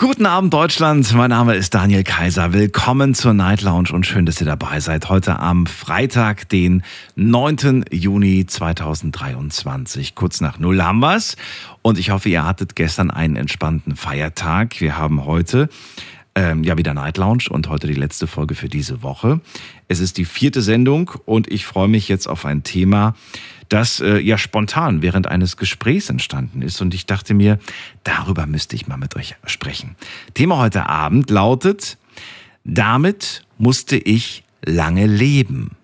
Guten Abend Deutschland, mein Name ist Daniel Kaiser. Willkommen zur Night Lounge und schön, dass ihr dabei seid. Heute am Freitag, den 9. Juni 2023. Kurz nach Null haben wir's. Und ich hoffe, ihr hattet gestern einen entspannten Feiertag. Wir haben heute ähm, ja wieder Night Lounge und heute die letzte Folge für diese Woche. Es ist die vierte Sendung und ich freue mich jetzt auf ein Thema, das äh, ja spontan während eines Gesprächs entstanden ist. Und ich dachte mir, darüber müsste ich mal mit euch sprechen. Thema heute Abend lautet, damit musste ich lange leben.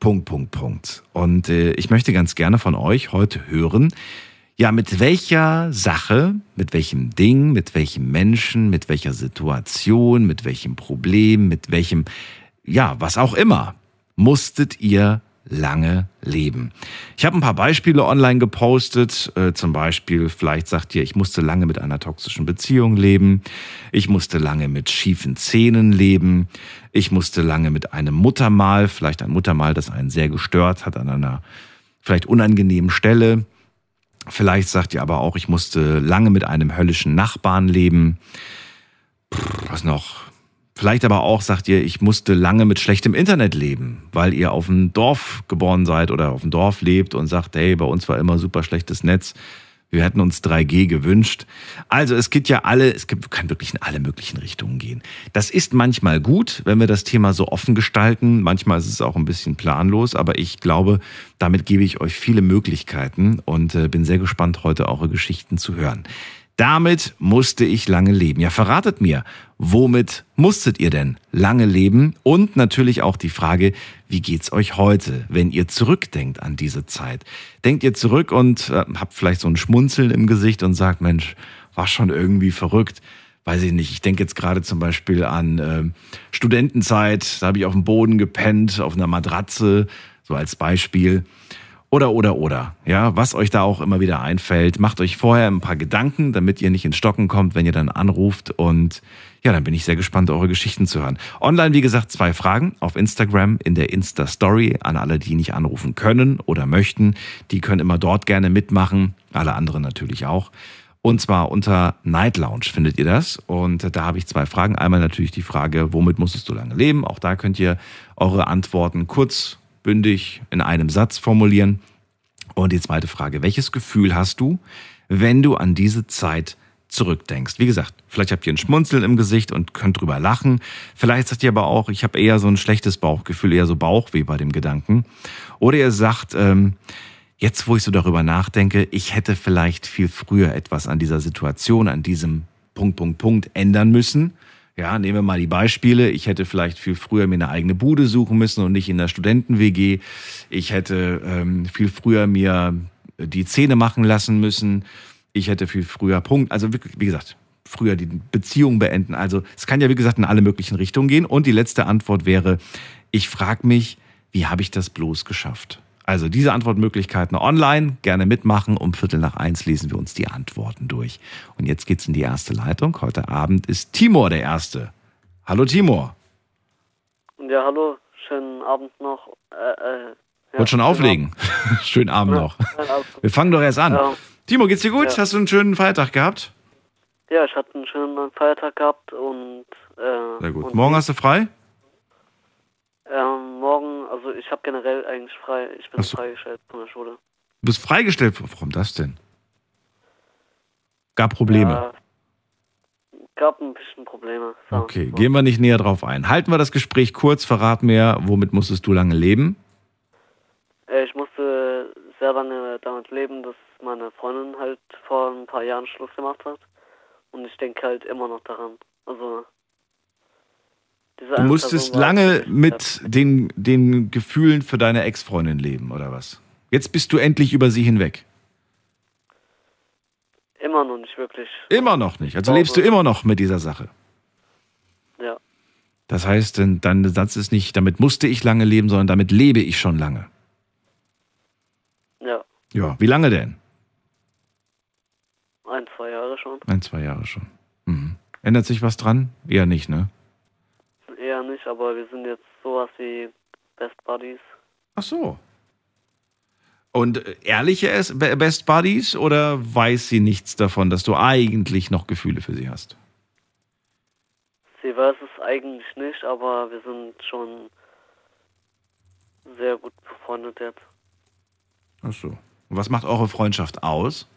Punkt, Punkt, Punkt. Und äh, ich möchte ganz gerne von euch heute hören, ja, mit welcher Sache, mit welchem Ding, mit welchem Menschen, mit welcher Situation, mit welchem Problem, mit welchem, ja, was auch immer, musstet ihr lange leben. Ich habe ein paar Beispiele online gepostet. Äh, zum Beispiel, vielleicht sagt ihr, ich musste lange mit einer toxischen Beziehung leben. Ich musste lange mit schiefen Zähnen leben. Ich musste lange mit einem Muttermal, vielleicht ein Muttermal, das einen sehr gestört hat an einer vielleicht unangenehmen Stelle. Vielleicht sagt ihr aber auch, ich musste lange mit einem höllischen Nachbarn leben. Was noch? Vielleicht aber auch sagt ihr, ich musste lange mit schlechtem Internet leben, weil ihr auf dem Dorf geboren seid oder auf dem Dorf lebt und sagt, hey, bei uns war immer super schlechtes Netz. Wir hätten uns 3G gewünscht. Also es gibt ja alle, es gibt, kann wirklich in alle möglichen Richtungen gehen. Das ist manchmal gut, wenn wir das Thema so offen gestalten. Manchmal ist es auch ein bisschen planlos, aber ich glaube, damit gebe ich euch viele Möglichkeiten und äh, bin sehr gespannt, heute eure Geschichten zu hören. Damit musste ich lange leben. Ja, verratet mir, womit musstet ihr denn lange leben? Und natürlich auch die Frage, wie geht's euch heute, wenn ihr zurückdenkt an diese Zeit? Denkt ihr zurück und äh, habt vielleicht so ein Schmunzeln im Gesicht und sagt, Mensch, war schon irgendwie verrückt. Weiß ich nicht. Ich denke jetzt gerade zum Beispiel an äh, Studentenzeit. Da habe ich auf dem Boden gepennt, auf einer Matratze, so als Beispiel. Oder, oder, oder. Ja, was euch da auch immer wieder einfällt. Macht euch vorher ein paar Gedanken, damit ihr nicht ins Stocken kommt, wenn ihr dann anruft. Und ja, dann bin ich sehr gespannt, eure Geschichten zu hören. Online, wie gesagt, zwei Fragen auf Instagram in der Insta-Story an alle, die nicht anrufen können oder möchten. Die können immer dort gerne mitmachen. Alle anderen natürlich auch. Und zwar unter Night Lounge findet ihr das. Und da habe ich zwei Fragen. Einmal natürlich die Frage, womit musstest du lange leben? Auch da könnt ihr eure Antworten kurz bündig in einem Satz formulieren. Und die zweite Frage, welches Gefühl hast du, wenn du an diese Zeit zurückdenkst? Wie gesagt, vielleicht habt ihr ein Schmunzeln im Gesicht und könnt drüber lachen. Vielleicht sagt ihr aber auch, ich habe eher so ein schlechtes Bauchgefühl, eher so Bauchweh bei dem Gedanken. Oder ihr sagt, ähm, jetzt wo ich so darüber nachdenke, ich hätte vielleicht viel früher etwas an dieser Situation, an diesem Punkt, Punkt, Punkt ändern müssen. Ja, nehmen wir mal die Beispiele. Ich hätte vielleicht viel früher mir eine eigene Bude suchen müssen und nicht in der Studenten-WG. Ich hätte ähm, viel früher mir die Zähne machen lassen müssen. Ich hätte viel früher Punkt. Also wie gesagt, früher die Beziehung beenden. Also es kann ja wie gesagt in alle möglichen Richtungen gehen. Und die letzte Antwort wäre, ich frage mich, wie habe ich das bloß geschafft? Also diese Antwortmöglichkeiten online, gerne mitmachen. Um Viertel nach eins lesen wir uns die Antworten durch. Und jetzt geht's in die erste Leitung. Heute Abend ist Timor der Erste. Hallo Timor. Ja, hallo, schönen Abend noch. Äh, äh, ja, Wollt schon auflegen? schönen Abend Ja, noch. Wir fangen doch erst an. Ja. Timo, geht's dir gut? Ja. Hast du einen schönen Feiertag gehabt? Ja, ich hatte einen schönen Feiertag gehabt und. Äh, Sehr gut. Und, Morgen hast du frei? Ähm, morgen, also ich habe generell eigentlich frei. Ich bin so. freigestellt von der Schule. Du bist freigestellt. Warum das denn? Gab Probleme. Ja, gab ein bisschen Probleme. Okay, so. gehen wir nicht näher drauf ein. Halten wir das Gespräch kurz, verrat mir, womit musstest du lange leben? Äh, Ich musste sehr lange damit leben, dass meine Freundin halt vor ein paar Jahren Schluss gemacht hat. Und ich denke halt immer noch daran. Also. Du musstest Person lange wirklich- mit den, den Gefühlen für deine Ex-Freundin leben, oder was? Jetzt bist du endlich über sie hinweg. Immer noch nicht wirklich. Immer noch nicht. Also lebst du immer noch mit dieser Sache. Ja. Das heißt, denn dein Satz ist nicht, damit musste ich lange leben, sondern damit lebe ich schon lange. Ja. Ja, wie lange denn? Ein, zwei Jahre schon. Ein, zwei Jahre schon. Mhm. Ändert sich was dran? Eher nicht, ne? Eher nicht, aber wir sind jetzt sowas wie Best Buddies. Ach so. Und ehrliche Es- Be- Best Buddies oder weiß sie nichts davon, dass du eigentlich noch Gefühle für sie hast? Sie weiß es eigentlich nicht, aber wir sind schon sehr gut befreundet jetzt. Ach so. Und was macht eure Freundschaft aus?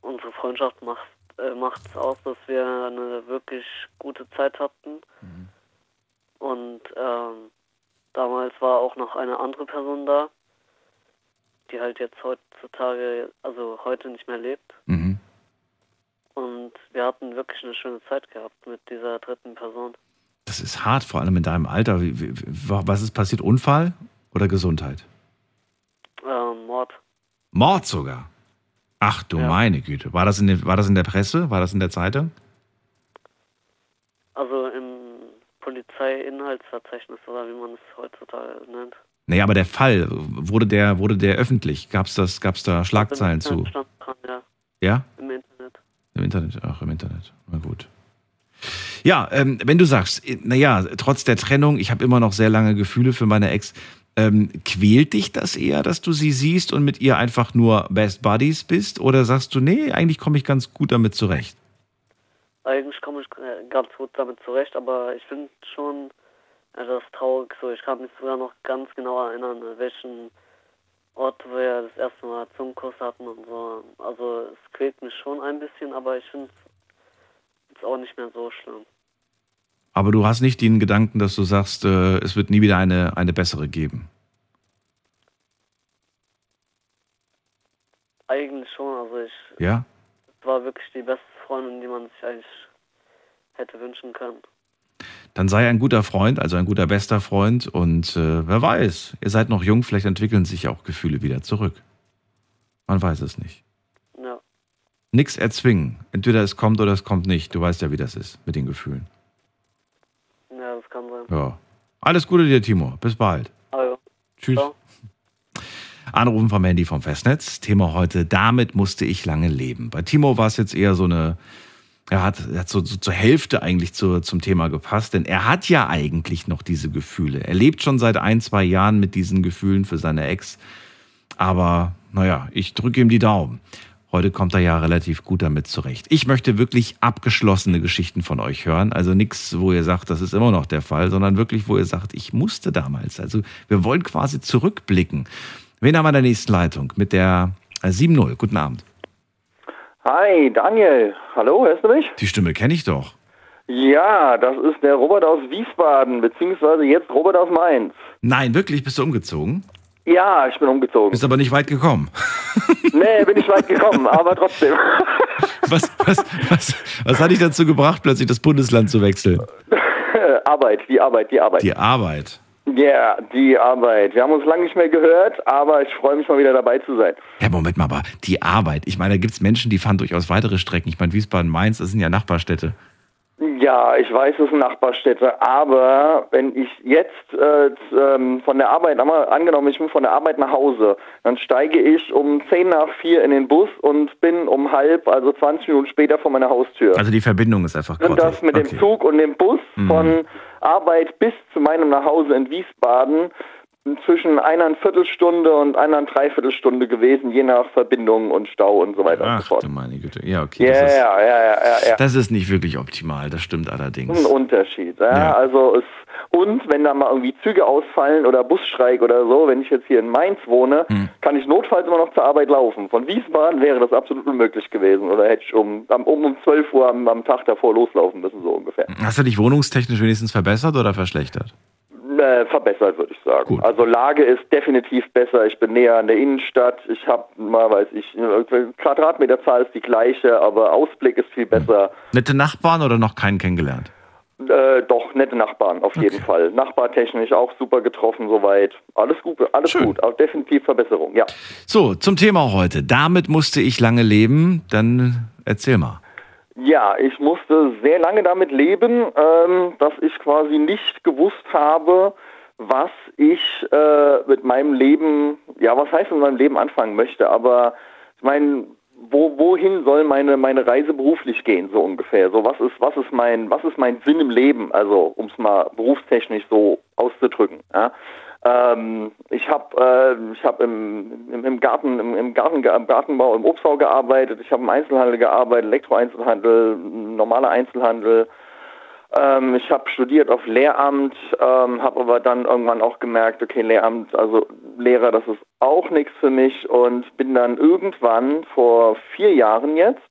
Unsere Freundschaft macht äh, aus, dass wir eine wirklich gute Zeit hatten. Und ähm, damals war auch noch eine andere Person da, die halt jetzt heutzutage, also heute nicht mehr lebt. Mhm. Und wir hatten wirklich eine schöne Zeit gehabt mit dieser dritten Person. Das ist hart, vor allem in deinem Alter. Wie, wie, was ist passiert? Unfall oder Gesundheit? Ähm, Mord. Mord sogar. Ach du Ja. meine Güte. War das, in der, war das in der Presse? War das in der Zeitung? Also im Polizeiinhaltsverzeichnis oder wie man es heutzutage nennt. Nee, aber der Fall, wurde der, wurde der öffentlich? Gab es gab's da Schlagzeilen zu? Stand dran, ja, Ja? im Internet. Im Internet, ach, im Internet. Na gut. Ja, ähm, wenn du sagst, naja, trotz der Trennung, ich habe immer noch sehr lange Gefühle für meine Ex, ähm, quält dich das eher, dass du sie siehst und mit ihr einfach nur Best Buddies bist? Oder sagst du, nee, eigentlich komme ich ganz gut damit zurecht? Eigentlich komme ich äh, ganz gut damit zurecht, aber ich finde schon etwas traurig so. Ich kann mich sogar noch ganz genau erinnern, welchen Ort wir das erste Mal Zungenkuss hatten und so. Also es quält mich schon ein bisschen, aber ich finde es auch nicht mehr so schlimm. Aber du hast nicht den Gedanken, dass du sagst, äh, es wird nie wieder eine, eine bessere geben. Eigentlich schon, also ich Ja? war wirklich die beste Freundin, die man sich eigentlich hätte wünschen können. Dann sei ein guter Freund, also ein guter bester Freund und äh, wer weiß, ihr seid noch jung, vielleicht entwickeln sich auch Gefühle wieder zurück. Man weiß es nicht. Ja, Nix erzwingen. Entweder es kommt oder es kommt nicht. Du weißt ja, wie das ist mit den Gefühlen. Das kann sein. Ja. Alles Gute dir, Timo. Bis bald. Ja. Tschüss. Ciao. Anrufen vom Handy vom Festnetz. Thema heute, damit musste ich lange leben. Bei Timo war es jetzt eher so eine, er hat, er hat so, so zur Hälfte eigentlich zu, zum Thema gepasst, denn er hat ja eigentlich noch diese Gefühle. Er lebt schon seit ein, zwei Jahren mit diesen Gefühlen für seine Ex. Aber naja, ich drücke ihm die Daumen. Heute kommt er ja relativ gut damit zurecht. Ich möchte wirklich abgeschlossene Geschichten von euch hören. Also nichts, wo ihr sagt, das ist immer noch der Fall, sondern wirklich, wo ihr sagt, ich musste damals. Also wir wollen quasi zurückblicken. Wen haben wir in der nächsten Leitung? Mit der äh, 7-0. Guten Abend. Hi, Daniel. Hallo, hörst du mich? Die Stimme kenne ich doch. Ja, das ist der Robert aus Wiesbaden, beziehungsweise jetzt Robert aus Mainz. Nein, wirklich, bist du umgezogen? Ja, ich bin umgezogen. Bist aber nicht weit gekommen. Nee, bin ich weit gekommen, aber trotzdem. Was, was, was, was hat dich dazu gebracht, plötzlich das Bundesland zu wechseln? Arbeit, die Arbeit, die Arbeit. Die Arbeit. Ja, die Arbeit. Wir haben uns lange nicht mehr gehört, aber ich freue mich mal wieder dabei zu sein. Ja, Moment mal, aber die Arbeit. Ich meine, da gibt es Menschen, die fahren durchaus weitere Strecken. Ich meine, Wiesbaden, Mainz, das sind ja Nachbarstädte. Ja, ich weiß, es sind Nachbarstädte, aber wenn ich jetzt äh, ähm, von der Arbeit, angenommen, ich bin von der Arbeit nach Hause, dann steige ich um 10 nach 4 in den Bus und bin um halb, also 20 Minuten später vor meiner Haustür. Also die Verbindung ist einfach Und grottig. das mit dem Okay. Zug und dem Bus Mhm. von Arbeit bis zu meinem Nachhause in Wiesbaden zwischen einer Viertelstunde und einer Dreiviertelstunde gewesen, je nach Verbindung und Stau und so weiter und so Ach fort. meine Güte. Ja, okay. Ja, das, ist, ja, ja, ja, ja, ja. das ist nicht wirklich optimal, das stimmt allerdings. ein Unterschied. Ja? Ja. Also es und wenn da mal irgendwie Züge ausfallen oder Busstreik oder so, wenn ich jetzt hier in Mainz wohne, Hm. kann ich notfalls immer noch zur Arbeit laufen. Von Wiesbaden wäre das absolut unmöglich gewesen oder hätte ich um um, um 12 Uhr am, am Tag davor loslaufen müssen so ungefähr. Hast du dich wohnungstechnisch wenigstens verbessert oder verschlechtert? Äh, verbessert, würde ich sagen. Gut. Also Lage ist definitiv besser. Ich bin näher an der Innenstadt. Ich habe mal, weiß ich, äh, Quadratmeterzahl ist die gleiche, aber Ausblick ist viel besser. Nette Nachbarn oder noch keinen kennengelernt? Äh, doch, nette Nachbarn, auf jeden Fall. Nachbartechnisch auch super getroffen soweit. Alles gut, alles Schön. gut. Auch definitiv Verbesserung, ja. So, zum Thema heute. Damit musste ich lange leben. Dann erzähl mal. Ja, ich musste sehr lange damit leben, ähm, dass ich quasi nicht gewusst habe, was ich äh, mit meinem Leben, ja, was heißt mit meinem Leben anfangen möchte. Aber ich meine, wo, wohin soll meine, meine Reise beruflich gehen, so ungefähr? So, was ist, was ist mein, was ist mein Sinn im Leben? Also, um es mal berufstechnisch so auszudrücken. Ja? Ähm, ich habe äh, ich hab im, im, im Garten, im, im, Garten, im Gartenbau, im Obstbau gearbeitet, ich habe im Einzelhandel gearbeitet, Elektroeinzelhandel, normaler Einzelhandel. Ähm, ich habe studiert auf Lehramt, ähm, habe aber dann irgendwann auch gemerkt, okay, Lehramt, also Lehrer, das ist auch nichts für mich und bin dann irgendwann vor vier Jahren jetzt,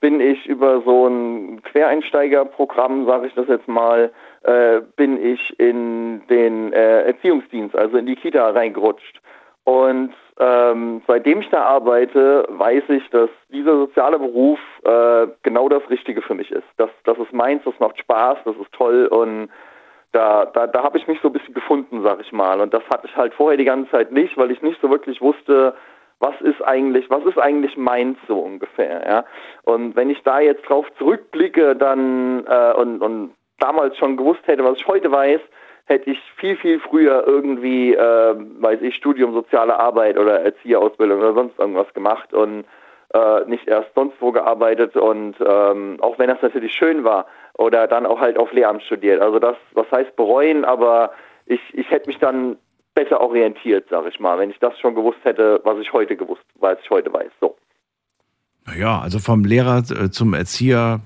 bin ich über so ein Quereinsteigerprogramm, sage ich das jetzt mal, äh, bin ich in den äh, Erziehungsdienst, also in die Kita reingerutscht. Und ähm, seitdem ich da arbeite, weiß ich, dass dieser soziale Beruf äh, genau das Richtige für mich ist. Das, das ist meins, das macht Spaß, das ist toll und da, da, da habe ich mich so ein bisschen gefunden, sag ich mal. Und das hatte ich halt vorher die ganze Zeit nicht, weil ich nicht so wirklich wusste, was ist eigentlich, was ist eigentlich meins so ungefähr, ja. Und wenn ich da jetzt drauf zurückblicke, dann äh, und, und damals schon gewusst hätte, was ich heute weiß, hätte ich viel, viel früher irgendwie, äh, weiß ich, Studium soziale Arbeit oder Erzieherausbildung oder sonst irgendwas gemacht und äh, nicht erst sonst wo gearbeitet und ähm, auch wenn das natürlich schön war oder dann auch halt auf Lehramt studiert. Also das, was heißt bereuen, aber ich, ich hätte mich dann besser orientiert, sag ich mal, wenn ich das schon gewusst hätte, was ich heute gewusst, was ich heute weiß. So. Naja, also vom Lehrer äh, zum Erzieher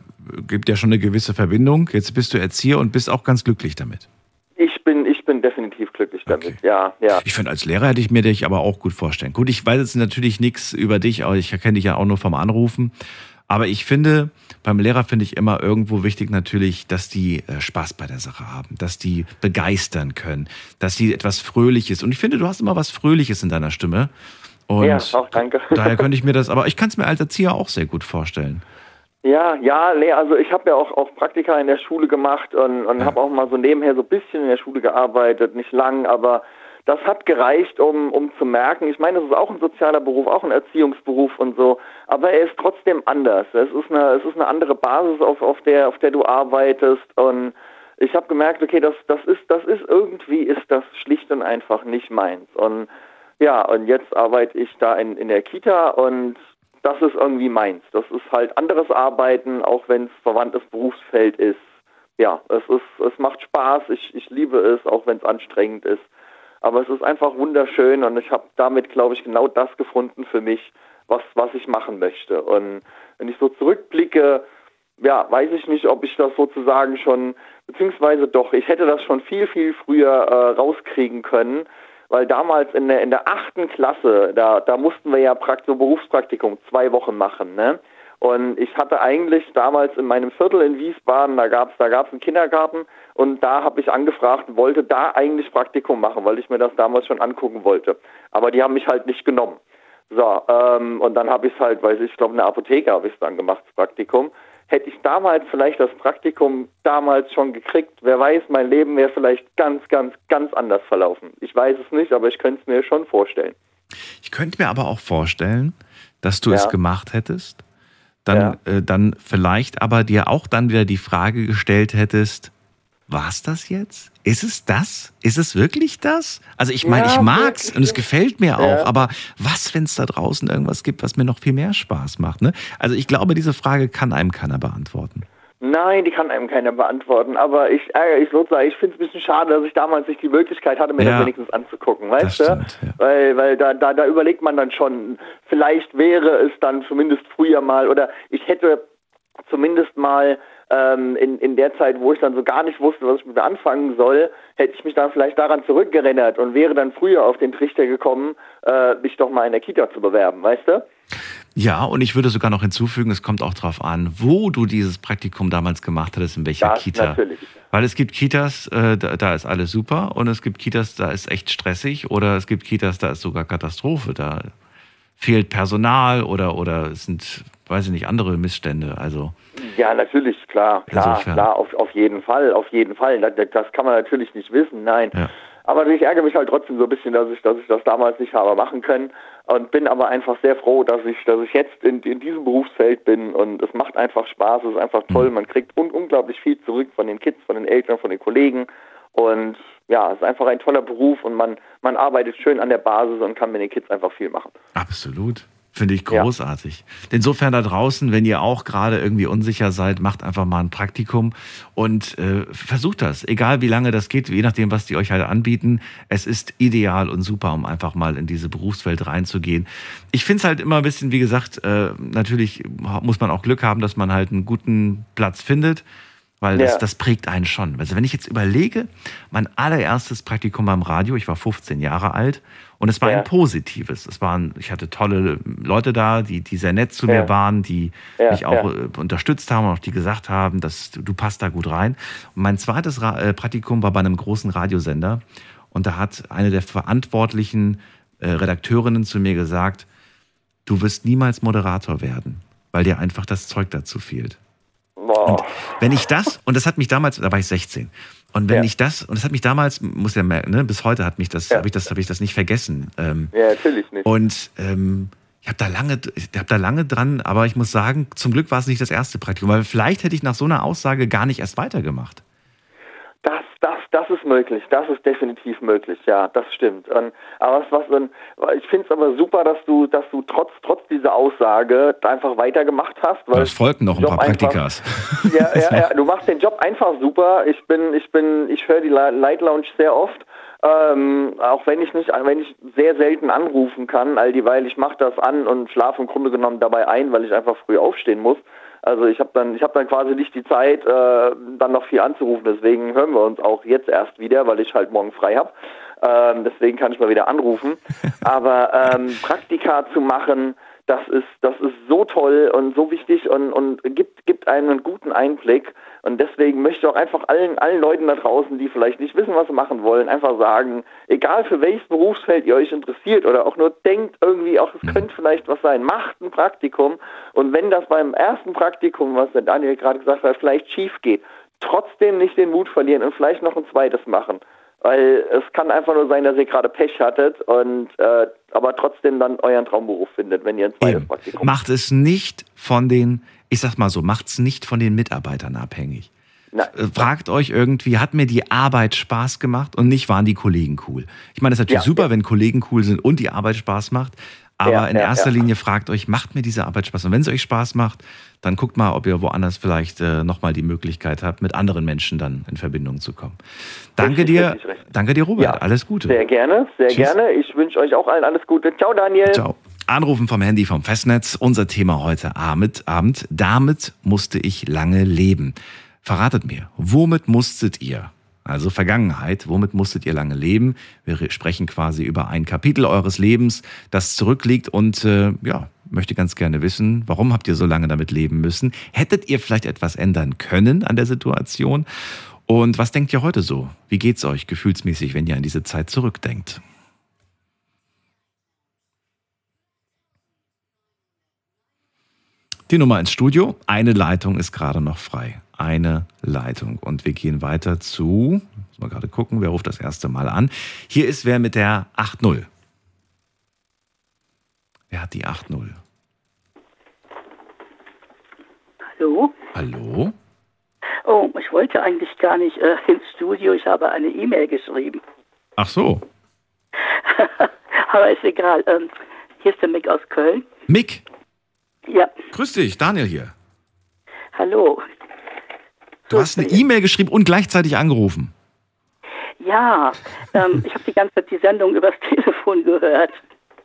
gibt ja schon eine gewisse Verbindung. Jetzt bist du Erzieher und bist auch ganz glücklich damit. Ich bin, ich bin definitiv glücklich damit, okay. ja, ja. Ich finde, als Lehrer hätte ich mir dich aber auch gut vorstellen. Gut, ich weiß jetzt natürlich nichts über dich, aber ich kenne dich ja auch nur vom Anrufen. Aber ich finde, beim Lehrer finde ich immer irgendwo wichtig natürlich, dass die äh, Spaß bei der Sache haben, dass die begeistern können, dass sie etwas Fröhliches. Und ich finde, du hast immer was Fröhliches in deiner Stimme. Und ja, auch danke. Daher könnte ich mir das, aber ich kann es mir als Erzieher auch sehr gut vorstellen. Ja, ja, nee, also ich habe ja auch, auch Praktika in der Schule gemacht und, und ja. habe auch mal so nebenher so ein bisschen in der Schule gearbeitet, nicht lang, aber das hat gereicht, um, um zu merken, ich meine, es ist auch ein sozialer Beruf, auch ein Erziehungsberuf und so, aber er ist trotzdem anders. Es ist eine, es ist eine andere Basis, auf, auf, der, auf der du arbeitest und ich habe gemerkt, okay, das, das ist, das ist irgendwie ist das schlicht und einfach nicht meins. Und ja, und jetzt arbeite ich da in, in der Kita und das ist irgendwie meins. Das ist halt anderes Arbeiten, auch wenn es verwandtes Berufsfeld ist. Ja, es ist, es macht Spaß. Ich, ich liebe es, auch wenn es anstrengend ist. Aber es ist einfach wunderschön und ich habe damit, glaube ich, genau das gefunden für mich, was, was ich machen möchte. Und wenn ich so zurückblicke, ja, weiß ich nicht, ob ich das sozusagen schon, beziehungsweise doch, ich hätte das schon viel, viel früher äh, rauskriegen können weil damals in der, in der achten Klasse, da, da mussten wir ja Prakt so Berufspraktikum zwei Wochen machen, ne? Und ich hatte eigentlich damals in meinem Viertel in Wiesbaden, da gab's da gab's einen Kindergarten und da habe ich angefragt wollte da eigentlich Praktikum machen, weil ich mir das damals schon angucken wollte. Aber die haben mich halt nicht genommen. So, ähm, und dann habe ich es halt, weiß ich, ich glaube, in der Apotheke habe ich es dann gemacht, das Praktikum hätte ich damals vielleicht das Praktikum damals schon gekriegt, wer weiß, mein Leben wäre vielleicht ganz, ganz, ganz anders verlaufen. Ich weiß es nicht, aber ich könnte es mir schon vorstellen. Ich könnte mir aber auch vorstellen, dass du ja. es gemacht hättest, dann, ja. äh, dann vielleicht aber dir auch dann wieder die Frage gestellt hättest, war es das jetzt? Ist es das? Ist es wirklich das? Also ich meine, ja, ich mag's und es gefällt mir auch, ja. aber was, wenn es da draußen irgendwas gibt, was mir noch viel mehr Spaß macht? Ne? Also ich glaube, diese Frage kann einem keiner beantworten. Nein, die kann einem keiner beantworten. Aber ich ärgere ich sozusagen, ich finde es ein bisschen schade, dass ich damals nicht die Möglichkeit hatte, mir ja, das wenigstens anzugucken, weißt du? Stimmt, ja. Weil, weil da, da, da überlegt man dann schon, vielleicht wäre es dann zumindest früher mal oder ich hätte zumindest mal ähm, in, in der Zeit, wo ich dann so gar nicht wusste, was ich mit mir anfangen soll, hätte ich mich dann vielleicht daran zurückgerinnert und wäre dann früher auf den Trichter gekommen, äh, mich doch mal in der Kita zu bewerben, weißt du? Ja, und ich würde sogar noch hinzufügen, es kommt auch darauf an, wo du dieses Praktikum damals gemacht hattest, in welcher das Kita. Natürlich. Weil es gibt Kitas, äh, da, da, ist alles super und es gibt Kitas, da ist echt stressig oder es gibt Kitas, da ist sogar Katastrophe. Da fehlt Personal oder, oder es sind, weiß ich nicht, andere Missstände. Also ja, natürlich, klar, klar, Insofern. klar, auf, auf jeden Fall, auf jeden Fall. Das, das kann man natürlich nicht wissen, nein. Ja. Aber ich ärgere mich halt trotzdem so ein bisschen, dass ich, dass ich das damals nicht habe machen können und bin aber einfach sehr froh, dass ich, dass ich jetzt in, in diesem Berufsfeld bin und es macht einfach Spaß, es ist einfach toll, mhm. man kriegt un unglaublich viel zurück von den Kids, von den Eltern, von den Kollegen und ja, es ist einfach ein toller Beruf und man, man arbeitet schön an der Basis und kann mit den Kids einfach viel machen. Absolut. Finde ich großartig. Insofern da draußen, wenn ihr auch gerade irgendwie unsicher seid, macht einfach mal ein Praktikum und äh, versucht das. Egal wie lange das geht, je nachdem, was die euch halt anbieten. Es ist ideal und super, um einfach mal in diese Berufswelt reinzugehen. Ich finde es halt immer ein bisschen, wie gesagt, äh, natürlich muss man auch Glück haben, dass man halt einen guten Platz findet weil das, Ja. das prägt einen schon. Also wenn ich jetzt überlege, mein allererstes Praktikum beim Radio, ich war 15 Jahre alt und es war Ja. ein positives. Es waren, ich hatte tolle Leute da, die, die sehr nett zu Ja. mir waren, die Ja, mich auch äh, unterstützt haben und auch die gesagt haben, dass du, du passt da gut rein. Und mein zweites Ra äh, Praktikum war bei einem großen Radiosender und da hat eine der verantwortlichen äh, Redakteurinnen zu mir gesagt, du wirst niemals Moderator werden, weil dir einfach das Zeug dazu fehlt. Boah. Wenn ich das, und das hat mich damals, da war ich 16, und wenn Ja. ich das, und das hat mich damals, muss ja merken, ne, bis heute hat mich das, Ja. habe ich das, habe ich das nicht vergessen. Ähm, Ja, natürlich nicht. und ähm, ich habe da lange, ich habe da lange dran, aber ich muss sagen, zum Glück war es nicht das erste Praktikum, weil vielleicht hätte ich nach so einer Aussage gar nicht erst weitergemacht. Das, das, das ist möglich. Das ist definitiv möglich. Ja, das stimmt. Und, aber was, was, und ich finde es aber super, dass du, dass du trotz, trotz dieser Aussage einfach weitergemacht hast. Weil Es folgten noch ein paar einfach- Praktikas. Ja, ja, ja, du machst den Job einfach super. Ich bin, ich bin, ich höre die Li- Light Lounge sehr oft. Ähm, auch wenn ich nicht, wenn ich sehr selten anrufen kann, all dieweil ich mache das an und schlafe im Grunde genommen dabei ein, weil ich einfach früh aufstehen muss. Also ich habe dann, ich habe dann quasi nicht die Zeit, äh, dann noch viel anzurufen. Deswegen hören wir uns auch jetzt erst wieder, weil ich halt morgen frei habe. Ähm, deswegen kann ich mal wieder anrufen. Aber ähm, Praktika zu machen, das ist, das ist so toll und so wichtig und, und gibt, gibt einen guten Einblick. Und deswegen möchte ich auch einfach allen, allen Leuten da draußen, die vielleicht nicht wissen, was sie machen wollen, einfach sagen, egal für welches Berufsfeld ihr euch interessiert oder auch nur denkt irgendwie, auch es könnte vielleicht was sein, macht ein Praktikum. Und wenn das beim ersten Praktikum, was der Daniel gerade gesagt hat, vielleicht schief geht, trotzdem nicht den Mut verlieren und vielleicht noch ein zweites machen. Weil es kann einfach nur sein, dass ihr gerade Pech hattet und äh, aber trotzdem dann euren Traumberuf findet, wenn ihr ein zweites Eben. Praktikum Macht es nicht von den, ich sag mal so, macht es nicht von den Mitarbeitern abhängig. Nein. Äh, Fragt euch irgendwie, hat mir die Arbeit Spaß gemacht und nicht waren die Kollegen cool? Ich meine, es ist natürlich Ja, super, ja. wenn Kollegen cool sind und die Arbeit Spaß macht. Aber Ja, in erster. Linie fragt euch, macht mir diese Arbeit Spaß? Und wenn es euch Spaß macht, dann guckt mal, ob ihr woanders vielleicht äh, nochmal die Möglichkeit habt, mit anderen Menschen dann in Verbindung zu kommen. Danke Richtig, dir, richtig, richtig. danke dir, Robert. Alles Gute. Sehr gerne, sehr Tschüss. gerne. Ich wünsche euch auch allen alles Gute. Ciao, Daniel. Ciao. Anrufen vom Handy vom Festnetz. Unser Thema heute Abend. Abend. Damit musste ich lange leben. Verratet mir, womit musstet ihr? Also Vergangenheit, womit musstet ihr lange leben? Wir re- sprechen quasi über ein Kapitel eures Lebens, das zurückliegt und äh, ja, möchte ganz gerne wissen, warum habt ihr so lange damit leben müssen? Hättet ihr vielleicht etwas ändern können an der Situation? Und was denkt ihr heute so? Wie geht's euch gefühlsmäßig, wenn ihr an diese Zeit zurückdenkt? Die Nummer ins Studio. Eine Leitung ist gerade noch frei. Eine Leitung. Und wir gehen weiter zu, muss mal gerade gucken, wer ruft das erste Mal an. Hier ist wer mit der 8.0. Wer hat die 8.0? Hallo? Hallo? Oh, ich wollte eigentlich gar nicht äh, ins Studio. Ich habe eine E-Mail geschrieben. Ach so. Aber ist egal. Ähm, hier ist der Mick aus Köln. Mick, Ja, grüß dich, Daniel hier. hallo. Du hast eine E-Mail geschrieben und gleichzeitig angerufen. Ja, ähm, ich habe die ganze Zeit die Sendung übers Telefon gehört.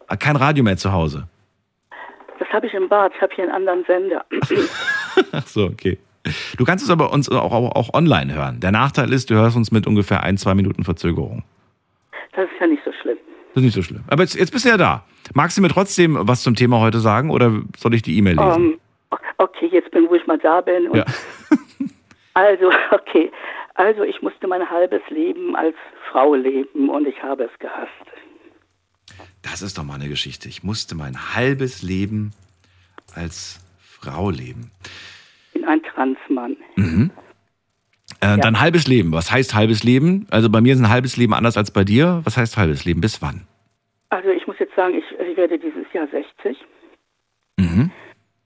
Ah, Kein Radio mehr zu Hause. Das habe ich im Bad. Ich habe hier einen anderen Sender. Ach so, okay. Du kannst es aber uns auch, auch, auch online hören. Der Nachteil ist, du hörst uns mit ungefähr ein, zwei Minuten Verzögerung. Das ist ja nicht so schlimm. Das ist nicht so schlimm. Aber jetzt, jetzt bist du ja da. Magst du mir trotzdem was zum Thema heute sagen oder soll ich die E-Mail lesen? Ähm, okay, jetzt bin, wo ich mal da bin. Ja. Also, okay. Also, ich musste mein halbes Leben als Frau leben und ich habe es gehasst. Das ist doch mal eine Geschichte. Ich musste mein halbes Leben als Frau leben. Ich bin ein Transmann. Äh, Dann halbes Leben. Was heißt halbes Leben? Also bei mir ist ein halbes Leben anders als bei dir. Was heißt halbes Leben? Bis wann? Also, ich muss jetzt sagen, ich, ich werde dieses Jahr 60. Mhm.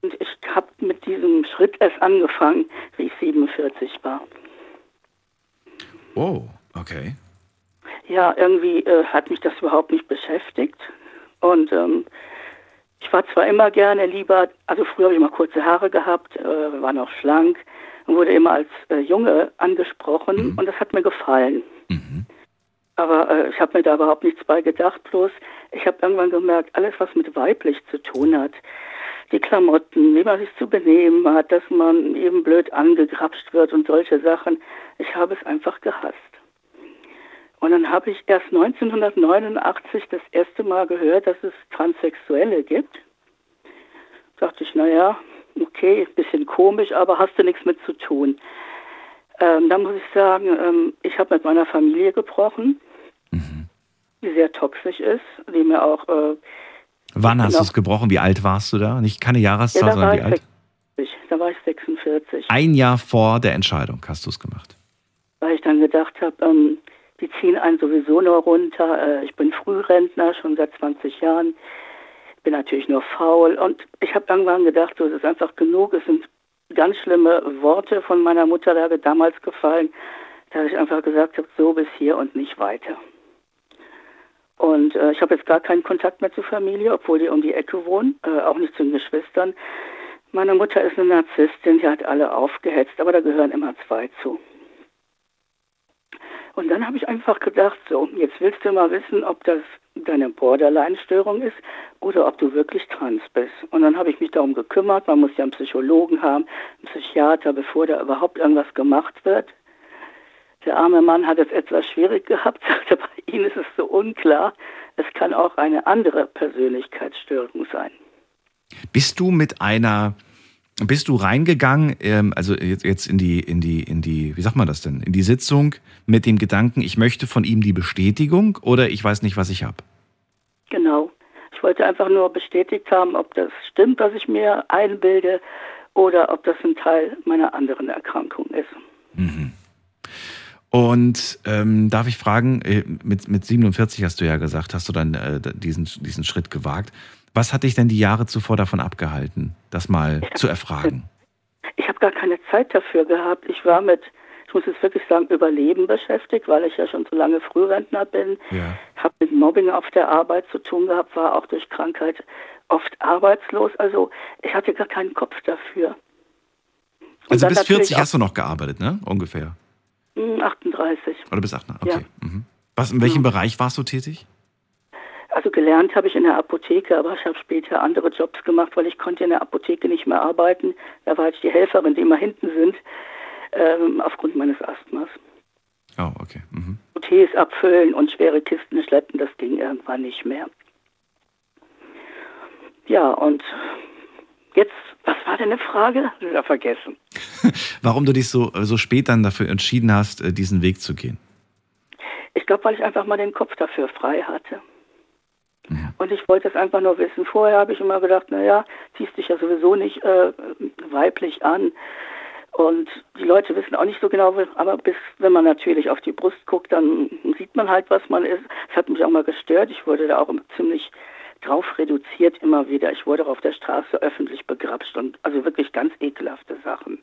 Und ich habe mit diesem Schritt erst angefangen, wie ich 47 war. Oh, okay. Ja, irgendwie äh, hat mich das überhaupt nicht beschäftigt. Und ähm, ich war zwar immer gerne lieber, also früher habe ich mal kurze Haare gehabt, äh, war noch schlank und wurde immer als äh, Junge angesprochen Mhm. und das hat mir gefallen. Mhm. Aber äh, ich habe mir da überhaupt nichts bei gedacht. Bloß ich habe irgendwann gemerkt, alles, was mit weiblich zu tun hat, die Klamotten, wie man sich zu benehmen hat, dass man eben blöd angegrapscht wird und solche Sachen, ich habe es einfach gehasst. Und dann habe ich erst 1989 das erste Mal gehört, dass es Transsexuelle gibt. Dachte ich, naja, okay, bisschen komisch, aber hast du nichts mit zu tun. Ähm, da muss ich sagen, ähm, ich habe mit meiner Familie gebrochen, die sehr toxisch ist, die mir auch, äh, Wann hast du es gebrochen? Wie alt warst du da? Nicht keine Jahreszahl, ja, sondern wie alt? 46, da war ich 46. Ein Jahr vor der Entscheidung hast du es gemacht. weil ich dann gedacht habe, ähm, die ziehen einen sowieso nur runter. Äh, ich bin Frührentner, schon seit 20 Jahren. Bin natürlich nur faul. Und ich habe irgendwann gedacht, so, es ist einfach genug. Es sind ganz schlimme Worte von meiner Mutter da damals gefallen, dass ich einfach gesagt habe, so bis hier und nicht weiter. Und äh, ich habe jetzt gar keinen Kontakt mehr zur Familie, obwohl die um die Ecke wohnen, äh, auch nicht zu den Geschwistern. Meine Mutter ist eine Narzisstin, die hat alle aufgehetzt, aber da gehören immer zwei zu. Und dann habe ich einfach gedacht, so, jetzt willst du mal wissen, ob das deine Borderline-Störung ist oder ob du wirklich trans bist. Und dann habe ich mich darum gekümmert. Man muss ja einen Psychologen haben, einen Psychiater, bevor da überhaupt irgendwas gemacht wird. Der arme Mann hat es etwas schwierig gehabt, sagte, bei ihm ist es so unklar. Es kann auch eine andere Persönlichkeitsstörung sein. Bist du mit einer, bist du reingegangen, ähm, also jetzt, jetzt in die, in die, in die, wie sagt man das denn, in die Sitzung mit dem Gedanken, ich möchte von ihm die Bestätigung oder ich weiß nicht, was ich habe? Genau. Ich wollte einfach nur bestätigt haben, ob das stimmt, was ich mir einbilde, oder ob das ein Teil meiner anderen Erkrankung ist. Und ähm, darf ich fragen, äh, mit, mit 47 hast du ja gesagt, hast du dann äh, diesen, diesen Schritt gewagt. Was hat dich denn die Jahre zuvor davon abgehalten, das mal zu erfragen? Ich habe gar keine Zeit dafür gehabt. Ich war mit, ich muss jetzt wirklich sagen, Überleben beschäftigt, weil ich ja schon so lange Frührentner bin. Ja. Habe mit Mobbing auf der Arbeit zu tun gehabt, war auch durch Krankheit oft arbeitslos. Also ich hatte gar keinen Kopf dafür. Und Also bis natürlich 40 hast du noch gearbeitet, ne? Ungefähr. auch, hm, 38. Oder bis 8? Okay. Ja. Mhm. Was, in welchem Bereich warst du tätig? Also gelernt habe ich in der Apotheke, aber ich habe später andere Jobs gemacht, weil ich konnte in der Apotheke nicht mehr arbeiten. Da war ich die Helferin, die immer hinten sind, ähm, aufgrund meines Asthmas. Oh, okay. Mhm. Tees abfüllen und schwere Kisten schleppen, das ging irgendwann nicht mehr. Ja, und jetzt, was war denn eine Frage? Wieder vergessen. Warum du dich so, so spät dann dafür entschieden hast, äh, diesen Weg zu gehen? Ich glaube, weil ich einfach mal den Kopf dafür frei hatte. Und ich wollte es einfach nur wissen. Vorher habe ich immer gedacht, naja, ziehst dich ja sowieso nicht äh, weiblich an. Und die Leute wissen auch nicht so genau, aber bis, wenn man natürlich auf die Brust guckt, dann sieht man halt, was man ist. Es hat mich auch mal gestört. Ich wurde da auch ziemlich drauf reduziert immer wieder. Ich wurde auch auf der Straße öffentlich begrapscht und also wirklich ganz ekelhafte Sachen.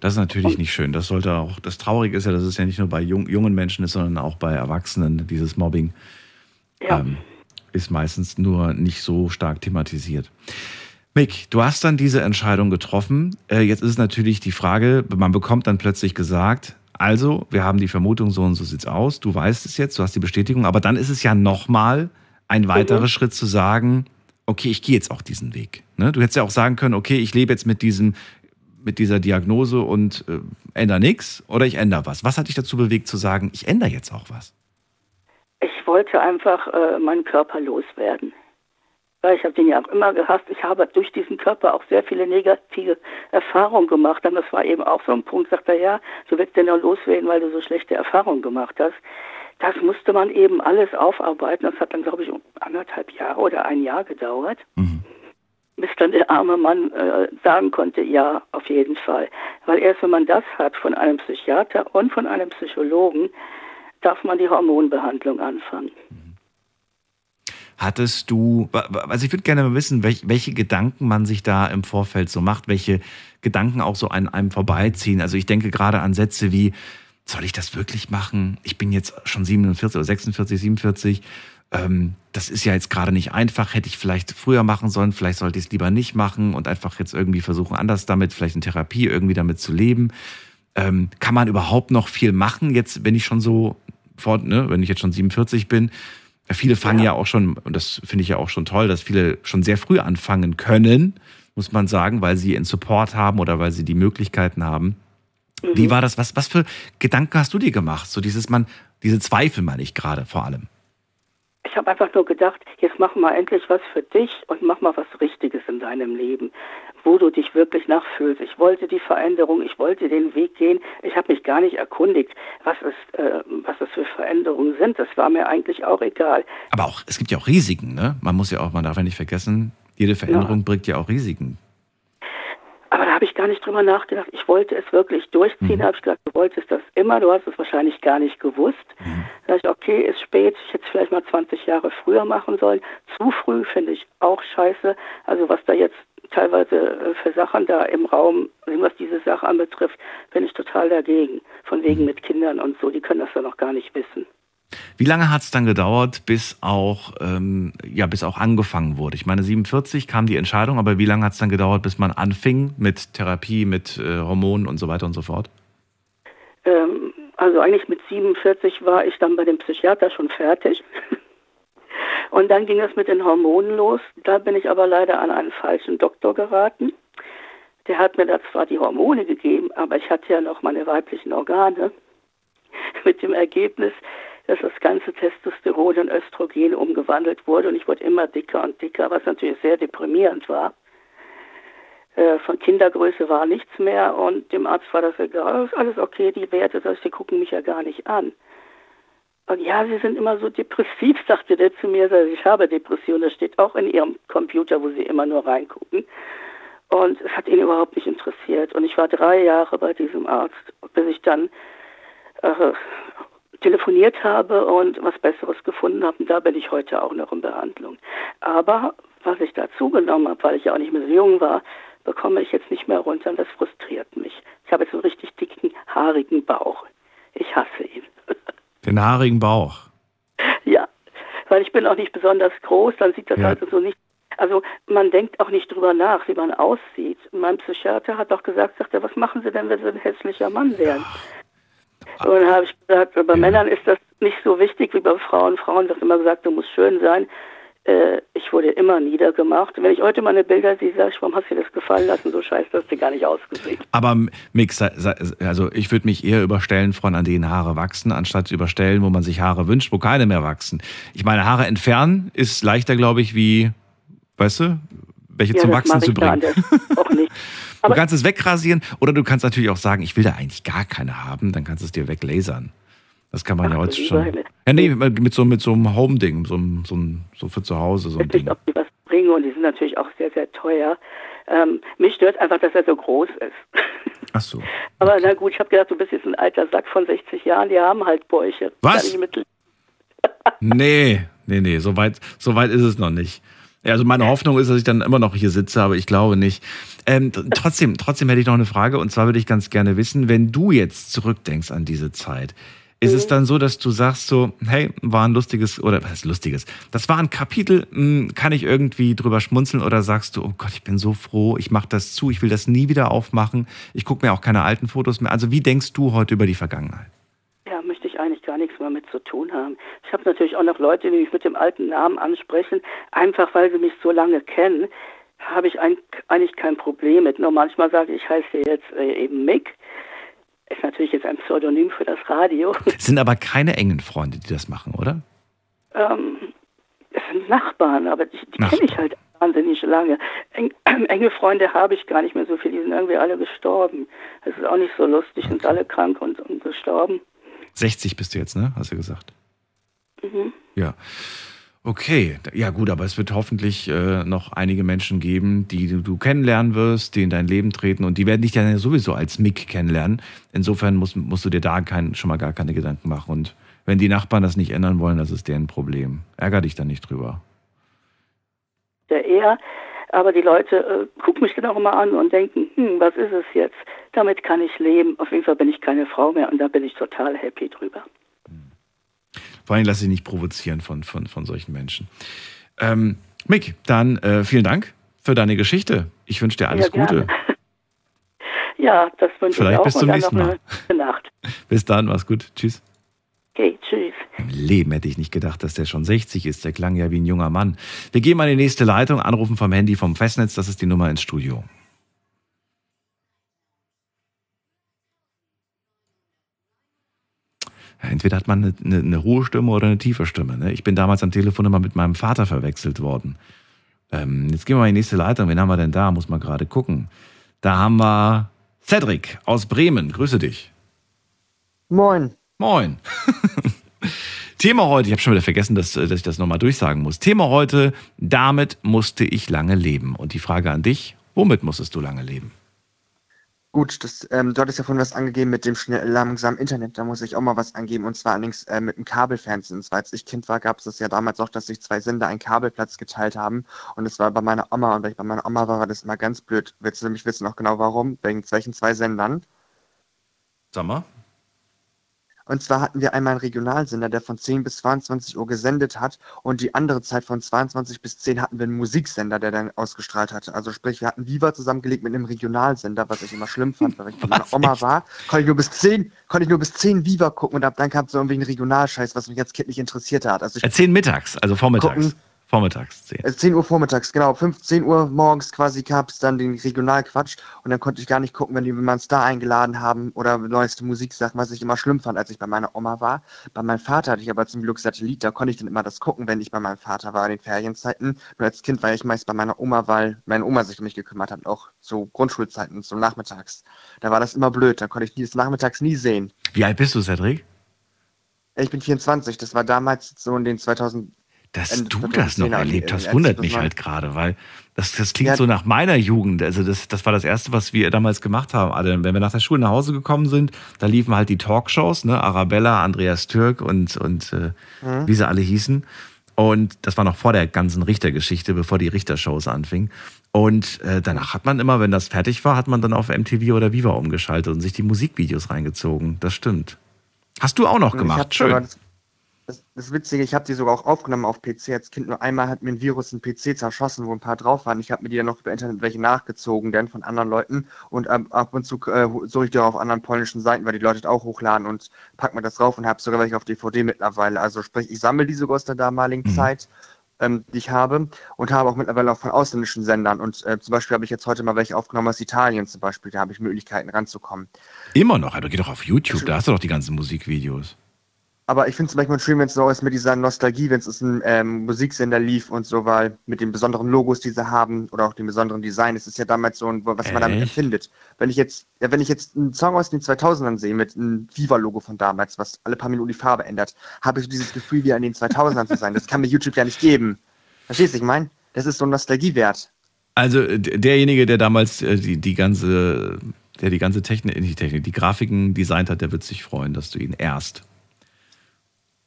Das ist natürlich nicht schön. Das sollte auch, das Traurige ist ja, dass es ja nicht nur bei jung, jungen Menschen ist, sondern auch bei Erwachsenen. Dieses Mobbing Ja. ähm, ist meistens nur nicht so stark thematisiert. Mick, du hast dann diese Entscheidung getroffen. Äh, jetzt ist es natürlich die Frage, man bekommt dann plötzlich gesagt, also, wir haben die Vermutung, so und so sieht's aus. Du weißt es jetzt, du hast die Bestätigung, aber dann ist es ja nochmal ein weiterer Schritt zu sagen, okay, ich gehe jetzt auch diesen Weg. Ne? Du hättest ja auch sagen können, okay, ich lebe jetzt mit diesem, mit dieser Diagnose und äh, ändere nichts oder ich ändere was. Was hat dich dazu bewegt zu sagen, ich ändere jetzt auch was? Ich wollte einfach äh, meinen Körper loswerden. Weil ich habe den ja auch immer gehasst. Ich habe durch diesen Körper auch sehr viele negative Erfahrungen gemacht. Und das war eben auch so ein Punkt, sagt er, ja, du willst den nur loswerden, weil du so schlechte Erfahrungen gemacht hast. Das musste man eben alles aufarbeiten. Das hat dann, glaube ich, um anderthalb Jahre oder ein Jahr gedauert. Bis dann der arme Mann äh, sagen konnte, ja, auf jeden Fall. Weil erst wenn man das hat von einem Psychiater und von einem Psychologen, darf man die Hormonbehandlung anfangen. Hattest du, also ich würde gerne mal wissen, welche, welche Gedanken man sich da im Vorfeld so macht, welche Gedanken auch so an einem vorbeiziehen. Also ich denke gerade an Sätze wie, soll ich das wirklich machen? Ich bin jetzt schon 47 oder 46, 47. ähm, das ist ja jetzt gerade nicht einfach, hätte ich vielleicht früher machen sollen, vielleicht sollte ich es lieber nicht machen und einfach jetzt irgendwie versuchen, anders damit, vielleicht in Therapie irgendwie damit zu leben. Ähm, kann man überhaupt noch viel machen, jetzt, wenn ich schon so fort, ne, wenn ich jetzt schon 47 bin? Viele fangen ja, ja auch schon, und das finde ich ja auch schon toll, dass viele schon sehr früh anfangen können, muss man sagen, weil sie einen Support haben oder weil sie die Möglichkeiten haben. Mhm. Wie war das? Was, was für Gedanken hast du dir gemacht? So dieses man, diese Zweifel meine ich gerade vor allem. Ich habe einfach nur gedacht, jetzt mach mal endlich was für dich und mach mal was Richtiges in deinem Leben, wo du dich wirklich nachfühlst. Ich wollte die Veränderung, ich wollte den Weg gehen. Ich habe mich gar nicht erkundigt, was es, äh, was es für Veränderungen sind. Das war mir eigentlich auch egal. Aber auch, es gibt ja auch Risiken, ne? Man muss ja auch, man darf ja nicht vergessen, jede Veränderung ja. bringt ja auch Risiken. Aber da habe ich gar nicht drüber nachgedacht. Ich wollte es wirklich durchziehen. Mhm. Da habe ich gesagt, du wolltest das immer, du hast es wahrscheinlich gar nicht gewusst. Mhm. Da ich, okay, ist spät, ich hätte es vielleicht mal 20 Jahre früher machen sollen. Zu früh finde ich auch scheiße. Also was da jetzt teilweise äh, für Sachen da im Raum, was diese Sache anbetrifft, bin ich total dagegen. Von wegen mhm. mit Kindern und so, die können das ja noch gar nicht wissen. Wie lange hat es dann gedauert, bis auch, ähm, ja, bis auch angefangen wurde? Ich meine, 47 kam die Entscheidung, aber wie lange hat es dann gedauert, bis man anfing mit Therapie, mit äh, Hormonen und so weiter und so fort? Ähm, also eigentlich mit 47 war ich dann bei dem Psychiater schon fertig. Und dann ging es mit den Hormonen los. Da bin ich aber leider an einen falschen Doktor geraten. Der hat mir da zwar die Hormone gegeben, aber ich hatte ja noch meine weiblichen Organe. Mit dem Ergebnis, dass das ganze Testosteron in Östrogen umgewandelt wurde und ich wurde immer dicker und dicker, was natürlich sehr deprimierend war. Äh, von Kindergröße war nichts mehr und dem Arzt war das egal, ist alles okay, die Werte, das, sie gucken mich ja gar nicht an. Und ja, Sie sind immer so depressiv, sagte der zu mir. Ich habe Depressionen, das steht auch in Ihrem Computer, wo Sie immer nur reingucken. Und es hat ihn überhaupt nicht interessiert. Und ich war drei Jahre bei diesem Arzt, bis ich dann äh, telefoniert habe und was Besseres gefunden habe. Und da bin ich heute auch noch in Behandlung. Aber was ich da zugenommen habe, weil ich ja auch nicht mehr so jung war, bekomme ich jetzt nicht mehr runter und das frustriert mich. Ich habe jetzt einen richtig dicken, haarigen Bauch. Ich hasse ihn. Den haarigen Bauch? Ja, weil ich bin auch nicht besonders groß, dann sieht das ja. also so nicht also man denkt auch nicht drüber nach, wie man aussieht. Mein Psychiater hat auch gesagt, sagt er, was machen Sie denn, wenn Sie ein hässlicher Mann wären? Und dann habe ich gesagt, bei ja. Männern ist das nicht so wichtig wie bei Frauen. Frauen wird immer gesagt, du musst schön sein. Äh, ich wurde immer niedergemacht. Wenn ich heute meine Bilder sehe, sage ich, warum hast du dir das gefallen lassen? So scheiße hast du gar nicht ausgesehen. Aber Mix, also ich würde mich eher überstellen von an denen Haare wachsen, anstatt überstellen, wo man sich Haare wünscht, wo keine mehr wachsen. Ich meine, Haare entfernen ist leichter, glaube ich, wie, weißt du, welche ja, zum Wachsen zu bringen. Auch nicht. du kannst es wegrasieren oder du kannst natürlich auch sagen, ich will da eigentlich gar keine haben, dann kannst du es dir weglasern. Das kann man Ach, ja heute schon. Ja, nee, mit so, mit so einem Home-Ding, so, so, so für zu Hause, so ein Ding. Ob die was bringen und die sind natürlich auch sehr, sehr teuer. Ähm, mich stört einfach, dass er so groß ist. Ach so. Aber okay. na gut, ich habe gedacht, du bist jetzt ein alter Sack von 60 Jahren, die haben halt Bäuche. Was? nee, nee, nee, so weit, so weit ist es noch nicht. Also meine Hoffnung ist, dass ich dann immer noch hier sitze, aber ich glaube nicht. Ähm, trotzdem, trotzdem hätte ich noch eine Frage und zwar würde ich ganz gerne wissen, wenn du jetzt zurückdenkst an diese Zeit, ist es mhm. dann so, dass du sagst so, hey, war ein lustiges, oder was ist lustiges? Das war ein Kapitel, hm, kann ich irgendwie drüber schmunzeln oder sagst du, oh Gott, ich bin so froh, ich mache das zu, ich will das nie wieder aufmachen, ich gucke mir auch keine alten Fotos mehr. Also wie denkst du heute über die Vergangenheit? Ja, möchte ich eigentlich gar nichts mehr mit zu tun haben. Ich habe natürlich auch noch Leute, die mich mit dem alten Namen ansprechen, einfach weil sie mich so lange kennen, habe ich eigentlich kein Problem mit. Nur manchmal sage ich, ich heiße jetzt äh, eben Mick ist natürlich jetzt ein Pseudonym für das Radio. Es sind aber keine engen Freunde, die das machen, oder? Ähm, es sind Nachbarn, aber die, die kenne ich halt wahnsinnig lange. Eng, äh, enge Freunde habe ich gar nicht mehr so viel, die sind irgendwie alle gestorben. Das ist auch nicht so lustig, okay. sind alle krank und, und gestorben. 60 bist du jetzt, ne? Hast du gesagt? Mhm. Ja. Okay, ja gut, aber es wird hoffentlich äh, noch einige Menschen geben, die du, du, kennenlernen wirst, die in dein Leben treten und die werden dich dann ja sowieso als Mick kennenlernen. Insofern musst, musst du dir da kein, schon mal gar keine Gedanken machen. Und wenn die Nachbarn das nicht ändern wollen, das ist deren Problem. Ärger dich da nicht drüber. Ja, eher, aber die Leute äh, gucken mich dann auch immer an und denken, hm, was ist es jetzt? Damit kann ich leben. Auf jeden Fall bin ich keine Frau mehr und da bin ich total happy drüber. Vor allem lass dich nicht provozieren von, von, von solchen Menschen. Ähm, Mick, dann äh, vielen Dank für deine Geschichte. Ich wünsche dir alles Ja, Gute. Ja, das wünsche ich Vielleicht auch. bis zum nächsten Mal. Nacht. Bis dann, mach's gut. Tschüss. Okay, tschüss. Im Leben hätte ich nicht gedacht, dass der schon 60 ist. Der klang ja wie ein junger Mann. Wir gehen mal in die nächste Leitung, anrufen vom Handy vom Festnetz. Das ist die Nummer ins Studio. Entweder hat man eine, eine, eine hohe Stimme oder eine tiefe Stimme. Ne? Ich bin damals am Telefon immer mit meinem Vater verwechselt worden. Ähm, jetzt gehen wir mal in die nächste Leitung. Wen haben wir denn da? Muss man gerade gucken. Da haben wir Cedric aus Bremen. Grüße dich. Moin. Moin. Thema heute, ich habe schon wieder vergessen, dass, dass ich das nochmal durchsagen muss. Thema heute, damit musste ich lange leben. Und die Frage an dich, womit musstest du lange leben? Gut, das, ähm, du hattest ja vorhin was angegeben mit dem schnell langsamen Internet. Da muss ich auch mal was angeben. Und zwar allerdings äh, mit dem Kabelfernsehen. Und zwar, als ich Kind war, gab es das ja damals auch, dass sich zwei Sender einen Kabelplatz geteilt haben. Und es war bei meiner Oma. Und wenn ich bei meiner Oma war, war das immer ganz blöd. Willst du nämlich wissen auch genau warum? Wegen welchen zwei Sendern? Sag mal. Und zwar hatten wir einmal einen Regionalsender, der von 10 bis 22 Uhr gesendet hat und die andere Zeit von 22 bis 10 hatten wir einen Musiksender, der dann ausgestrahlt hatte. Also sprich, wir hatten Viva zusammengelegt mit einem Regionalsender, was ich immer schlimm fand, weil ich bei meiner Oma echt? war, konnte ich nur bis 10, konnte ich nur bis 10 Viva gucken und ab dann kam so irgendwie ein Regionalscheiß, was mich als Kind nicht interessiert hat. Also ich Äh, 10 mittags, also vormittags. Gucken. Vormittags 10. also 10 Uhr vormittags, genau. 15 Uhr morgens quasi gab es dann den Regionalquatsch und dann konnte ich gar nicht gucken, wenn die einen Star eingeladen haben oder neueste Musiksachen, was ich immer schlimm fand, als ich bei meiner Oma war. Bei meinem Vater hatte ich aber zum Glück Satellit, da konnte ich dann immer das gucken, wenn ich bei meinem Vater war in den Ferienzeiten. Nur als Kind war ich meist bei meiner Oma, weil meine Oma sich um mich gekümmert hat, auch so Grundschulzeiten, so nachmittags. Da war das immer blöd, da konnte ich die des Nachmittags nie sehen. Wie alt bist du, Cedric? Ich bin 24, das war damals so in den 2000, Dass Ende du das noch 2010er, erlebt hast, wundert mich halt gerade, weil das, das klingt Ja. so nach meiner Jugend. Also das, das war das Erste, was wir damals gemacht haben. Also wenn wir nach der Schule nach Hause gekommen sind, da liefen halt die Talkshows, ne? Arabella, Andreas Türk und, und äh, Mhm. wie sie alle hießen. Und das war noch vor der ganzen Richtergeschichte, bevor die Richtershows anfingen. Und äh, danach hat man immer, wenn das fertig war, hat man dann auf MTV oder Viva umgeschaltet und sich die Musikvideos reingezogen. Das stimmt. Hast du auch noch gemacht? Schön. Das, das, Witzige, ich habe die sogar auch aufgenommen auf PC als Kind. Nur einmal hat mir ein Virus einen PC zerschossen, wo ein paar drauf waren. Ich habe mir die dann noch über Internet welche nachgezogen, dann von anderen Leuten. Und ähm, ab und zu äh, suche ich die auch auf anderen polnischen Seiten, weil die Leute das auch hochladen und pack mir das drauf und habe sogar welche auf DVD mittlerweile. Also sprich, ich sammle die sogar aus der damaligen Mhm. Zeit, ähm, die ich habe und habe auch mittlerweile auch von ausländischen Sendern. Und äh, zum Beispiel habe ich jetzt heute mal welche aufgenommen aus Italien zum Beispiel. Da habe ich Möglichkeiten ranzukommen. Immer noch. Also geh doch auf YouTube, da hast du doch die ganzen Musikvideos. Aber ich finde es manchmal schön, wenn es so ist mit dieser Nostalgie, wenn es einem ähm, Musiksender lief und so, weil mit den besonderen Logos, die sie haben oder auch dem besonderen Design, es ist ja damals so, ein, was man damit empfindet. Wenn ich jetzt, ja, wenn ich jetzt einen Song aus den 2000ern sehe mit einem Viva-Logo von damals, was alle paar Minuten die Farbe ändert, habe ich so dieses Gefühl, wie in den 2000ern zu sein. Das kann mir YouTube ja nicht geben. Verstehst du, ich meine? Das ist so ein Nostalgiewert. Also derjenige, der damals äh, die, die ganze, der die ganze Technik, nicht Technik, die Grafiken designt hat, der wird sich freuen, dass du ihn erst.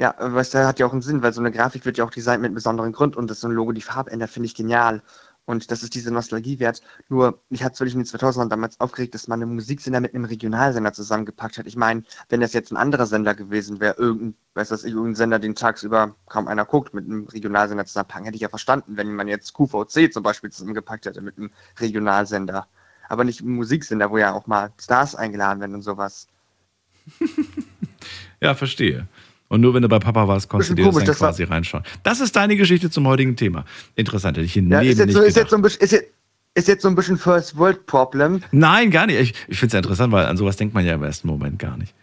Ja, weißt du, hat ja auch einen Sinn, weil so eine Grafik wird ja auch designt mit einem besonderen Grund und das so ein Logo die Farbe ändert, finde ich genial. Und das ist diese Nostalgiewert. Nur, mich hat es wirklich in den 2000ern damals aufgeregt, dass man einen Musiksender mit einem Regionalsender zusammengepackt hat. Ich meine, wenn das jetzt ein anderer Sender gewesen wäre, irgendein, weiß das, irgendein Sender, den tagsüber kaum einer guckt, mit einem Regionalsender zusammenpacken, hätte ich ja verstanden, wenn man jetzt QVC zum Beispiel zusammengepackt hätte mit einem Regionalsender. Aber nicht ein Musiksender, wo ja auch mal Stars eingeladen werden und sowas. Ja, verstehe. Und nur wenn du bei Papa warst, konntest du dir das komisch, dann das quasi reinschauen. Das ist deine Geschichte zum heutigen Thema. Interessant, hätte ich in Ja, Leben ist jetzt, nicht so, ist, jetzt so ein bisschen, ist, jetzt, ist jetzt so ein bisschen First World Problem. Nein, gar nicht. Ich, ich finde es ja interessant, weil an sowas denkt man ja im ersten Moment gar nicht.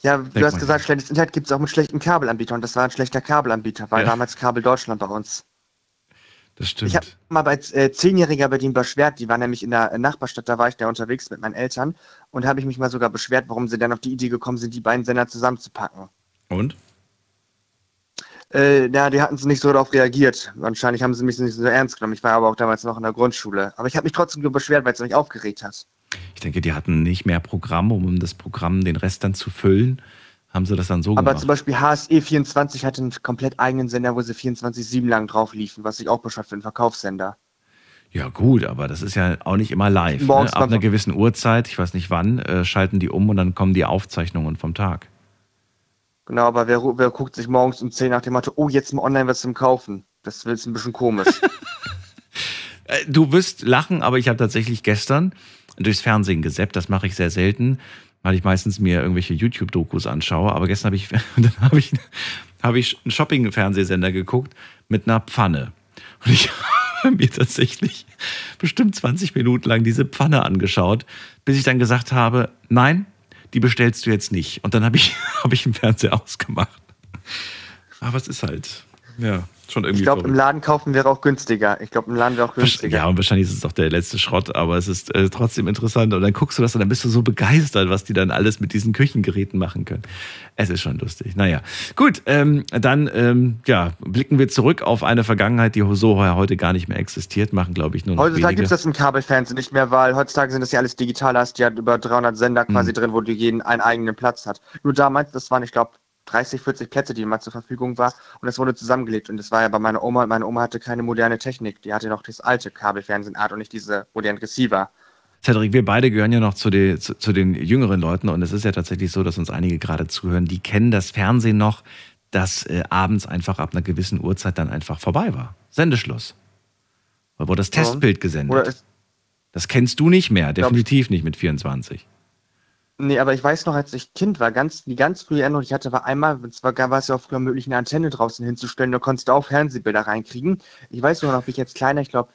Ja, du Denk hast mal. gesagt, schlechtes Internet gibt es auch mit schlechten Kabelanbietern. Und das war ein schlechter Kabelanbieter, war Ja. damals Kabel Deutschland bei uns. Das stimmt. Ich habe mal bei äh, Zehnjähriger bei denen beschwert, die waren nämlich in der äh, Nachbarstadt, da war ich da unterwegs mit meinen Eltern und habe ich mich mal sogar beschwert, warum sie dann auf die Idee gekommen sind, die beiden Sender zusammenzupacken. Und? Äh, ja, die hatten sie nicht so darauf reagiert. Wahrscheinlich haben sie mich nicht so ernst genommen. Ich war aber auch damals noch in der Grundschule. Aber ich habe mich trotzdem nur beschwert, weil es mich aufgeregt hat. Ich denke, die hatten nicht mehr Programm, um das Programm den Rest dann zu füllen. Haben sie das dann so Aber gemacht? zum Beispiel HSE24 hatte einen komplett eigenen Sender, wo sie 24-7 lang drauf liefen, was ich auch bescheuert für einen Verkaufssender. Ja gut, aber das ist ja auch nicht immer live. Ne? Ab einer gewissen Uhrzeit, ich weiß nicht wann, äh, schalten die um und dann kommen die Aufzeichnungen vom Tag. Genau, aber wer, wer guckt sich morgens um 10 nach dem Motto, oh, jetzt mal online was zum Kaufen? Das ist ein bisschen komisch. Äh, Du wirst lachen, aber ich habe tatsächlich gestern durchs Fernsehen gesäppt. Das mache ich sehr selten, weil ich meistens mir irgendwelche YouTube-Dokus anschaue. Aber gestern habe ich, habe ich, habe ich einen Shopping-Fernsehsender geguckt mit einer Pfanne. Und ich habe mir tatsächlich bestimmt 20 Minuten lang diese Pfanne angeschaut, bis ich dann gesagt habe, nein, die bestellst du jetzt nicht. Und dann habe ich, habe ich den Fernseher ausgemacht. Aber es ist halt, ja, schon irgendwie Ich glaube, im Laden kaufen wäre auch günstiger. Ich glaube, im Laden wäre auch günstiger. Ja, und wahrscheinlich ist es doch der letzte Schrott, aber es ist äh, trotzdem interessant. Und dann guckst du das und dann bist du so begeistert, was die dann alles mit diesen Küchengeräten machen können. Es ist schon lustig. Naja, gut, ähm, dann ähm, ja, blicken wir zurück auf eine Vergangenheit, die so heute gar nicht mehr existiert, machen, glaube ich, nur noch Heutzutage gibt es das im Kabelfernsehen nicht mehr, weil heutzutage sind das ja alles digital. Hast ja über 300 Sender quasi Mhm. drin, wo du jeden einen eigenen Platz hat. Nur damals, das waren, ich glaube, 30, 40 Plätze, die mal zur Verfügung war. Und das wurde zusammengelegt. Und das war ja bei meiner Oma. Und meine Oma hatte keine moderne Technik. Die hatte noch das alte Kabelfernsehenart und nicht diese modernen Receiver. Cedric, wir beide gehören ja noch zu, den zu, zu den jüngeren Leuten und es ist ja tatsächlich so, dass uns einige gerade zuhören, die kennen das Fernsehen noch, dass äh, abends einfach ab einer gewissen Uhrzeit dann einfach vorbei war. Sendeschluss. Da wurde das. Testbild gesendet. Ist, Das kennst du nicht mehr, definitiv nicht mit 24. Nee, aber ich weiß noch, als ich Kind war, ganz, die ganz frühe Erinnerung, die ich hatte, war einmal, und zwar war es ja auch früher möglich, eine Antenne draußen hinzustellen, da konntest du auch Fernsehbilder reinkriegen. Ich weiß nur noch, wie ich jetzt kleiner, ich glaube,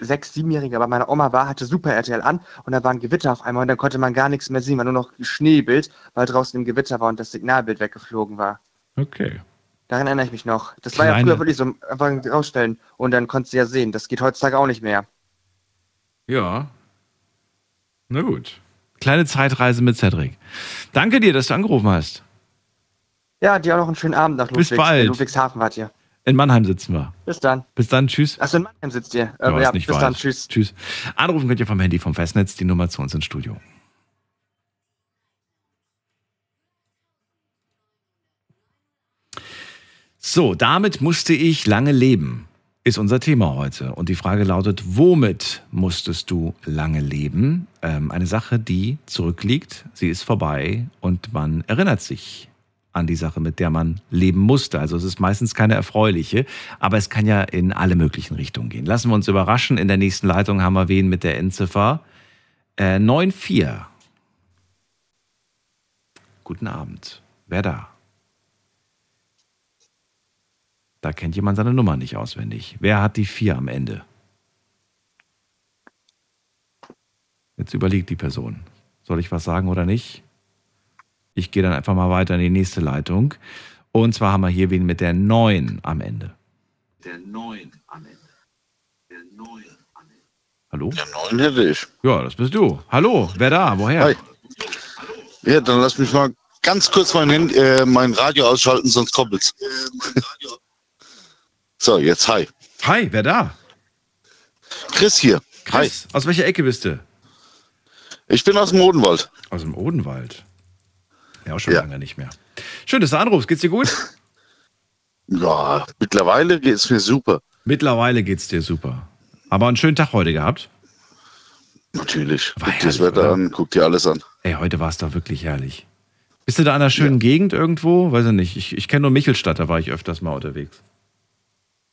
sechs, siebenjähriger bei meiner Oma war, hatte Super RTL an und da war ein Gewitter auf einmal und dann konnte man gar nichts mehr sehen, war nur noch Schneebild, weil draußen im Gewitter war und das Signalbild weggeflogen war. Okay. Daran erinnere ich mich noch. Das war ja Kleine- früher wirklich so, einfach rausstellen und dann konntest du ja sehen. Das geht heutzutage auch nicht mehr. Ja. Na gut. Kleine Zeitreise mit Cedric. Danke dir, dass du angerufen hast. Ja, dir auch noch einen schönen Abend nach Bis Ludwigs. bald. In Ludwigshafen wart ihr. In Mannheim sitzen wir. Bis dann. Bis dann, tschüss. Achso, in Mannheim sitzt ihr. Ja, Äh, ja, nicht bis weit. dann. Tschüss. Tschüss. Anrufen könnt ihr vom Handy vom Festnetz die Nummer zu uns ins Studio. So, damit musste ich lange leben, ist unser Thema heute. Und die Frage lautet, womit musstest du lange leben? Ähm, eine Sache, die zurückliegt, sie ist vorbei und man erinnert sich an die Sache, mit der man leben musste. Also es ist meistens keine erfreuliche, aber es kann ja in alle möglichen Richtungen gehen. Lassen wir uns überraschen. In der nächsten Leitung haben wir wen mit der Endziffer äh, 94. Guten Abend. Wer da? Da kennt jemand seine Nummer nicht auswendig. Wer hat die 4 am Ende? Jetzt überlegt die Person. Soll ich was sagen oder nicht? Ich gehe dann einfach mal weiter in die nächste Leitung. Und zwar haben wir hier wen mit der 9 am Ende. Der 9 am Ende. Der 9 am Ende. Hallo? Ja, neun hätte ich. Ja, das bist du. Hallo, wer da? Woher? Hi. Ja, dann lass mich mal ganz kurz mein, Handy, äh, mein Radio ausschalten, sonst koppelt's. So, jetzt hi. Hi, wer da? Chris hier. Chris, aus welcher Ecke bist du? Hi. Ich bin aus dem Odenwald. Aus dem Odenwald. Ja, auch schon Ja. lange nicht mehr. Schön, dass du anrufst. Geht's dir gut? Ja, mittlerweile geht's mir super. Mittlerweile geht's dir super. Aber einen schönen Tag heute gehabt. Natürlich. War Guck dir das Wetter oder? an, guck dir alles an. Ey, heute war es doch wirklich herrlich. Bist du da in einer schönen Gegend irgendwo? Weiß ich nicht. Ich, ich kenne nur Michelstadt, da war ich öfters mal unterwegs.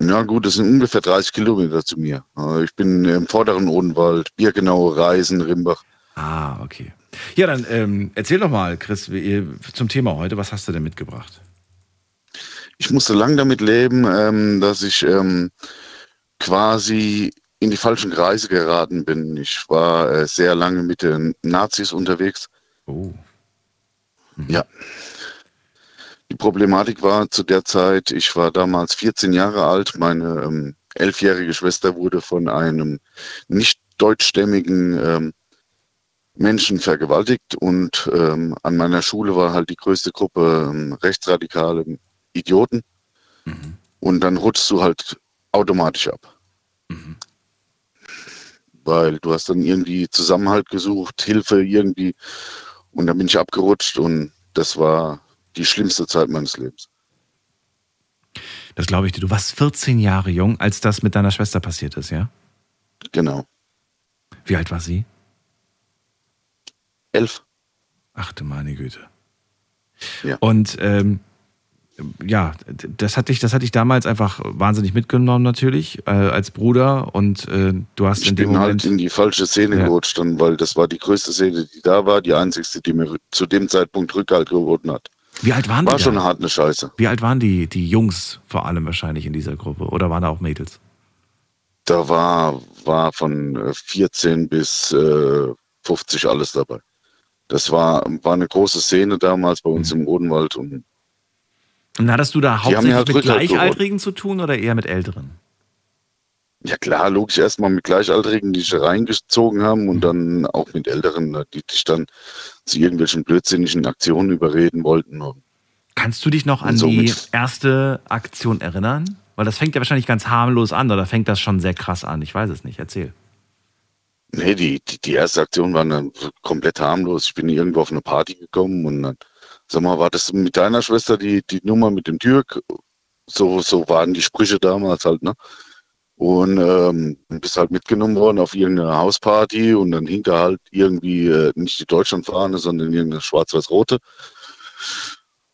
Ja gut, das sind ungefähr 30 Kilometer zu mir. Äh, Ich bin im vorderen Odenwald, Birkenau, Reisen, Rimbach. Ah, okay. Ja, dann ähm, erzähl doch mal, Chris, wie, zum Thema heute. Was hast du denn mitgebracht? Ich musste lang damit leben, ähm, dass ich ähm, quasi in die falschen Kreise geraten bin. Ich war äh, sehr lange mit den Nazis unterwegs. Oh. Ja. Die Problematik war zu der Zeit, ich war damals 14 Jahre alt, meine ähm, elfjährige Schwester wurde von einem nicht deutschstämmigen ähm, Menschen vergewaltigt und ähm, an meiner Schule war halt die größte Gruppe ähm, rechtsradikale Idioten Mhm. und dann rutschst du halt automatisch ab. Mhm. Weil du hast dann irgendwie Zusammenhalt gesucht, Hilfe irgendwie und dann bin ich abgerutscht und das war die schlimmste Zeit meines Lebens. Das glaube ich dir. Du warst 14 Jahre jung, als das mit deiner Schwester passiert ist, ja? Genau. Wie alt war sie? Elf. Ach du meine Güte. Ja. Und ähm, ja, das hatte ich, das hatte ich damals einfach wahnsinnig mitgenommen natürlich äh, als Bruder und äh, du hast Ich in dem bin Moment halt in die falsche Szene Ja. gerutscht, dann, weil das war die größte Szene, die da war, die einzigste, die mir zu dem Zeitpunkt Rückhalt geboten hat. Wie alt waren War die? schon da? hart eine Scheiße. Wie alt waren die die Jungs vor allem wahrscheinlich in dieser Gruppe oder waren da auch Mädels? Da war, war von äh, 14 bis äh, 50 alles dabei. Das war, war eine große Szene damals bei Mhm. uns im Odenwald und Und hattest du da hauptsächlich halt mit Gleichaltrigen zu tun oder eher mit Älteren? ja klar, logisch erstmal mit Gleichaltrigen, die sich reingezogen haben Mhm. und dann auch mit Älteren, ne, die dich dann zu irgendwelchen blödsinnigen Aktionen überreden wollten. Kannst du dich noch an die erste Aktion erinnern? Weil das fängt ja wahrscheinlich ganz harmlos an oder fängt das schon sehr krass an? Ich weiß es nicht. Erzähl. Nee, die, die, die erste Aktion war dann komplett harmlos. Ich bin irgendwo auf eine Party gekommen und dann, sag mal, war das mit deiner Schwester die, die Nummer mit dem Türk? So, so waren die Sprüche damals halt, ne? Und ähm, bist halt mitgenommen worden auf irgendeine Hausparty und dann hing da halt irgendwie äh, nicht die Deutschlandfahne, sondern irgendeine schwarz-weiß-rote.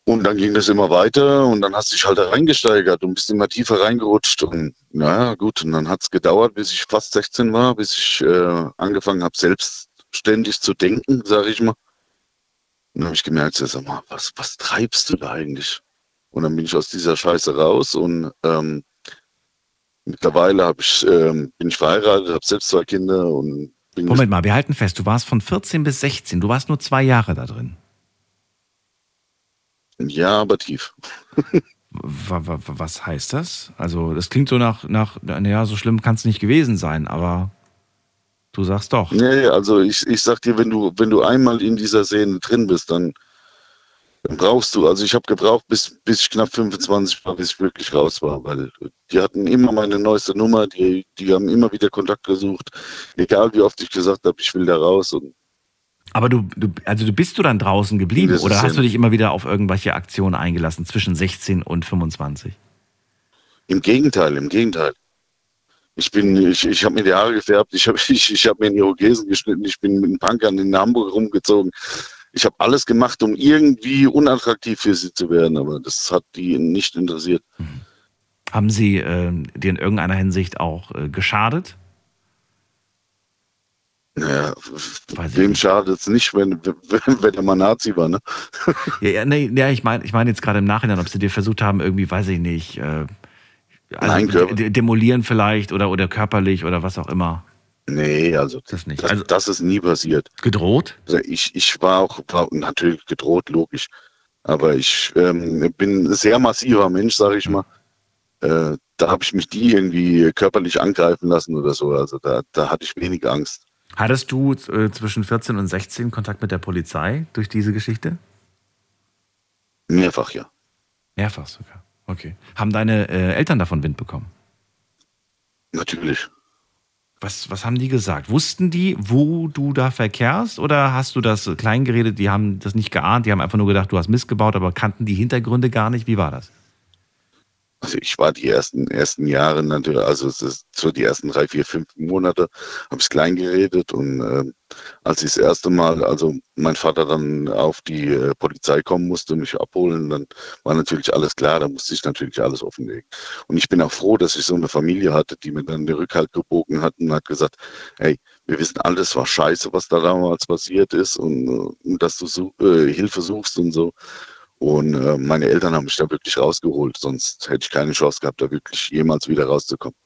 Und dann ging das immer weiter und dann hast du dich halt reingesteigert und bist immer tiefer reingerutscht. Und naja, gut, und dann hat es gedauert, bis ich fast 16 war, bis ich äh, angefangen habe, selbstständig zu denken, sage ich mal. Und dann habe ich gemerkt, sag mal, was, was treibst du da eigentlich? Und dann bin ich aus dieser Scheiße raus und ähm, mittlerweile hab ich, ähm, bin ich verheiratet, habe selbst zwei Kinder und bin Moment mal, wir halten fest, du warst von 14 bis 16. Du warst nur zwei Jahre da drin. ja, aber tief. Wa- wa- wa- Was heißt das? Also, das klingt so nach, nach naja, so schlimm kann es nicht gewesen sein, aber du sagst doch. Nee, also ich, ich sag dir, wenn du, wenn du einmal in dieser Szene drin bist, dann, dann brauchst du, also ich habe gebraucht, bis, bis ich knapp 25 war, bis ich wirklich raus war, weil die hatten immer meine neueste Nummer, die, die haben immer wieder Kontakt gesucht, egal wie oft ich gesagt habe, ich will da raus und Aber du, du, also du bist du dann draußen geblieben oder hast du dich immer wieder auf irgendwelche Aktionen eingelassen zwischen 16 und 25? Im Gegenteil, im Gegenteil. Ich bin, ich, ich habe mir die Haare gefärbt, ich habe ich, ich hab mir in Irokesen geschnitten, ich bin mit den Punkern in Hamburg rumgezogen. Ich habe alles gemacht, um irgendwie unattraktiv für sie zu werden, aber das hat die nicht interessiert. Haben sie äh, dir in irgendeiner Hinsicht auch äh, geschadet? Naja, Weiß wem schadet es nicht, wenn, wenn, wenn er mal Nazi war, ne? Ja, ja, nee, ja ich meine ich mein jetzt gerade im Nachhinein, ob sie dir versucht haben, irgendwie, weiß ich nicht, äh, also Nein, demolieren vielleicht oder, oder körperlich oder was auch immer. Nee, also Das nicht. das, Also das ist nie passiert. gedroht? Also ich, ich war auch war natürlich gedroht, logisch. Aber ich ähm, bin ein sehr massiver Mensch, sage ich mal. Äh, da habe ich mich nie irgendwie körperlich angreifen lassen oder so. Also da, da hatte ich wenig Angst. Hattest du äh, zwischen 14 und 16 Kontakt mit der Polizei durch diese Geschichte? Mehrfach, ja. Mehrfach sogar. Okay. Haben deine äh, Eltern davon Wind bekommen? Natürlich. Was, was haben die gesagt? Wussten die, wo du da verkehrst oder hast du das klein geredet? Die haben das nicht geahnt, die haben einfach nur gedacht, du hast Mist gebaut, aber kannten die Hintergründe gar nicht. Wie war das? Also ich war die ersten ersten Jahre natürlich, also so die ersten drei, vier, fünf Monate, habe ich klein geredet und ähm, als ich das erste Mal, also mein Vater dann auf die äh, Polizei kommen musste, mich abholen, dann war natürlich alles klar, da musste ich natürlich alles offenlegen. Und ich bin auch froh, dass ich so eine Familie hatte, die mir dann den Rückhalt gebogen hat und hat gesagt, hey, wir wissen alles war scheiße, was da damals passiert ist und, äh, und dass du su äh, Hilfe suchst und so. Und äh, meine Eltern haben mich da wirklich rausgeholt, sonst hätte ich keine Chance gehabt, da wirklich jemals wieder rauszukommen.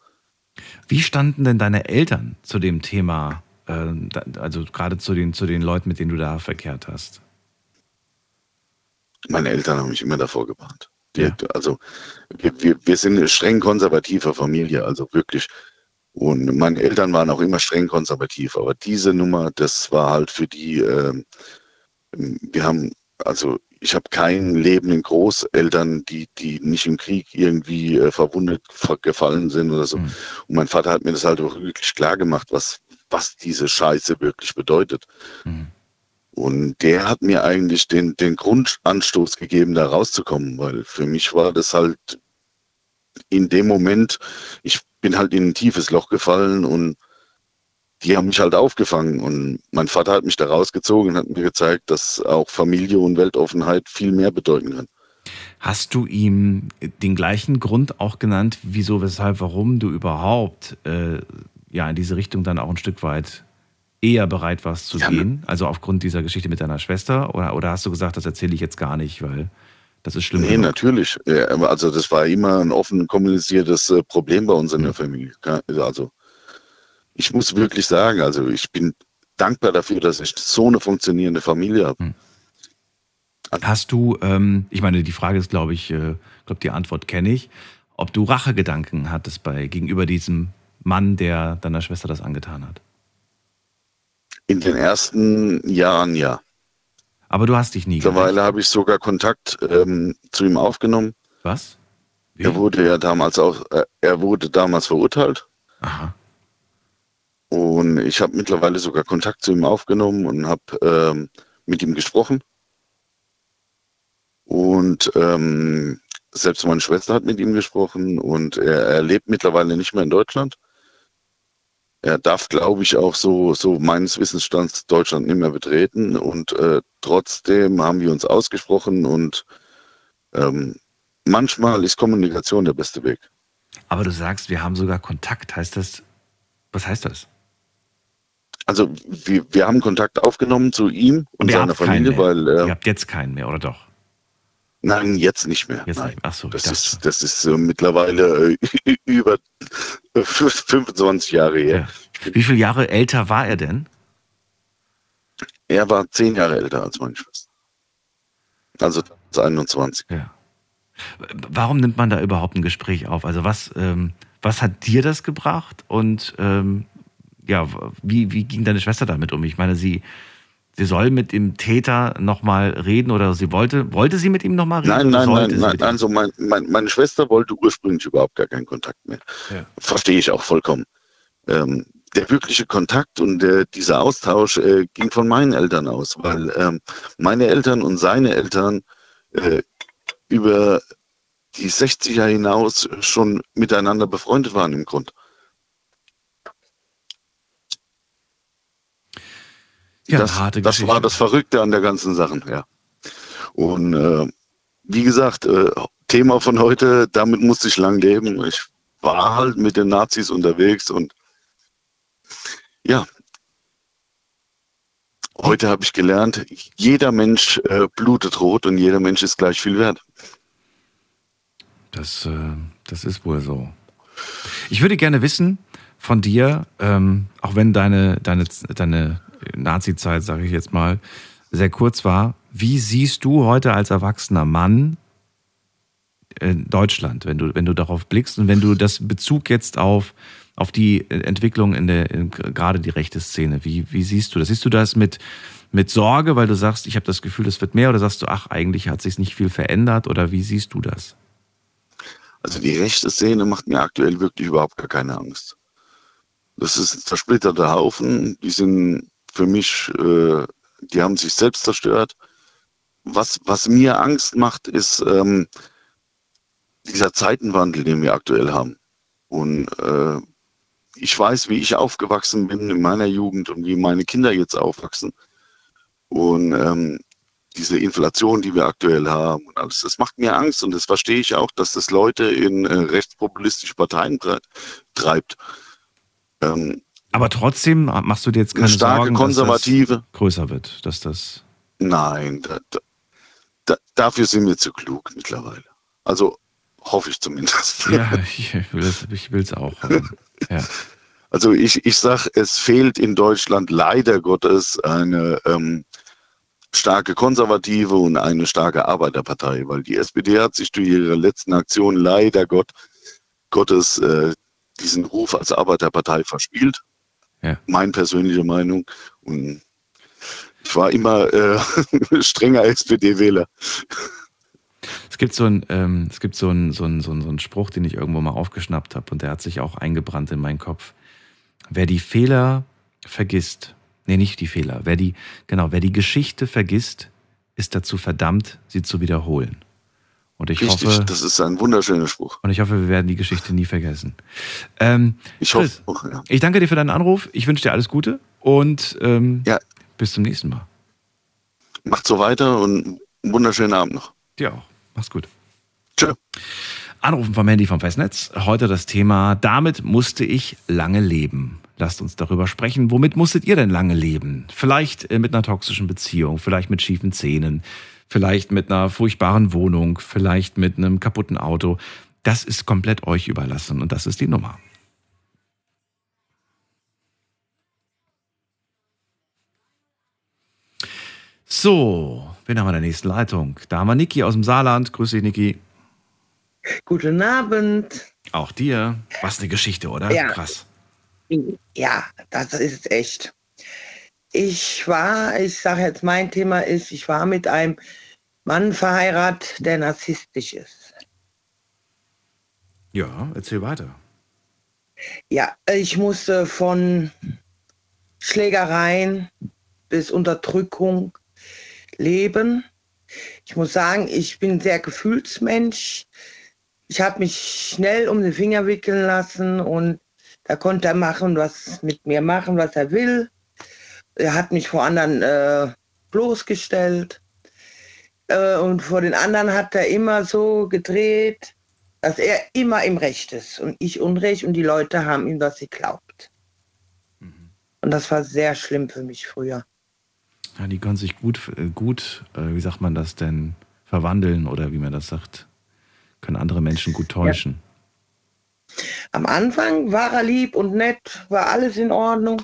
Wie standen denn deine Eltern zu dem Thema, äh, also gerade zu den, zu den Leuten, mit denen du da verkehrt hast? Meine Eltern haben mich immer davor gewarnt. Ja. Also wir, wir, wir sind eine streng konservative Familie, also wirklich. Und meine Eltern waren auch immer streng konservativ, aber diese Nummer, das war halt für die, ähm, wir haben, also ich habe keinen lebenden Großeltern, die, die nicht im Krieg irgendwie äh, verwundet ver- gefallen sind oder so. Mhm. Und mein Vater hat mir das halt auch wirklich klar gemacht, was, was diese Scheiße wirklich bedeutet. Mhm. Und der hat mir eigentlich den, den Grundanstoß gegeben, da rauszukommen, weil für mich war das halt in dem Moment, ich bin halt in ein tiefes Loch gefallen und die haben mich halt aufgefangen und mein Vater hat mich da rausgezogen und hat mir gezeigt, dass auch Familie und Weltoffenheit viel mehr bedeuten kann. Hast du ihm den gleichen Grund auch genannt, wieso, weshalb, warum du überhaupt äh, ja in diese Richtung dann auch ein Stück weit eher bereit warst zu Ja, gehen? Also aufgrund dieser Geschichte mit deiner Schwester? Oder, oder hast du gesagt, das erzähle ich jetzt gar nicht, weil das ist schlimm? Nee, genug? natürlich. Also das war immer ein offen kommuniziertes äh, Problem bei uns in der Familie. Ke- Also ich muss wirklich sagen, also ich bin dankbar dafür, dass ich so eine funktionierende Familie habe. Hast du, ähm, ich meine, die Frage ist, glaube ich, äh, glaube die Antwort kenne ich, ob du Rachegedanken hattest bei gegenüber diesem Mann, der deiner Schwester das angetan hat. In den ersten Jahren ja. Aber du hast dich nie Mittlerweile habe ich sogar Kontakt ähm, zu ihm aufgenommen. Was? Wie? Er wurde ja damals auch, äh, er wurde damals verurteilt Aha. Und ich habe mittlerweile sogar Kontakt zu ihm aufgenommen und habe ähm, mit ihm gesprochen. Und ähm, selbst meine Schwester hat mit ihm gesprochen und er, er lebt mittlerweile nicht mehr in Deutschland. Er darf, glaube ich, auch so, so meines Wissensstands Deutschland nicht mehr betreten. Und äh, trotzdem haben wir uns ausgesprochen und ähm, manchmal ist Kommunikation der beste Weg. Aber du sagst, wir haben sogar Kontakt. Heißt das, was heißt das? Also wir, wir haben Kontakt aufgenommen zu ihm und ihr seiner Familie, weil Ihr äh, habt jetzt keinen mehr, oder doch? nein, jetzt nicht mehr. Jetzt nein. nicht. Ach so, Das ist, das ist äh, mittlerweile äh, über 25 Jahre her. Ja. Wie viele Jahre älter war er denn? Er war zehn Jahre älter als meine Schwester. Also 21. Ja. Warum nimmt man da überhaupt ein Gespräch auf? Also was, ähm, was hat dir das gebracht und ähm, ja, wie, wie ging deine Schwester damit um? Ich meine, sie, sie soll mit dem Täter nochmal reden oder sie wollte, wollte sie mit ihm nochmal reden? Nein, nein, nein, nein. Also mein, mein, meine Schwester wollte ursprünglich überhaupt gar keinen Kontakt mehr. Ja. Verstehe ich auch vollkommen. Ähm, der wirkliche Kontakt und der, dieser Austausch äh, ging von meinen Eltern aus, weil ähm, meine Eltern und seine Eltern äh, über die 60er hinaus schon miteinander befreundet waren im Grund. Ja, das, harte das Geschichte. war das Verrückte an der ganzen Sache, ja. Und äh, wie gesagt, äh, Thema von heute, damit musste ich lang leben. Ich war halt mit den Nazis unterwegs und ja, heute habe ich gelernt, jeder Mensch äh, blutet rot und jeder Mensch ist gleich viel wert. Das, äh, das ist wohl so. Ich würde gerne wissen von dir, ähm, auch wenn deine, deine, deine Nazi-Zeit, sage ich jetzt mal, sehr kurz war, wie siehst du heute als erwachsener Mann in Deutschland, wenn du, wenn du darauf blickst und wenn du das Bezug jetzt auf, auf die Entwicklung in der, in, gerade die rechte Szene, wie, wie siehst du das? Siehst du das mit, mit Sorge, weil du sagst, ich habe das Gefühl, es wird mehr, oder sagst du, ach, eigentlich hat sich nicht viel verändert, oder wie siehst du das? Also die rechte Szene macht mir aktuell wirklich überhaupt gar keine Angst. Das ist ein zersplitterter Haufen. Die sind für mich, äh, die haben sich selbst zerstört. Was, was mir Angst macht, ist ähm, dieser Zeitenwandel, den wir aktuell haben. Und äh, ich weiß, wie ich aufgewachsen bin in meiner Jugend und wie meine Kinder jetzt aufwachsen. Und ähm, diese Inflation, die wir aktuell haben und alles, das macht mir Angst und das verstehe ich auch, dass das Leute in äh, rechtspopulistische Parteien tre treibt. Ähm, Aber trotzdem machst du dir jetzt keine eine starke Sorgen, Konservative. dass das größer wird, dass das Nein, da, da, da, dafür sind wir zu klug mittlerweile. Also hoffe ich zumindest. ja, ich will es auch. Ja. Also ich, ich sage, es fehlt in Deutschland leider Gottes eine ähm, starke Konservative und eine starke Arbeiterpartei, weil die SPD hat sich durch ihre letzten Aktionen leider Gott, Gottes äh, diesen Ruf als Arbeiterpartei verspielt. Ja. Meine persönliche Meinung. Und ich war immer äh, strenger SPD-Wähler. Es gibt so ein, ähm, es gibt so einen so einen, so einen, so einen Spruch, den ich irgendwo mal aufgeschnappt habe und der hat sich auch eingebrannt in meinen Kopf. Wer die Fehler vergisst, nee, nicht die Fehler, wer die, genau, wer die Geschichte vergisst, ist dazu verdammt, sie zu wiederholen. Und ich Richtig, hoffe, das ist ein wunderschöner Spruch. und ich hoffe, wir werden die Geschichte nie vergessen. Ähm, Ich Chris, hoffe, auch, ja. ich danke dir für deinen Anruf. Ich wünsche dir alles Gute und ähm, Ja. bis zum nächsten Mal. macht so weiter und einen wunderschönen Abend noch. Dir auch. Mach's gut. Tschö. Anrufen vom Handy vom Festnetz. Heute das Thema, damit musste ich lange leben. Lasst uns darüber sprechen. Womit musstet ihr denn lange leben? Vielleicht äh, mit einer toxischen Beziehung, vielleicht mit schiefen Zähnen, vielleicht mit einer furchtbaren Wohnung, vielleicht mit einem kaputten Auto. Das ist komplett euch überlassen und das ist die Nummer. So, wen haben wir in der nächsten Leitung? Da haben wir Niki aus dem Saarland. Grüß dich, Niki. Guten Abend. Auch dir. Was eine Geschichte, oder? Ja. Krass. Ja, das ist echt. Ich war, ich sage jetzt, mein Thema ist, ich war mit einem Mann verheiratet, der narzisstisch ist. Ja, erzähl weiter. Ja, ich musste von Schlägereien bis Unterdrückung leben. Ich muss sagen, ich bin ein sehr Gefühlsmensch. Ich habe mich schnell um den Finger wickeln lassen und da konnte er machen, was mit mir machen, was er will. Er hat mich vor anderen äh, bloßgestellt. Äh, und vor den anderen hat er immer so gedreht, dass er immer im Recht ist und ich Unrecht und die Leute haben ihm das geglaubt. Und das war sehr schlimm für mich früher. Ja, die können sich gut, äh, gut, äh, wie sagt man das denn, verwandeln oder wie man das sagt, können andere Menschen gut täuschen. Am Anfang war er lieb und nett, war alles in Ordnung.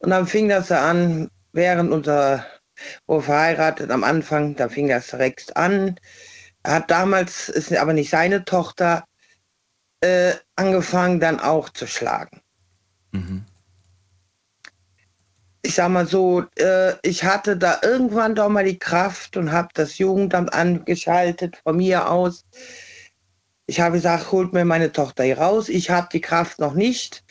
Und dann fing das an, während unser, wo verheiratet am Anfang, da fing das direkt an. Er hat damals, ist aber nicht seine Tochter, äh, angefangen dann auch zu schlagen. Mhm. Ich sag mal so, äh, ich hatte da irgendwann doch mal die Kraft und habe das Jugendamt angeschaltet von mir aus. Ich habe gesagt, holt mir meine Tochter hier raus. Ich habe die Kraft noch nicht.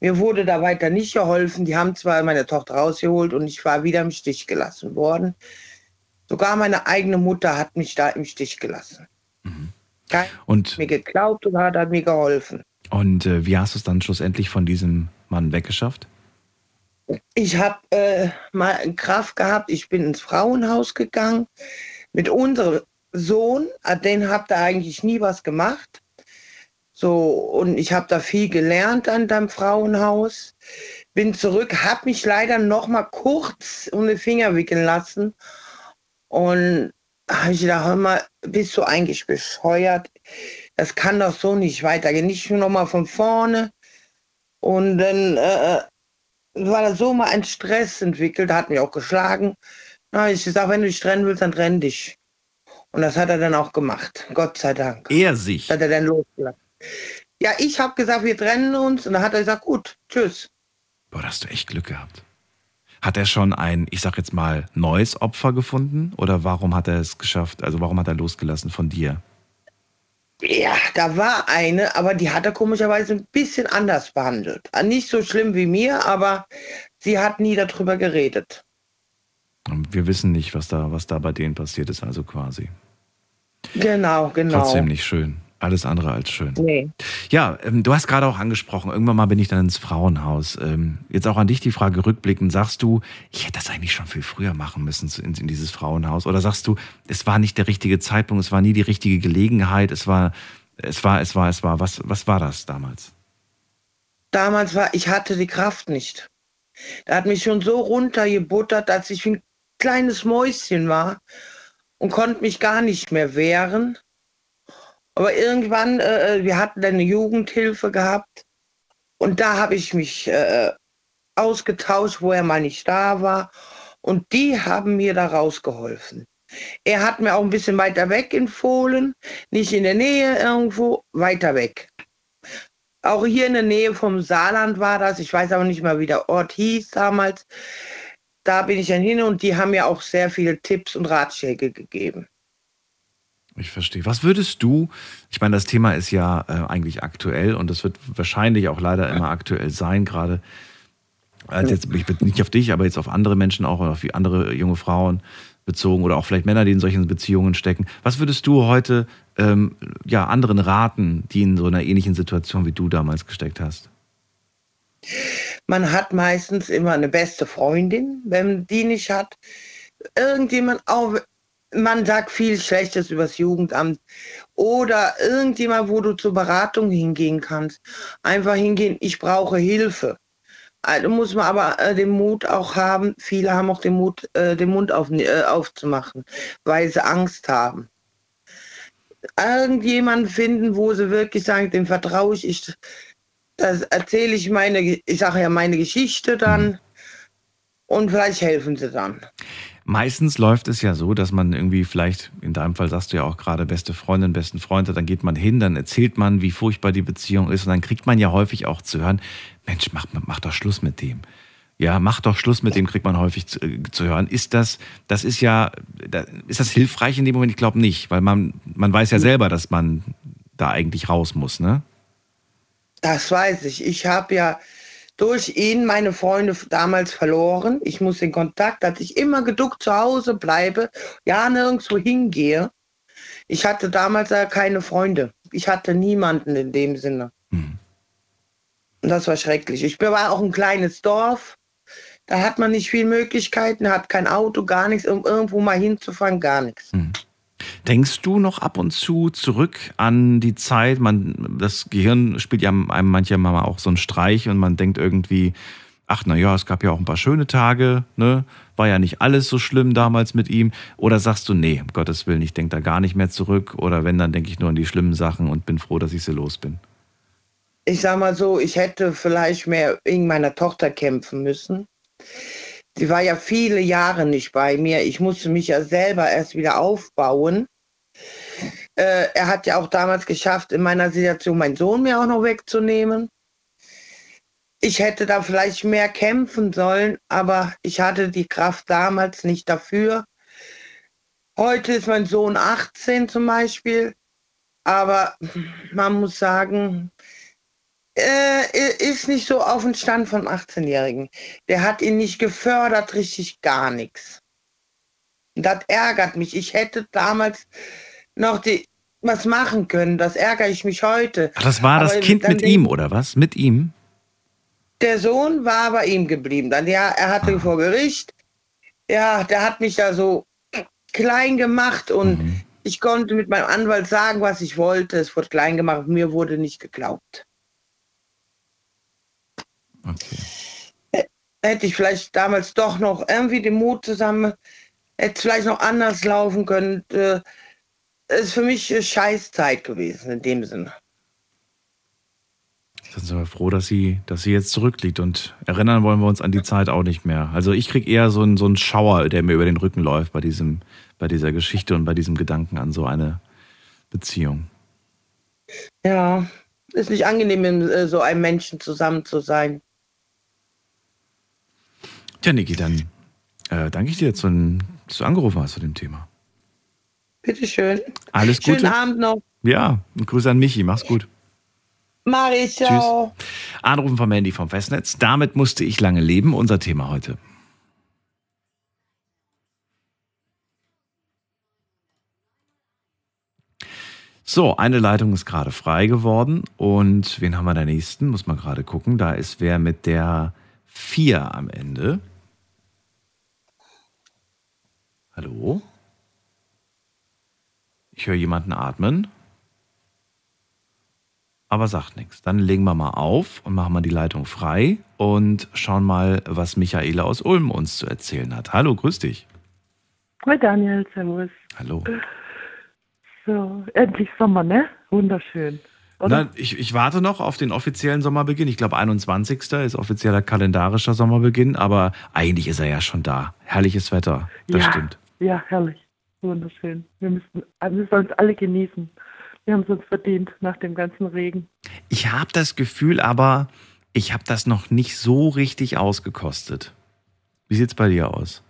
Mir wurde da weiter nicht geholfen. Die haben zwar meine Tochter rausgeholt und ich war wieder im Stich gelassen worden. Sogar meine eigene Mutter hat mich da im Stich gelassen. Keiner Und, hat mir geglaubt und hat, hat mir geholfen. und äh, wie hast du es dann schlussendlich von diesem Mann weggeschafft? Ich habe äh, mal Kraft gehabt. Ich bin ins Frauenhaus gegangen mit unserem Sohn. An Den habt ihr eigentlich nie was gemacht. So, und ich habe da viel gelernt an deinem Frauenhaus. Bin zurück, habe mich leider noch mal kurz um den Finger wickeln lassen. Und habe ich gedacht, hör mal, bist du eigentlich bescheuert? Das kann doch so nicht weitergehen. Nicht nur noch mal von vorne. Und dann äh, war da so mal ein Stress entwickelt, hat mich auch geschlagen. Na, ich gesagt, wenn du dich trennen willst, dann trenn dich. Und das hat er dann auch gemacht, Gott sei Dank. Er sich. Das hat er dann losgelassen. Ja, ich habe gesagt, wir trennen uns. Und dann hat er gesagt, gut, tschüss. Boah, da hast du echt Glück gehabt. Hat er schon ein, ich sag jetzt mal, neues Opfer gefunden? Oder warum hat er es geschafft? Also warum hat er losgelassen von dir? Ja, da war eine, aber die hat er komischerweise ein bisschen anders behandelt. Nicht so schlimm wie mir, aber sie hat nie darüber geredet. Und Wir wissen nicht, was da, was da bei denen passiert ist, also quasi. Genau, genau. Trotzdem nicht schön. Alles andere als schön. Nee. Ja, ähm, du hast gerade auch angesprochen, irgendwann mal bin ich dann ins Frauenhaus. Ähm, jetzt auch an dich die Frage rückblickend, sagst du, ich hätte das eigentlich schon viel früher machen müssen in, in dieses Frauenhaus? Oder sagst du, es war nicht der richtige Zeitpunkt, es war nie die richtige Gelegenheit, es war, es war, es war, es war, was, was war das damals? Damals war, ich hatte die Kraft nicht. Da hat mich schon so runtergebuttert, dass ich kleines Mäuschen war und konnte mich gar nicht mehr wehren. Aber irgendwann, äh, wir hatten eine Jugendhilfe gehabt und da habe ich mich äh, ausgetauscht, wo er mal nicht da war. Und die haben mir da rausgeholfen. Er hat mir auch ein bisschen weiter weg empfohlen, nicht in der Nähe irgendwo, weiter weg. Auch hier in der Nähe vom Saarland war das. Ich weiß aber nicht mehr, wie der Ort hieß damals. Da bin ich dann hin und die haben mir auch sehr viele Tipps und Ratschläge gegeben. Ich verstehe. Was würdest du, ich meine, das Thema ist ja äh, eigentlich aktuell und das wird wahrscheinlich auch leider immer aktuell sein, gerade als jetzt, ich bin nicht auf dich, aber jetzt auf andere Menschen auch, auf die andere junge Frauen bezogen oder auch vielleicht Männer, die in solchen Beziehungen stecken. Was würdest du heute ähm, ja, anderen raten, die in so einer ähnlichen Situation wie du damals gesteckt hast? Man hat meistens immer eine beste Freundin, wenn die nicht hat. Irgendjemand, auch man sagt viel Schlechtes über das Jugendamt oder irgendjemand, wo du zur Beratung hingehen kannst. Einfach hingehen, ich brauche Hilfe. Also muss man aber äh, den Mut auch haben, viele haben auch den Mut, äh, den Mund auf, äh, aufzumachen, weil sie Angst haben. Irgendjemanden finden, wo sie wirklich sagen, dem vertraue ich, ich das erzähle ich meine, ich sage ja meine Geschichte dann mhm. und vielleicht helfen sie dann. Meistens läuft es ja so, dass man irgendwie vielleicht, in deinem Fall sagst du ja auch gerade beste Freundin, besten Freund, dann geht man hin, dann erzählt man, wie furchtbar die Beziehung ist und dann kriegt man ja häufig auch zu hören, Mensch, mach, mach doch Schluss mit dem. Ja, mach doch Schluss mit dem, kriegt man häufig zu, äh, zu hören. Ist das, das ist ja, da, ist das hilfreich in dem Moment? Ich glaube nicht, weil man, man weiß ja selber, dass man da eigentlich raus muss, ne? Das weiß ich. Ich habe ja durch ihn meine Freunde damals verloren. Ich muss den Kontakt, dass ich immer geduckt zu Hause bleibe, ja nirgendwo hingehe. Ich hatte damals ja keine Freunde. Ich hatte niemanden in dem Sinne. Mhm. Und das war schrecklich. Ich war auch ein kleines Dorf. Da hat man nicht viel Möglichkeiten, hat kein Auto, gar nichts, um irgendwo mal hinzufahren, gar nichts. Mhm. Denkst du noch ab und zu zurück an die Zeit? Man, das Gehirn spielt ja einem manchmal auch so einen Streich und man denkt irgendwie, ach na ja, es gab ja auch ein paar schöne Tage, ne? War ja nicht alles so schlimm damals mit ihm. Oder sagst du, nee, um Gottes Willen, ich denke da gar nicht mehr zurück. Oder wenn, dann denke ich nur an die schlimmen Sachen und bin froh, dass ich sie los bin. Ich sag mal so, ich hätte vielleicht mehr wegen meiner Tochter kämpfen müssen. Sie war ja viele Jahre nicht bei mir. Ich musste mich ja selber erst wieder aufbauen. Äh, er hat ja auch damals geschafft, in meiner Situation meinen Sohn mir auch noch wegzunehmen. Ich hätte da vielleicht mehr kämpfen sollen, aber ich hatte die Kraft damals nicht dafür. Heute ist mein Sohn 18 zum Beispiel, aber man muss sagen, äh, ist nicht so auf dem Stand von 18-Jährigen. Der hat ihn nicht gefördert, richtig gar nichts. Das ärgert mich. Ich hätte damals noch die, was machen können. Das ärgere ich mich heute. Ach, das war aber das Kind mit ihm, oder was? Mit ihm? Der Sohn war bei ihm geblieben. Dann, ja, er hatte ah. vor Gericht. Ja, der hat mich da so klein gemacht und mhm. ich konnte mit meinem Anwalt sagen, was ich wollte. Es wurde klein gemacht. Mir wurde nicht geglaubt. Okay. Hätte ich vielleicht damals doch noch irgendwie den Mut zusammen, hätte es vielleicht noch anders laufen können. Es ist für mich Scheißzeit gewesen in dem Sinne. Dann sind wir froh, dass sie, dass sie jetzt zurückliegt und erinnern wollen wir uns an die Zeit auch nicht mehr. Also ich kriege eher so einen, so einen Schauer, der mir über den Rücken läuft bei diesem, bei dieser Geschichte und bei diesem Gedanken an so eine Beziehung. Ja, ist nicht angenehm, mit äh, so einem Menschen zusammen zu sein. Tja, Niki, dann äh, danke ich dir, dass du angerufen hast zu dem Thema. Bitteschön. Alles Gute. Schönen Abend noch. Ja, und Grüße an Michi. Mach's gut. Mari, ciao. Tschüss. Anrufen vom Handy vom Festnetz. Damit musste ich lange leben. Unser Thema heute. So, eine Leitung ist gerade frei geworden. Und wen haben wir da nächsten? Muss man gerade gucken. Da ist wer mit der 4 am Ende. Hallo? Ich höre jemanden atmen. Aber sagt nichts. Dann legen wir mal auf und machen mal die Leitung frei und schauen mal, was Michaela aus Ulm uns zu erzählen hat. Hallo, grüß dich. Hi Daniel, servus. Hallo. So, endlich Sommer, ne? Wunderschön. Na, ich, ich warte noch auf den offiziellen Sommerbeginn. Ich glaube, 21. ist offizieller kalendarischer Sommerbeginn, aber eigentlich ist er ja schon da. Herrliches Wetter, das ja, stimmt. Ja, herrlich. Wunderschön. Wir müssen, wir sollen es alle genießen. Wir haben es uns verdient nach dem ganzen Regen. Ich habe das Gefühl aber, ich habe das noch nicht so richtig ausgekostet. Wie sieht es bei dir aus?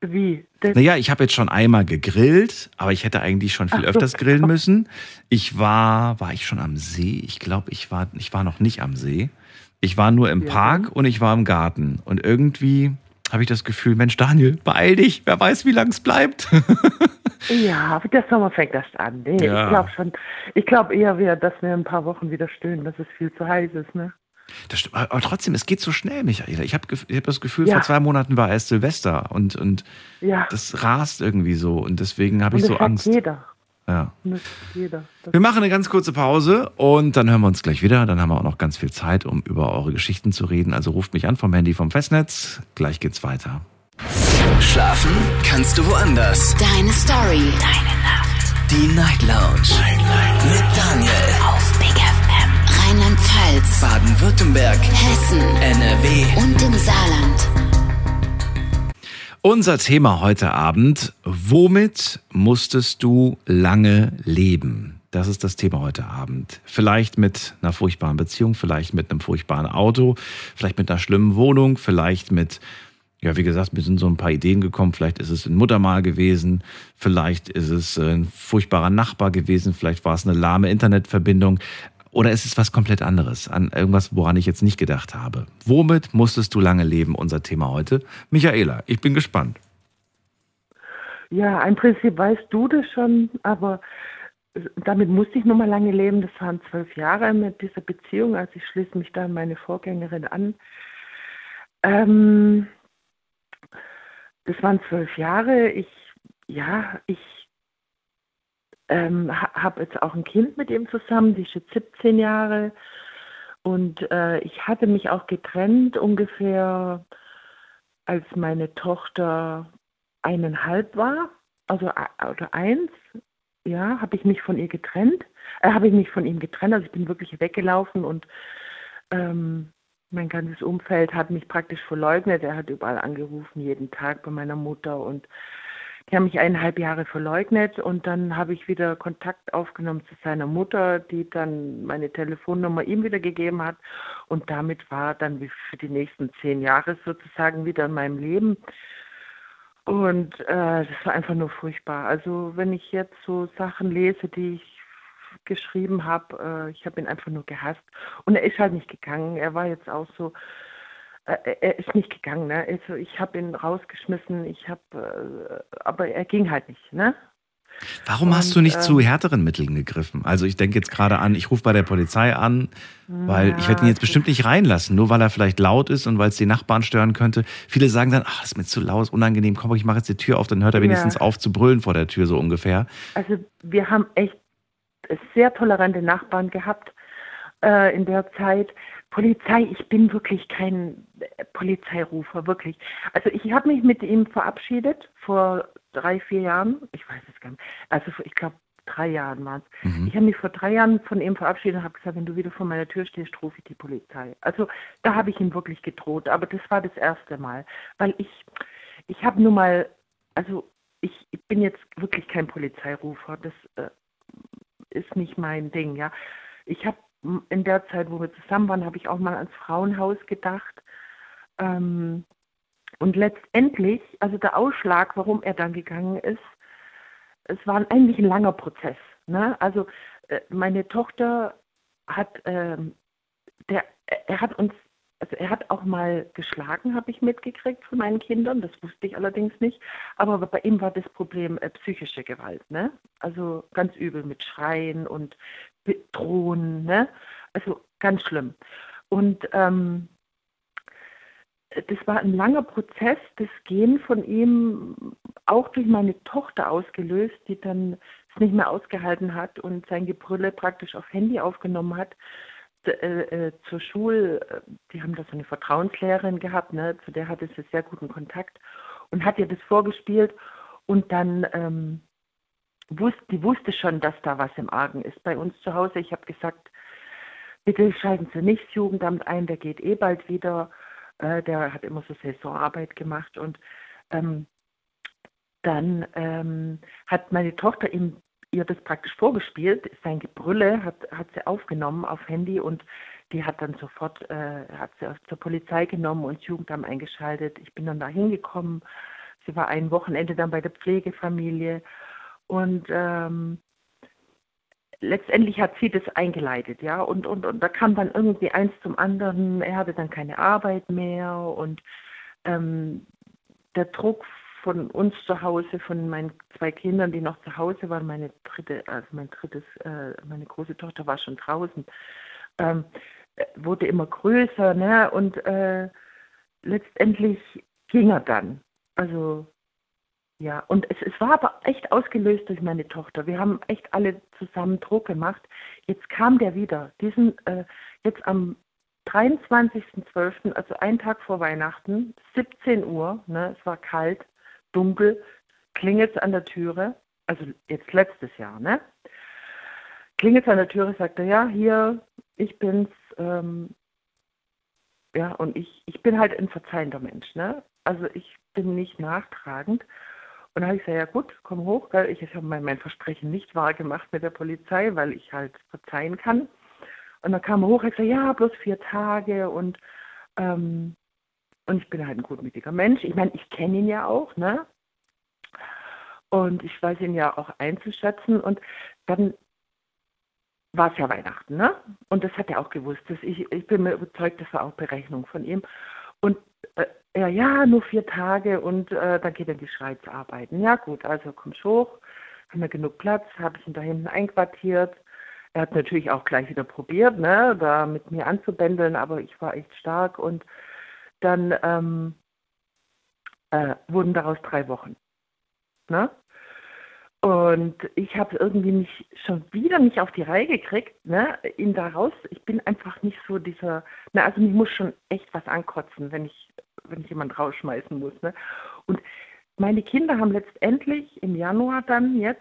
Wie? Das naja, ich habe jetzt schon einmal gegrillt, aber ich hätte eigentlich schon viel Ach, öfters grillen müssen. Ich war, war ich schon am See? Ich glaube, ich war, ich war noch nicht am See. Ich war nur im ja. Park und ich war im Garten. Und irgendwie habe ich das Gefühl, Mensch, Daniel, beeil dich, wer weiß, wie lang es bleibt. ja, aber der Sommer fängt erst an. Nee, ja. Ich glaube schon, ich glaube eher, dass wir ein paar Wochen wieder stöhnen, dass es viel zu heiß ist, ne? Das stimmt. Aber trotzdem, es geht so schnell, Michaela. Ich habe hab das Gefühl, Ja. vor zwei Monaten war erst Silvester und, und Ja. das rast irgendwie so. Und deswegen habe ich so Angst. jeder. Ja. Jeder. Wir machen eine ganz kurze Pause und dann hören wir uns gleich wieder. Dann haben wir auch noch ganz viel Zeit, um über eure Geschichten zu reden. Also ruft mich an vom Handy vom Festnetz. Gleich geht's weiter. Schlafen kannst du woanders. Deine Story. Deine Nacht. Die Night Lounge. Mit Daniel. Auf Big FM. Rheinland-Pfalz. Baden-Württemberg. Hessen. NRW. Und im Saarland. Unser Thema heute Abend. Womit musstest du lange leben? Das ist das Thema heute Abend. Vielleicht mit einer furchtbaren Beziehung, vielleicht mit einem furchtbaren Auto, vielleicht mit einer schlimmen Wohnung, vielleicht mit, ja, wie gesagt, mir sind so ein paar Ideen gekommen. Vielleicht ist es ein Muttermal gewesen, vielleicht ist es ein furchtbarer Nachbar gewesen, vielleicht war es eine lahme Internetverbindung. Oder ist es was komplett anderes, an irgendwas, woran ich jetzt nicht gedacht habe? Womit musstest du lange leben? Unser Thema heute. Michaela, ich bin gespannt. Ja, im Prinzip weißt du das schon, aber damit musste ich nun mal lange leben. Das waren zwölf Jahre mit dieser Beziehung. Also ich schließe mich da an meine Vorgängerin an. Ähm, das waren zwölf Jahre. Ich, ja, ich ähm, ha, habe jetzt auch ein Kind mit ihm zusammen. Die ist jetzt 17 Jahre. Und äh, ich hatte mich auch getrennt ungefähr, als meine Tochter eineinhalb war, also oder eins, ja, habe ich mich von ihr getrennt, äh, habe ich mich von ihm getrennt, also ich bin wirklich weggelaufen und ähm, mein ganzes Umfeld hat mich praktisch verleugnet. Er hat überall angerufen, jeden Tag bei meiner Mutter und die haben mich eineinhalb Jahre verleugnet und dann habe ich wieder Kontakt aufgenommen zu seiner Mutter, die dann meine Telefonnummer ihm wieder gegeben hat und damit war dann für die nächsten zehn Jahre sozusagen wieder in meinem Leben. Und äh, das war einfach nur furchtbar. Also wenn ich jetzt so Sachen lese, die ich geschrieben habe, äh, ich habe ihn einfach nur gehasst. Und er ist halt nicht gegangen. Er war jetzt auch so, er ist nicht gegangen. Ne? Also ich habe ihn rausgeschmissen. Ich habe, äh, aber er ging halt nicht. Ne? Warum hast Und, du nicht ähm, zu härteren Mitteln gegriffen? Also ich denke jetzt gerade an, ich rufe bei der Polizei an, weil ich werde ihn jetzt bestimmt nicht reinlassen, nur weil er vielleicht laut ist und weil es die Nachbarn stören könnte. Viele sagen dann, ach, das ist mir zu laut, ist unangenehm, komm, ich mache jetzt die Tür auf, dann hört er Ja. wenigstens auf zu brüllen vor der Tür so ungefähr. Also wir haben echt sehr tolerante Nachbarn gehabt äh, in der Zeit. Polizei, ich bin wirklich kein äh, Polizeirufer, wirklich. Also ich habe mich mit ihm verabschiedet vor drei, vier Jahren. Ich weiß es gar nicht. Also ich glaube drei Jahren waren es. Ich habe mich vor drei Jahren von ihm verabschiedet und habe gesagt, wenn du wieder vor meiner Tür stehst, rufe ich die Polizei. Also da habe ich ihm wirklich gedroht. Aber das war das erste Mal, weil ich, ich habe nun mal, also ich, ich bin jetzt wirklich kein Polizeirufer. Das äh, ist nicht mein Ding, ja. Ich habe in der Zeit, wo wir zusammen waren, habe ich auch mal ans Frauenhaus gedacht. Ähm, und letztendlich, also der Ausschlag, warum er dann gegangen ist, es war eigentlich ein langer Prozess. Ne? Also äh, meine Tochter hat, ähm, der, er hat uns, also er hat auch mal geschlagen, habe ich mitgekriegt von meinen Kindern. Das wusste ich allerdings nicht. Aber bei ihm war das Problem äh, psychische Gewalt. Ne? Also ganz übel mit Schreien und Drohen. Ne? Also ganz schlimm. Und ähm, das war ein langer Prozess, das Gehen von ihm auch durch meine Tochter ausgelöst, die dann es nicht mehr ausgehalten hat und sein Gebrülle praktisch auf Handy aufgenommen hat. Äh, äh, zur Schule, äh, die haben da so eine Vertrauenslehrerin gehabt, ne, zu der hatte sie sehr guten Kontakt und hat ihr das vorgespielt und dann ähm, die wusste schon, dass da was im Argen ist bei uns zu Hause. Ich habe gesagt, bitte schalten Sie nicht das Jugendamt ein, der geht eh bald wieder. Äh, der hat immer so Saisonarbeit gemacht und ähm, dann ähm, hat meine Tochter ihm ihr das praktisch vorgespielt. Sein Gebrülle hat, hat sie aufgenommen auf Handy und die hat dann sofort, äh, hat sie zur Polizei genommen und das Jugendamt eingeschaltet. Ich bin dann da hingekommen. Sie war ein Wochenende dann bei der Pflegefamilie und ähm, letztendlich hat sie das eingeleitet, ja, und, und, und da kam dann irgendwie eins zum anderen, er hatte dann keine Arbeit mehr und ähm, der Druck von uns zu Hause, von meinen zwei Kindern, die noch zu Hause waren, meine dritte, also mein drittes, äh, meine große Tochter war schon draußen, ähm, äh, wurde immer größer, ne? Und äh, letztendlich ging er dann. Also ja, und es, es war aber echt ausgelöst durch meine Tochter. Wir haben echt alle zusammen Druck gemacht. Jetzt kam der wieder. Diesen, äh, jetzt am 23.12., also einen Tag vor Weihnachten, 17 Uhr, ne, es war kalt, dunkel, klingelt es an der Türe, also jetzt letztes Jahr, ne? Klingelt es an der Türe, sagt er, ja, hier, ich bin's, ähm, ja, und ich, ich bin halt ein verzeihender Mensch, ne? Also ich bin nicht nachtragend. Und dann habe ich gesagt, ja gut, komm hoch, ich, ich habe mein, Versprechen nicht wahr gemacht mit der Polizei, weil ich halt verzeihen kann. Und dann kam er hoch, ich gesagt, ja, bloß vier Tage und ähm, und ich bin halt ein gutmütiger Mensch. Ich meine, ich kenne ihn ja auch, ne? Und ich weiß ihn ja auch einzuschätzen. Und dann war es ja Weihnachten, ne? Und das hat er auch gewusst. Dass ich, ich bin mir überzeugt, das war auch Berechnung von ihm. Und äh, er, ja, nur vier Tage und äh, dann geht er in die Schweiz arbeiten. Ja, gut, also kommst hoch, haben wir genug Platz, habe ich ihn da hinten einquartiert. Er hat natürlich auch gleich wieder probiert, ne, da mit mir anzubändeln, aber ich war echt stark und dann ähm, äh, wurden daraus drei Wochen. Ne? Und ich habe irgendwie mich schon wieder nicht auf die Reihe gekriegt, ne, ihn da raus. Ich bin einfach nicht so dieser, na, also mich muss schon echt was ankotzen, wenn ich, wenn ich jemand rausschmeißen muss, ne. Und meine Kinder haben letztendlich im Januar dann jetzt,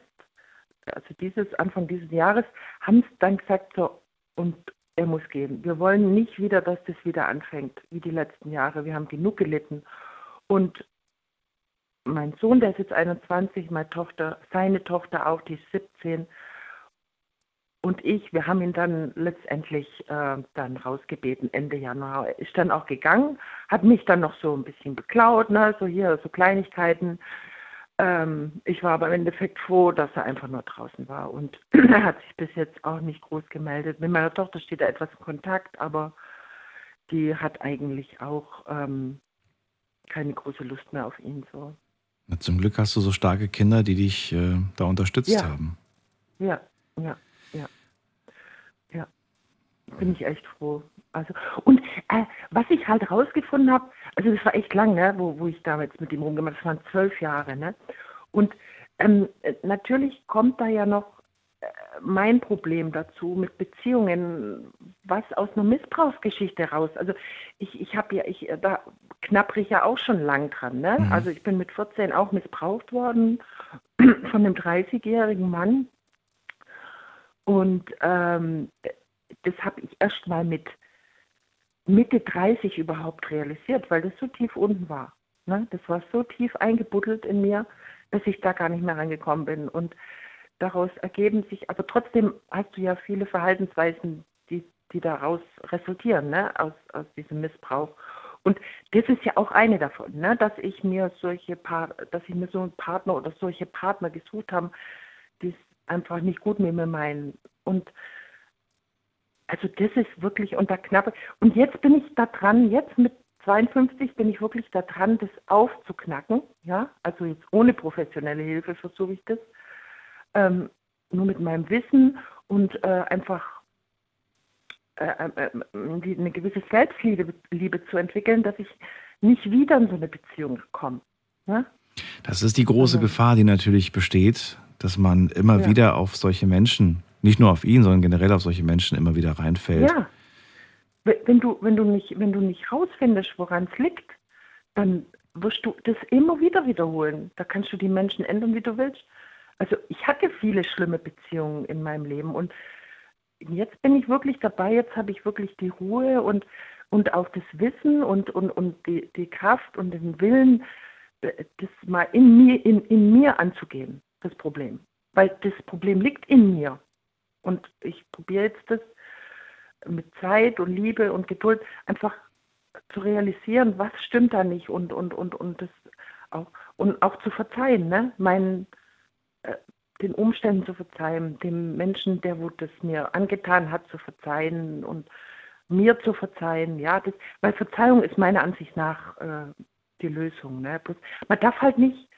also dieses, Anfang dieses Jahres, haben es dann gesagt, so, und er muss gehen. Wir wollen nicht wieder, dass das wieder anfängt, wie die letzten Jahre. Wir haben genug gelitten. Und mein Sohn, der ist jetzt 21, meine Tochter, seine Tochter auch, die ist 17. Und ich, wir haben ihn dann letztendlich äh, dann rausgebeten Ende Januar. Er ist dann auch gegangen, hat mich dann noch so ein bisschen beklaut, ne, so hier, so Kleinigkeiten. Ähm, ich war aber im Endeffekt froh, dass er einfach nur draußen war. Und er hat sich bis jetzt auch nicht groß gemeldet. Mit meiner Tochter steht er etwas in Kontakt, aber die hat eigentlich auch ähm, keine große Lust mehr auf ihn so. Na, zum Glück hast du so starke Kinder, die dich äh, da unterstützt ja. haben. Ja, ja, ja. Bin ich echt froh. Also, und äh, was ich halt rausgefunden habe, also das war echt lang, ne, wo, wo ich damals mit ihm rumgemacht habe, das waren zwölf Jahre, ne? Und ähm, natürlich kommt da ja noch mein Problem dazu mit Beziehungen, was aus einer Missbrauchsgeschichte raus. Also ich, ich habe ja, ich, da knappere ich ja auch schon lang dran. Ne? Mhm. Also ich bin mit 14 auch missbraucht worden von einem 30-jährigen Mann. Und ähm, das habe ich erst mal mit Mitte 30 überhaupt realisiert, weil das so tief unten war. Ne? Das war so tief eingebuddelt in mir, dass ich da gar nicht mehr rangekommen bin. Und daraus ergeben sich, aber trotzdem hast du ja viele Verhaltensweisen, die, die daraus resultieren, ne? aus, aus diesem Missbrauch. Und das ist ja auch eine davon, ne? dass ich mir solche Paar dass ich mir so einen Partner oder solche Partner gesucht habe, die einfach nicht gut mit mir meinen. Und also das ist wirklich unter Knappe. Und jetzt bin ich da dran, jetzt mit 52 bin ich wirklich da dran, das aufzuknacken. Ja, also jetzt ohne professionelle Hilfe versuche ich das ähm, nur mit meinem Wissen und äh, einfach äh, äh, äh die, eine gewisse Selbstliebe Liebe zu entwickeln, dass ich nicht wieder in so eine Beziehung komme. Ne? Das ist die große also. Gefahr, die natürlich besteht, dass man immer ja. wieder auf solche Menschen, nicht nur auf ihn, sondern generell auf solche Menschen immer wieder reinfällt. Ja. Wenn du, wenn du nicht, wenn du nicht rausfindest, woran es liegt, dann wirst du das immer wieder wiederholen. Da kannst du die Menschen ändern, wie du willst. Also ich hatte viele schlimme Beziehungen in meinem Leben und jetzt bin ich wirklich dabei, jetzt habe ich wirklich die Ruhe und, und auch das Wissen und, und, und die, die Kraft und den Willen, das mal in mir, in, in mir anzugehen, das Problem. Weil das Problem liegt in mir. Und ich probiere jetzt das mit Zeit und Liebe und Geduld einfach zu realisieren, was stimmt da nicht und, und, und, und das auch, und auch zu verzeihen, ne? Meinen, äh, den Umständen zu verzeihen, dem Menschen, der wo das mir angetan hat, zu verzeihen und mir zu verzeihen. Ja, das, weil Verzeihung ist meiner Ansicht nach äh, die Lösung. Ne? man darf halt nicht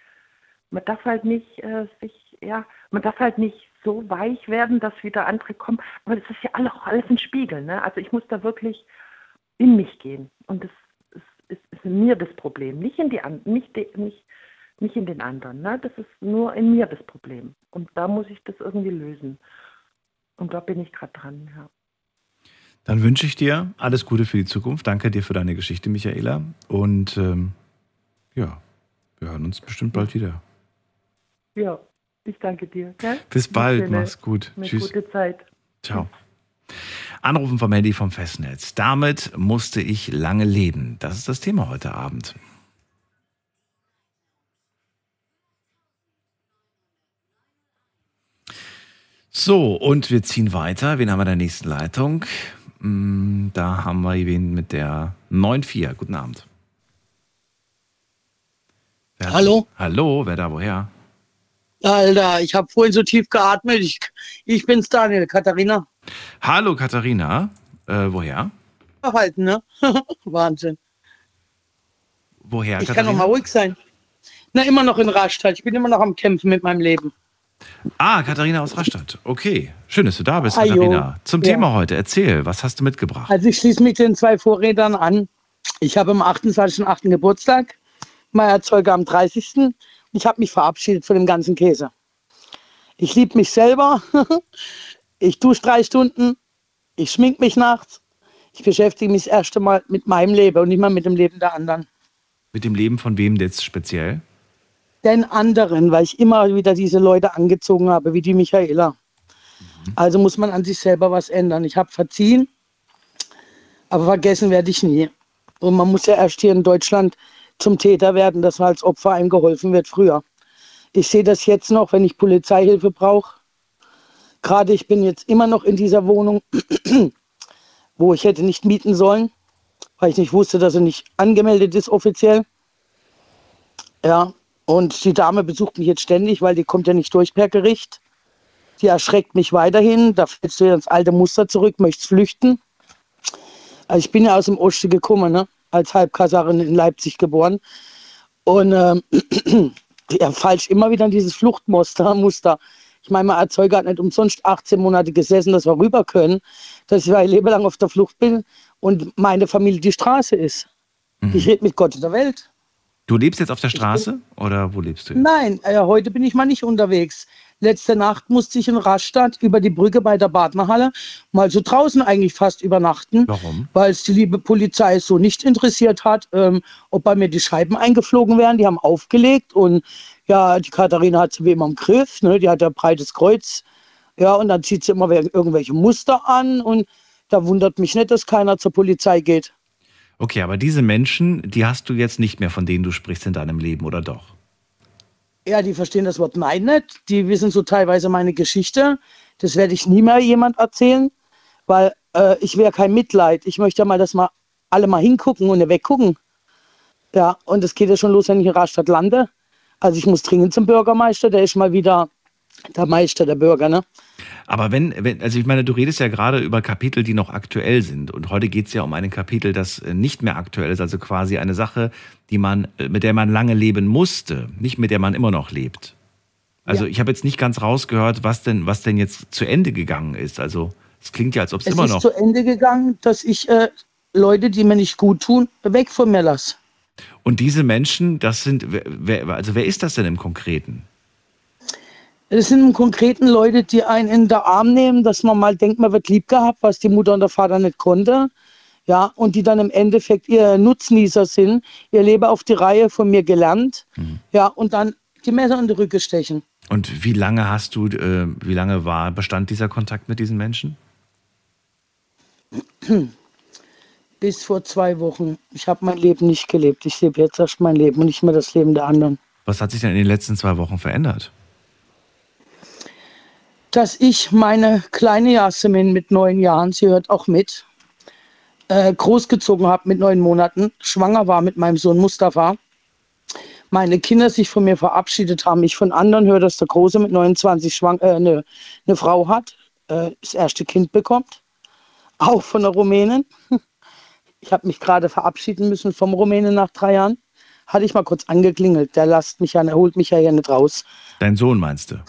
man darf halt nicht äh, sich, ja, man darf halt nicht so weich werden, dass wieder andere kommen. Aber das ist ja alles, alles ein Spiegel. Ne? Also ich muss da wirklich in mich gehen. Und das ist, ist, ist in mir das Problem, nicht in die nicht, nicht, nicht in den anderen. Ne? Das ist nur in mir das Problem. Und da muss ich das irgendwie lösen. Und da bin ich gerade dran, ja. Dann wünsche ich dir alles Gute für die Zukunft. Danke dir für deine Geschichte, Michaela. Und ähm, ja, wir hören uns bestimmt bald wieder. Ja, ich danke dir. Gell? Bis bald, mach's gut. Eine Tschüss. Gute Zeit. Ciao. Anrufen vom Handy vom Festnetz. Damit musste ich lange leben. Das ist das Thema heute Abend. So, und wir ziehen weiter. Wen haben wir in der nächsten Leitung? Mm, da haben wir wen mit der 9.4. Guten Abend. Wer Hallo? Hallo, wer da woher? Alter, ich habe vorhin so tief geatmet. Ich, ich bin's Daniel, Katharina. Hallo Katharina, äh, woher? Verhalten, ne? Wahnsinn. Woher, Ich Katharina? kann noch mal ruhig sein. Na, immer noch in Rastatt. Ich bin immer noch am Kämpfen mit meinem Leben. Ah, Katharina aus Rastatt. Okay. Schön, dass du da bist, Ajo. Katharina. Zum ja. Thema heute. Erzähl, was hast du mitgebracht? Also ich schließe mich den zwei Vorrädern an. Ich habe am 28.8. Geburtstag. Mein Erzeuger am 30. Ich habe mich verabschiedet von dem ganzen Käse. Ich liebe mich selber. ich dusche drei Stunden. Ich schmink mich nachts. Ich beschäftige mich das erste Mal mit meinem Leben und nicht mal mit dem Leben der anderen. Mit dem Leben von wem jetzt speziell? Den anderen, weil ich immer wieder diese Leute angezogen habe, wie die Michaela. Mhm. Also muss man an sich selber was ändern. Ich habe verziehen, aber vergessen werde ich nie. Und man muss ja erst hier in Deutschland zum Täter werden, dass als Opfer einem geholfen wird früher. Ich sehe das jetzt noch, wenn ich Polizeihilfe brauche. Gerade ich bin jetzt immer noch in dieser Wohnung, wo ich hätte nicht mieten sollen, weil ich nicht wusste, dass sie nicht angemeldet ist offiziell. Ja, und die Dame besucht mich jetzt ständig, weil die kommt ja nicht durch per Gericht. Die erschreckt mich weiterhin. Da fällst du wieder ins alte Muster zurück, möchtest flüchten. Also ich bin ja aus dem Osten gekommen, ne? Als Halbkasarin in Leipzig geboren. Und ähm, ja, falsch immer wieder in dieses Fluchtmuster. Muster. Ich meine, mein Erzeuger hat nicht umsonst 18 Monate gesessen, dass wir rüber können, dass ich mein Leben lang auf der Flucht bin und meine Familie die Straße ist. Mhm. Ich rede mit Gott in der Welt. Du lebst jetzt auf der Straße oder wo lebst du? Jetzt? Nein, äh, heute bin ich mal nicht unterwegs. Letzte Nacht musste ich in Rastatt über die Brücke bei der Badnerhalle mal so draußen eigentlich fast übernachten. Warum? Weil es die liebe Polizei so nicht interessiert hat, ähm, ob bei mir die Scheiben eingeflogen wären. Die haben aufgelegt und ja, die Katharina hat sie wie immer im Griff. Ne? Die hat ein breites Kreuz. Ja, und dann zieht sie immer irgendwelche Muster an und da wundert mich nicht, dass keiner zur Polizei geht. Okay, aber diese Menschen, die hast du jetzt nicht mehr, von denen du sprichst in deinem Leben, oder doch? Ja, die verstehen das Wort Nein nicht. Die wissen so teilweise meine Geschichte. Das werde ich nie mehr jemand erzählen, weil äh, ich wäre kein Mitleid. Ich möchte mal, dass mal alle mal hingucken und weggucken. Ja, und es geht ja schon los, wenn ich in Rastatt lande. Also ich muss dringend zum Bürgermeister, der ist mal wieder der Meister der Bürger, ne? Aber wenn, wenn, also ich meine, du redest ja gerade über Kapitel, die noch aktuell sind. Und heute geht es ja um ein Kapitel, das äh, nicht mehr aktuell ist, also quasi eine Sache, die man, äh, mit der man lange leben musste, nicht mit der man immer noch lebt. Also ja. ich habe jetzt nicht ganz rausgehört, was denn, was denn jetzt zu Ende gegangen ist. Also es klingt ja, als ob es immer noch. Es ist zu Ende gegangen, dass ich äh, Leute, die mir nicht gut tun, weg von mir lasse. Und diese Menschen, das sind, wer, also wer ist das denn im Konkreten? Es sind im Konkreten Leute, die einen in den Arm nehmen, dass man mal denkt, man wird lieb gehabt, was die Mutter und der Vater nicht konnte. Ja, und die dann im Endeffekt ihr Nutznießer sind, ihr Leben auf die Reihe von mir gelernt. Mhm. Ja, und dann die Messer in die Rücke stechen. Und wie lange hast du, äh, wie lange war, bestand dieser Kontakt mit diesen Menschen? Bis vor zwei Wochen. Ich habe mein Leben nicht gelebt. Ich lebe jetzt erst mein Leben und nicht mehr das Leben der anderen. Was hat sich denn in den letzten zwei Wochen verändert? Dass ich meine kleine Jasmin mit neun Jahren, sie hört auch mit, äh, großgezogen habe mit neun Monaten, schwanger war mit meinem Sohn Mustafa. Meine Kinder sich von mir verabschiedet haben. Ich von anderen höre, dass der Große mit 29 schwang, äh, eine, eine Frau hat, äh, das erste Kind bekommt. Auch von der Rumänin. Ich habe mich gerade verabschieden müssen vom Rumänen nach drei Jahren. hatte ich mal kurz angeklingelt. Der lasst mich ja, der holt mich ja hier nicht raus. Dein Sohn meinst du?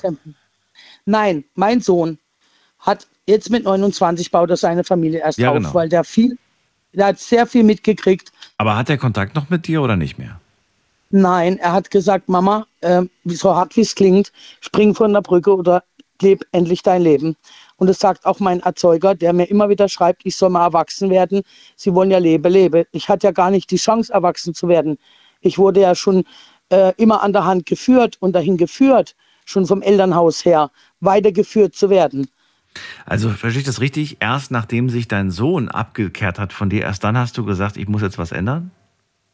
Nein, mein Sohn hat jetzt mit 29 baut er seine Familie erst Ja, auf, genau. weil der viel, der hat sehr viel mitgekriegt. Aber hat er Kontakt noch mit dir oder nicht mehr? Nein, er hat gesagt, Mama, äh, so hart wie es klingt, spring von der Brücke oder leb endlich dein Leben. Und das sagt auch mein Erzeuger, der mir immer wieder schreibt, ich soll mal erwachsen werden. Sie wollen ja lebe, lebe. Ich hatte ja gar nicht die Chance, erwachsen zu werden. Ich wurde ja schon äh, immer an der Hand geführt und dahin geführt, schon vom Elternhaus her, weitergeführt zu werden. Also verstehe ich das richtig? Erst nachdem sich dein Sohn abgekehrt hat von dir, erst dann hast du gesagt, ich muss jetzt was ändern?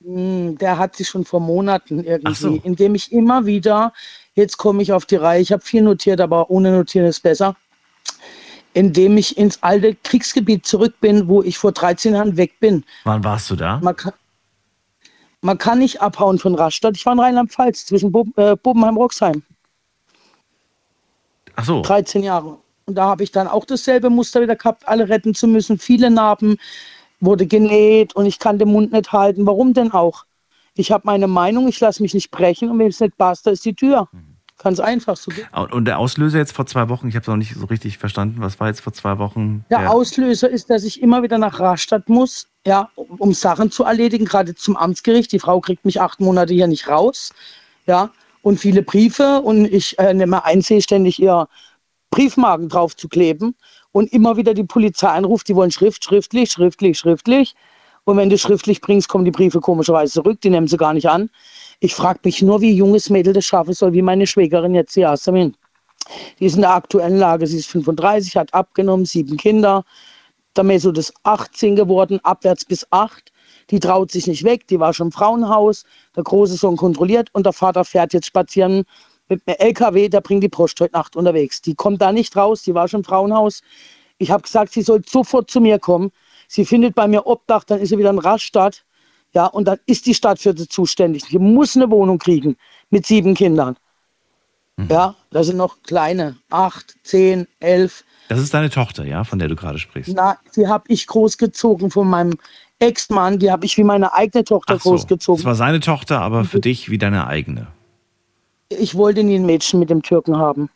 Hm, Der hat sich schon vor Monaten irgendwie, so. indem ich immer wieder, jetzt komme ich auf die Reihe, ich habe viel notiert, aber ohne Notieren ist besser, indem ich ins alte Kriegsgebiet zurück bin, wo ich vor 13 Jahren weg bin. Wann warst du da? Man kann, man kann nicht abhauen von Rastatt. Ich war in Rheinland-Pfalz, zwischen Bob, äh, Bobenheim-Roxheim, Ach so. 13 Jahre. Und da habe ich dann auch dasselbe Muster wieder gehabt, alle retten zu müssen, viele Narben, wurde genäht und ich kann den Mund nicht halten. Warum denn auch? Ich habe meine Meinung, ich lasse mich nicht brechen und wenn es nicht passt, da ist die Tür. Ganz einfach so. Und der Auslöser jetzt vor zwei Wochen, ich habe es noch nicht so richtig verstanden, was war jetzt vor zwei Wochen? Der Auslöser ist, dass ich immer wieder nach Rastatt muss, ja, um um Sachen zu erledigen, gerade zum Amtsgericht. Die Frau kriegt mich acht Monate hier nicht raus, ja, und viele Briefe und ich äh, nehme einsehe ständig ihr Briefmarken drauf zu kleben und immer wieder die Polizei anruft, die wollen Schrift, schriftlich, schriftlich, schriftlich. Und wenn du schriftlich bringst, kommen die Briefe komischerweise zurück, die nehmen sie gar nicht an. Ich frage mich nur, wie junges Mädel das schaffen soll, wie meine Schwägerin jetzt, die Yasemin. Die ist in der aktuellen Lage, sie ist 35, hat abgenommen, sieben Kinder. Der Meso ist 18 geworden, abwärts bis 8. Die traut sich nicht weg, die war schon im Frauenhaus. Der große Sohn kontrolliert und der Vater fährt jetzt spazieren mit einem LKW, der bringt die Post heute Nacht unterwegs. Die kommt da nicht raus, die war schon im Frauenhaus. Ich habe gesagt, sie soll sofort zu mir kommen. Sie findet bei mir Obdach, dann ist sie wieder in Rastatt. Ja, und dann ist die Stadt für sie zuständig. Sie muss eine Wohnung kriegen mit sieben Kindern. Ja, da sind noch kleine, acht, zehn, elf. Das ist deine Tochter, ja, von der du gerade sprichst. Na, die habe ich großgezogen von meinem Ex-Mann. Die habe ich wie meine eigene Tochter Ach so. großgezogen. Das war seine Tochter, aber für dich wie deine eigene. Ich wollte nie ein Mädchen mit dem Türken haben.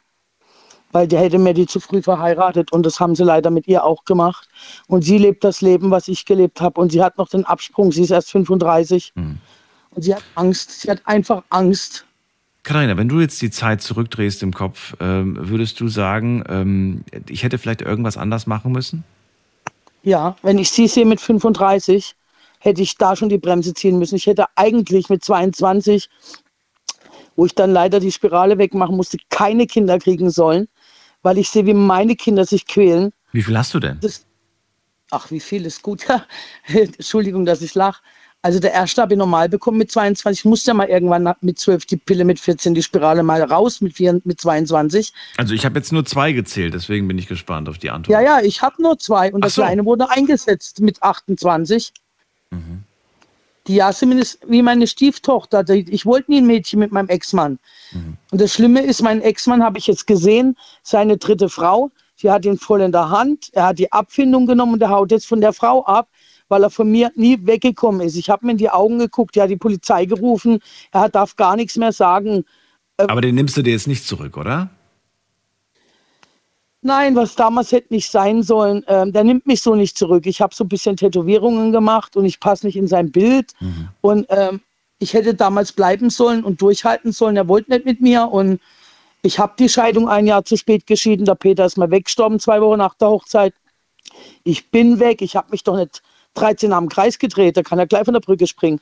Weil der hätte mir die zu früh verheiratet und das haben sie leider mit ihr auch gemacht. Und sie lebt das Leben, was ich gelebt habe. Und sie hat noch den Absprung. Sie ist erst 35. Mhm. Und sie hat Angst. Sie hat einfach Angst. Katharina, wenn du jetzt die Zeit zurückdrehst im Kopf, ähm, würdest du sagen, ähm, ich hätte vielleicht irgendwas anders machen müssen? Ja, wenn ich sie sehe mit 35, hätte ich da schon die Bremse ziehen müssen. Ich hätte eigentlich mit 22, wo ich dann leider die Spirale wegmachen musste, keine Kinder kriegen sollen, weil ich sehe, wie meine Kinder sich quälen. Wie viel hast du denn? Das, ach, wie viel ist gut. Entschuldigung, dass ich lache. Also der erste habe ich normal bekommen mit 22. Ich musste ja mal irgendwann mit 12 die Pille, mit 14 die Spirale mal raus, mit, 4, mit 22. Also ich habe jetzt nur zwei gezählt, deswegen bin ich gespannt auf die Antwort. Ja, ja, ich habe nur zwei und Ach das so. eine wurde eingesetzt mit 28. Mhm. Die Yasemin ist wie meine Stieftochter. Ich wollte nie ein Mädchen mit meinem Ex-Mann. Mhm. Und das Schlimme ist, mein Ex-Mann habe ich jetzt gesehen, seine dritte Frau, sie hat ihn voll in der Hand. Er hat die Abfindung genommen und er haut jetzt von der Frau ab, weil er von mir nie weggekommen ist. Ich habe mir in die Augen geguckt, er hat die Polizei gerufen, er darf gar nichts mehr sagen. Aber den nimmst du dir jetzt nicht zurück, oder? Nein, was damals hätte nicht sein sollen, ähm, der nimmt mich so nicht zurück. Ich habe so ein bisschen Tätowierungen gemacht und ich passe nicht in sein Bild. Und ähm, ich hätte damals bleiben sollen und durchhalten sollen. Er wollte nicht mit mir und ich habe die Scheidung ein Jahr zu spät geschieden. Der Peter ist mal weggestorben, zwei Wochen nach der Hochzeit. Ich bin weg. Ich habe mich doch nicht 13 am Kreis gedreht. Da kann er gleich von der Brücke springen.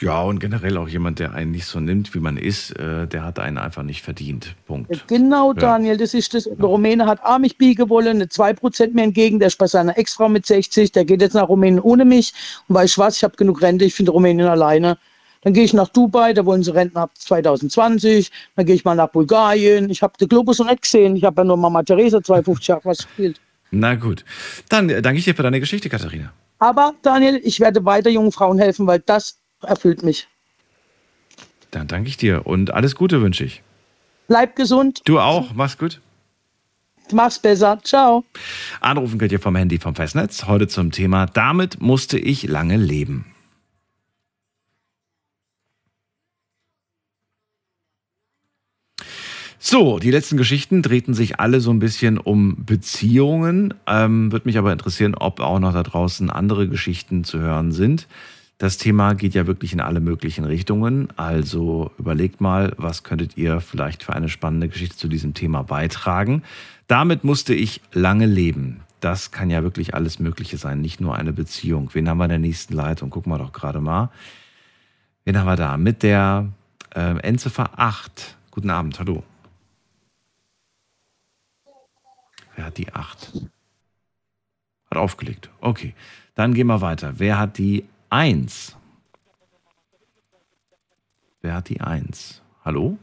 Ja, und generell auch jemand, der einen nicht so nimmt, wie man ist, äh, der hat einen einfach nicht verdient. Punkt. Genau, Ja. Daniel, das ist das. Der Rumäne hat auch mich biegen wollen, eine 2% mir entgegen. Der ist bei seiner Ex-Frau mit 60. Der geht jetzt nach Rumänien ohne mich. Und weißt du was, ich habe genug Rente, ich finde Rumänien alleine. Dann gehe ich nach Dubai, da wollen sie Renten ab 2020. Dann gehe ich mal nach Bulgarien. Ich habe den Globus noch nicht gesehen. Ich habe ja nur Mama Theresa 52 Jahre was gespielt. Na gut. Dann äh, danke ich dir für deine Geschichte, Katharina. Aber Daniel, ich werde weiter jungen Frauen helfen, weil das erfüllt mich. Dann danke ich dir und alles Gute wünsche ich. Bleib gesund. Du auch. Mach's gut. Mach's besser. Ciao. Anrufen könnt ihr vom Handy vom Festnetz. Heute zum Thema Damit musste ich lange leben. So, die letzten Geschichten drehten sich alle so ein bisschen um Beziehungen. Ähm, Würde mich aber interessieren, ob auch noch da draußen andere Geschichten zu hören sind. Das Thema geht ja wirklich in alle möglichen Richtungen. Also überlegt mal, was könntet ihr vielleicht für eine spannende Geschichte zu diesem Thema beitragen. Damit musste ich lange leben. Das kann ja wirklich alles Mögliche sein, nicht nur eine Beziehung. Wen haben wir in der nächsten Leitung? Gucken wir doch gerade mal. Wen haben wir da? Mit der äh, Endziffer 8. Guten Abend, hallo. Wer hat die 8? Hat aufgelegt. Okay. Dann gehen wir weiter. Wer hat die 1? Wer hat die 1? Hallo?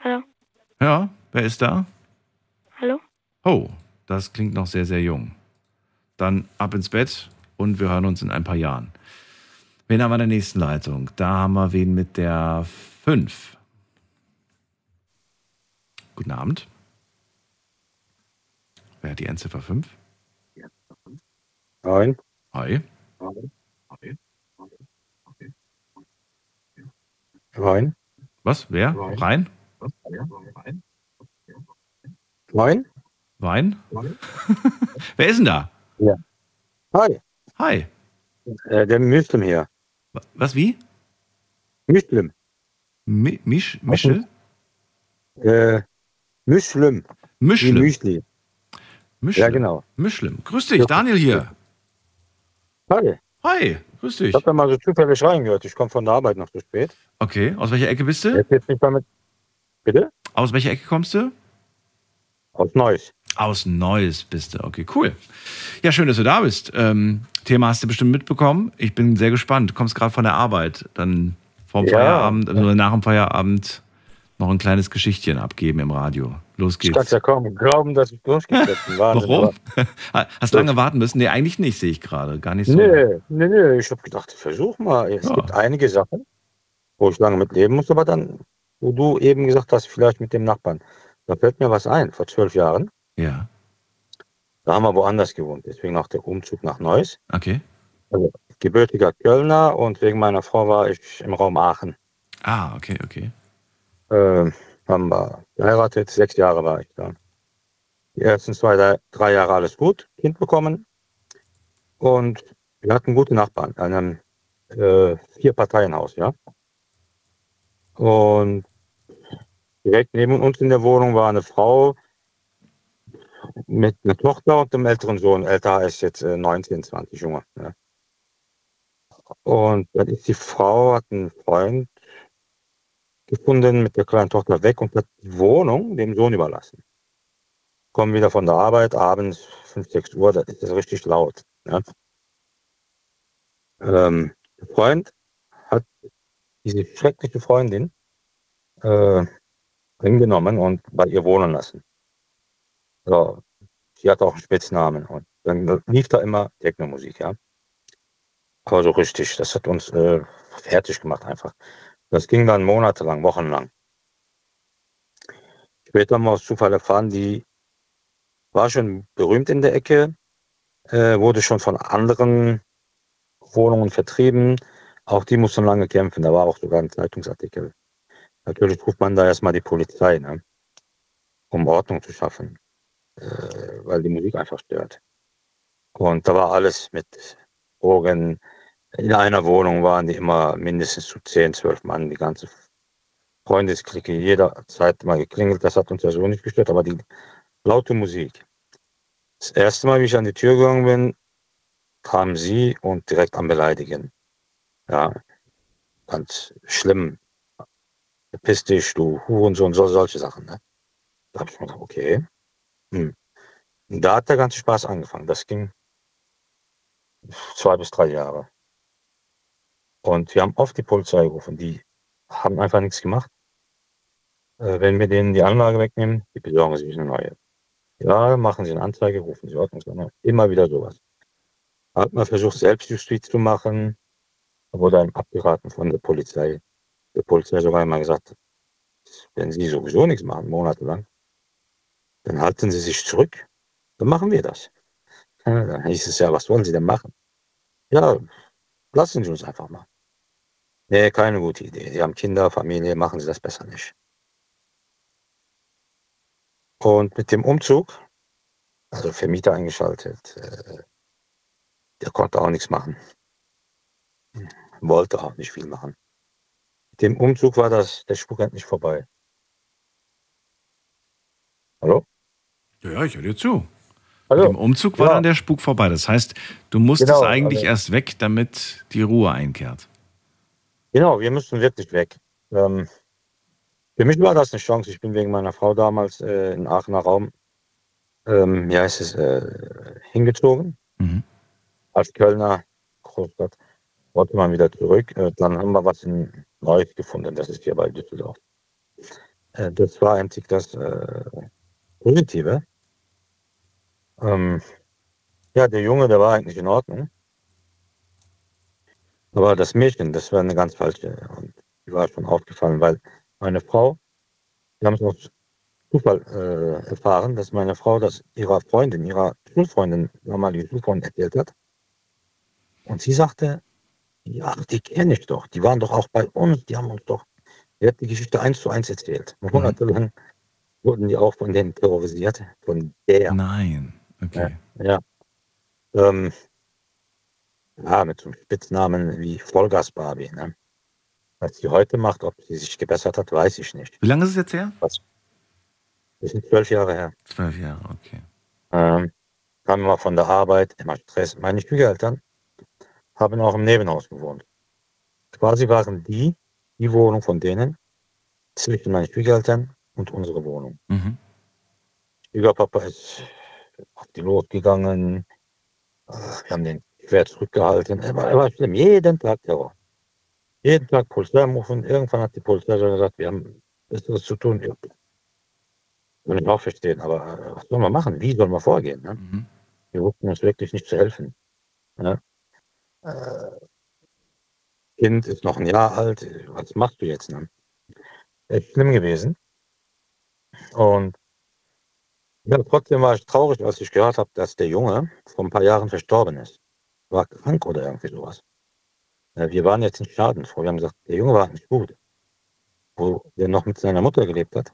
Hallo. Ja, wer ist da? Hallo? Oh, das klingt noch sehr, sehr jung. Dann ab ins Bett und wir hören uns in ein paar Jahren. Wen haben wir in der nächsten Leitung? Da haben wir wen mit der 5. Guten Abend. Wer hat die Endziffer 5? Nein. Hi. Nein. Was? Wer? Rein? Nein. Wein? Wer ist denn da? Ja. Hi. Hi. Äh, der Muslim hier. Was, wie? Muslim. Mi Misch, Michel? Äh, Muslim. Mischlim. Wie Müsli. Mischlim. Ja, genau. Mischlim. Grüß dich, Daniel hier. Hi. Hi, grüß dich. Ich habe da mal so zufällig reingehört. Ich komme von der Arbeit noch zu spät. Okay, aus welcher Ecke bist du? Jetzt jetzt nicht damit. Bitte? Aus welcher Ecke kommst du? Aus Neuss. Aus Neuss bist du. Okay, cool. Ja, schön, dass du da bist. Ähm, Thema hast du bestimmt mitbekommen. Ich bin sehr gespannt. Du kommst gerade von der Arbeit. Dann vorm Ja. Feierabend, also nach dem Feierabend noch ein kleines Geschichtchen abgeben im Radio. Los Ich geht's. kann es ja kaum glauben, dass ich durchgesetzt bin. Wahnsinn, Warum? Hast lange warten müssen? Nee, eigentlich nicht, sehe ich gerade. Gar nicht so. Nee, nee, nee. Ich habe gedacht, versuch mal. Es gibt einige Sachen, wo ich lange mit leben muss, aber dann, wo du eben gesagt hast, vielleicht mit dem Nachbarn. Da fällt mir was ein, vor zwölf Jahren. Ja. Da haben wir woanders gewohnt, deswegen auch der Umzug nach Neuss. Okay. Also gebürtiger Kölner und wegen meiner Frau war ich im Raum Aachen. Ah, okay, okay. Äh, haben wir geheiratet, sechs Jahre war ich da. Die ersten zwei, drei, Jahre alles gut, Kind bekommen. Und wir hatten gute Nachbarn, in einem äh, Vier-Parteien-Haus, ja. Und direkt neben uns in der Wohnung war eine Frau mit einer Tochter und einem älteren Sohn. Älter ist jetzt äh, 19, 20 Junge. Ja. Und dann ist die Frau, hat einen Freund gefunden mit der kleinen Tochter weg und hat die Wohnung dem Sohn überlassen. Kommen wieder von der Arbeit, abends 5, 6 Uhr, da ist es richtig laut. Ja. Ähm, der Freund hat diese schreckliche Freundin äh, hingenommen und bei ihr wohnen lassen. So, sie hat auch einen Spitznamen und dann lief da immer Techno-Musik, ja. Aber so richtig, das hat uns äh, fertig gemacht einfach. Das ging dann monatelang, wochenlang. Später haben wir aus Zufall erfahren, die war schon berühmt in der Ecke, äh, wurde schon von anderen Wohnungen vertrieben. Auch die mussten lange kämpfen. Da war auch sogar ein Zeitungsartikel. Natürlich ruft man da erstmal die Polizei, ne? um Ordnung zu schaffen, äh, weil die Musik einfach stört. Und da war alles mit Drogen. In einer Wohnung waren die immer mindestens zu 10, 12 Mann, die ganze Freundesklicke, jederzeit mal geklingelt. Das hat uns ja so nicht gestört, aber die laute Musik. Das erste Mal, wie ich an die Tür gegangen bin, kam sie und direkt am Beleidigen. Ja, ganz schlimm. Verpiss dich, du Hurensohn, so, solche Sachen. Ne? Da habe ich mir gedacht, okay. Hm. Da hat der ganze Spaß angefangen. Das ging zwei bis drei Jahre. Und wir haben oft die Polizei gerufen. Die haben einfach nichts gemacht. Äh, wenn wir denen die Anlage wegnehmen, die besorgen sich eine neue. Ja, machen sie eine Anzeige, rufen sie Ordnungsamt. Immer wieder sowas. Hat man versucht, Selbstjustiz zu machen, wurde einem abgeraten von der Polizei. Die Polizei sogar immer gesagt, wenn sie sowieso nichts machen, monatelang, dann halten sie sich zurück, dann machen wir das. Dann hieß es ja, was wollen sie denn machen? Ja, lassen Sie uns einfach mal. Nee, keine gute Idee. Sie haben Kinder, Familie, machen Sie das besser nicht. Und mit dem Umzug, also Vermieter eingeschaltet, äh, der konnte auch nichts machen. Wollte auch nicht viel machen. Mit dem Umzug war das, der Spuk endlich vorbei. Hallo? Ja, ich höre dir zu. Hallo? Mit dem Umzug war Ja. dann der Spuk vorbei. Das heißt, du musstest Genau, eigentlich also- erst weg, damit die Ruhe einkehrt. Genau, wir müssen wirklich weg. Ähm, für mich war das eine Chance. Ich bin wegen meiner Frau damals äh, in Aachener Raum, ähm, wie heißt es, äh, hingezogen. Mhm. Als Kölner Großstadt wollte man wieder zurück. Äh, dann haben wir was in Neues gefunden. Das ist hier bei Düsseldorf. Äh, das war eigentlich das äh, Positive. Ähm, ja, der Junge, der war eigentlich in Ordnung. Aber das Mädchen, das war eine ganz falsche. Und die war schon aufgefallen, weil meine Frau, wir haben es aus Zufall äh, erfahren, dass meine Frau das ihrer Freundin, ihrer Schulfreundin, damalige Schulfreundin erzählt hat. Und sie sagte, ja, die kenne ich doch, die waren doch auch bei uns, die haben uns doch, die hat die Geschichte eins zu eins erzählt. Monatelang wurden die auch von denen terrorisiert, von der. Nein, okay. Ja. Ähm, ja, mit so einem Spitznamen wie Vollgas Barbie. Ne? Was sie heute macht, ob sie sich gebessert hat, weiß ich nicht. Wie lange ist es jetzt her? Was? Das sind zwölf Jahre her. Zwölf Jahre, okay. Ähm, kam immer von der Arbeit, immer Stress. Meine Schwiegereltern haben auch im Nebenhaus gewohnt. Quasi waren die, die Wohnung von denen, zwischen meinen Schwiegereltern und unsere Wohnung. Mhm. Schwiegerpapa ist auf die losgegangen. Äh, Wir haben den schwer zurückgehalten. Er war, er war schlimm. Jeden Tag Terror. Jeden Tag Polizei rufen. Irgendwann hat die Polizei schon gesagt, wir haben Besseres zu tun. Kann ich auch verstehen. Aber äh, was sollen wir machen? Wie sollen wir vorgehen? Ne? Mhm. Wir wussten uns wirklich nicht zu helfen. Ne? Äh, kind ist noch ein Jahr alt. Was machst du jetzt? Ne? Echt schlimm gewesen. Und ja, trotzdem war ich traurig, als ich gehört habe, dass der Junge vor ein paar Jahren verstorben ist. War krank oder irgendwie sowas. Äh, Wir waren jetzt in Schadenfroh. Wir haben gesagt, der Junge war nicht gut. Wo der noch mit seiner Mutter gelebt hat.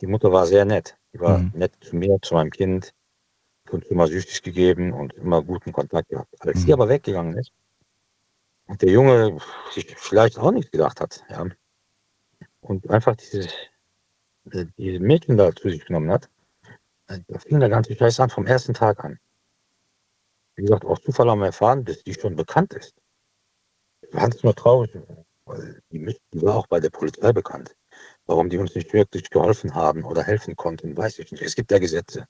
Die Mutter war sehr nett. Die war Mhm. nett zu mir, zu meinem Kind. Und immer Süßes gegeben und immer guten Kontakt gehabt. Als Mhm. sie aber weggegangen ist und der Junge sich vielleicht auch nichts gedacht hat, ja. Und einfach dieses, äh, diese Mädchen da zu sich genommen hat, äh, da fing der ganze Scheiß an vom ersten Tag an. Wie gesagt, aus Zufall haben wir erfahren, dass die schon bekannt ist. Es nur traurig, weil die, die war auch bei der Polizei bekannt. Warum die uns nicht wirklich geholfen haben oder helfen konnten, weiß ich nicht. Es gibt ja Gesetze,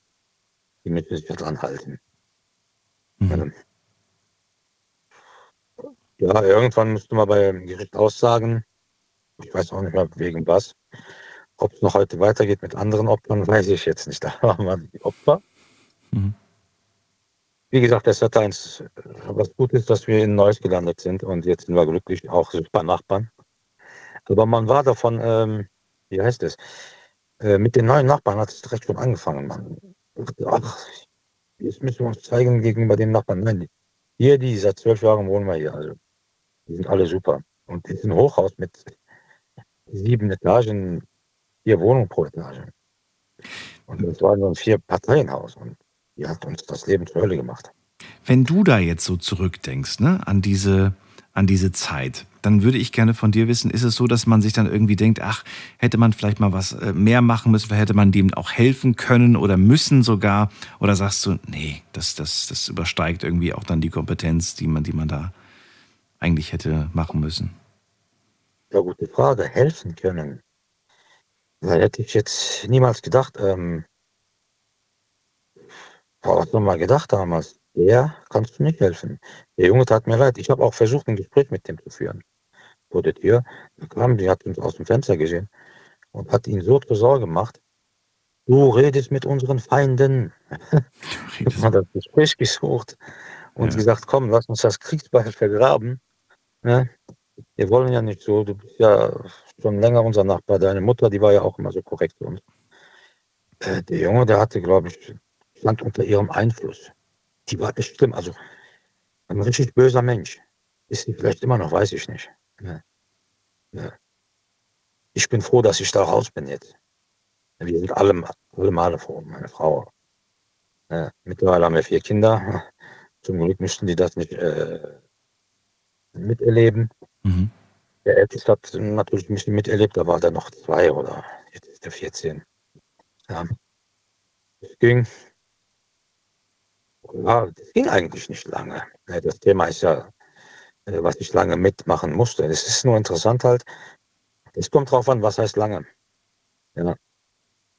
die müssen sich daran halten. Mhm. Ähm, Ja, irgendwann müsste man beim Gericht aussagen. Ich weiß auch nicht mehr wegen was. Ob es noch heute weitergeht mit anderen Opfern, weiß ich jetzt nicht. Da waren wir die Opfer. Mhm. Wie gesagt, das hat eins, was gut ist, dass wir in Neuss gelandet sind und jetzt sind wir glücklich, auch super Nachbarn. Aber man war davon, ähm, wie heißt es, äh, mit den neuen Nachbarn hat es direkt schon angefangen. Man dachte, ach, jetzt müssen wir uns zeigen gegenüber den Nachbarn. Nein, die- hier, die seit zwölf Jahren wohnen wir hier, also die sind alle super. Und ist ein Hochhaus mit sieben Etagen, vier Wohnungen pro Etage. Und das war nur ein Vier-Parteien-Haus und die hat uns das Leben zur Hölle gemacht. Wenn du da jetzt so zurückdenkst, ne, an diese, an diese Zeit, dann würde ich gerne von dir wissen, ist es so, dass man sich dann irgendwie denkt, ach, hätte man vielleicht mal was äh, mehr machen müssen, hätte man dem auch helfen können oder müssen sogar? Oder sagst du, nee, das, das, das übersteigt irgendwie auch dann die Kompetenz, die man, die man da eigentlich hätte machen müssen? Ja, gute Frage. Helfen können. Da hätte ich jetzt niemals gedacht. Ähm, boah, was soll man gedacht damals? Der kannst du nicht helfen. Der Junge tat mir leid. Ich habe auch versucht, ein Gespräch mit dem zu führen. Vor der Tür. Da kam, die hat uns aus dem Fenster gesehen und hat ihn so zur Sorge gemacht. Du redest mit unseren Feinden. Ich habe das Gespräch gesucht und Ja. gesagt, komm, lass uns das Kriegsbeil vergraben. Ne? Wir wollen ja nicht so, du bist ja schon länger unser Nachbar. Deine Mutter, die war ja auch immer so korrekt zu uns. Äh, der Junge, der hatte, glaube ich, stand unter ihrem Einfluss. Die war echt schlimm. Also ein richtig böser Mensch. Ist sie vielleicht immer noch, weiß ich nicht. Ja. Ja. Ich bin froh, dass ich da raus bin jetzt. Wir sind alle, tolle Male froh, meine Frau. Äh, mittlerweile haben wir vier Kinder. Zum Glück müssten die das nicht äh, miterleben. Mhm. Der Älteste hat natürlich ein bisschen miterlebt, da war der noch zwei oder jetzt ist er 14. Ja. Das ging, ja, das ging eigentlich nicht lange. Das Thema ist ja, äh, was ich lange mitmachen musste. Es ist nur interessant halt, es kommt drauf an, was heißt lange. Ja.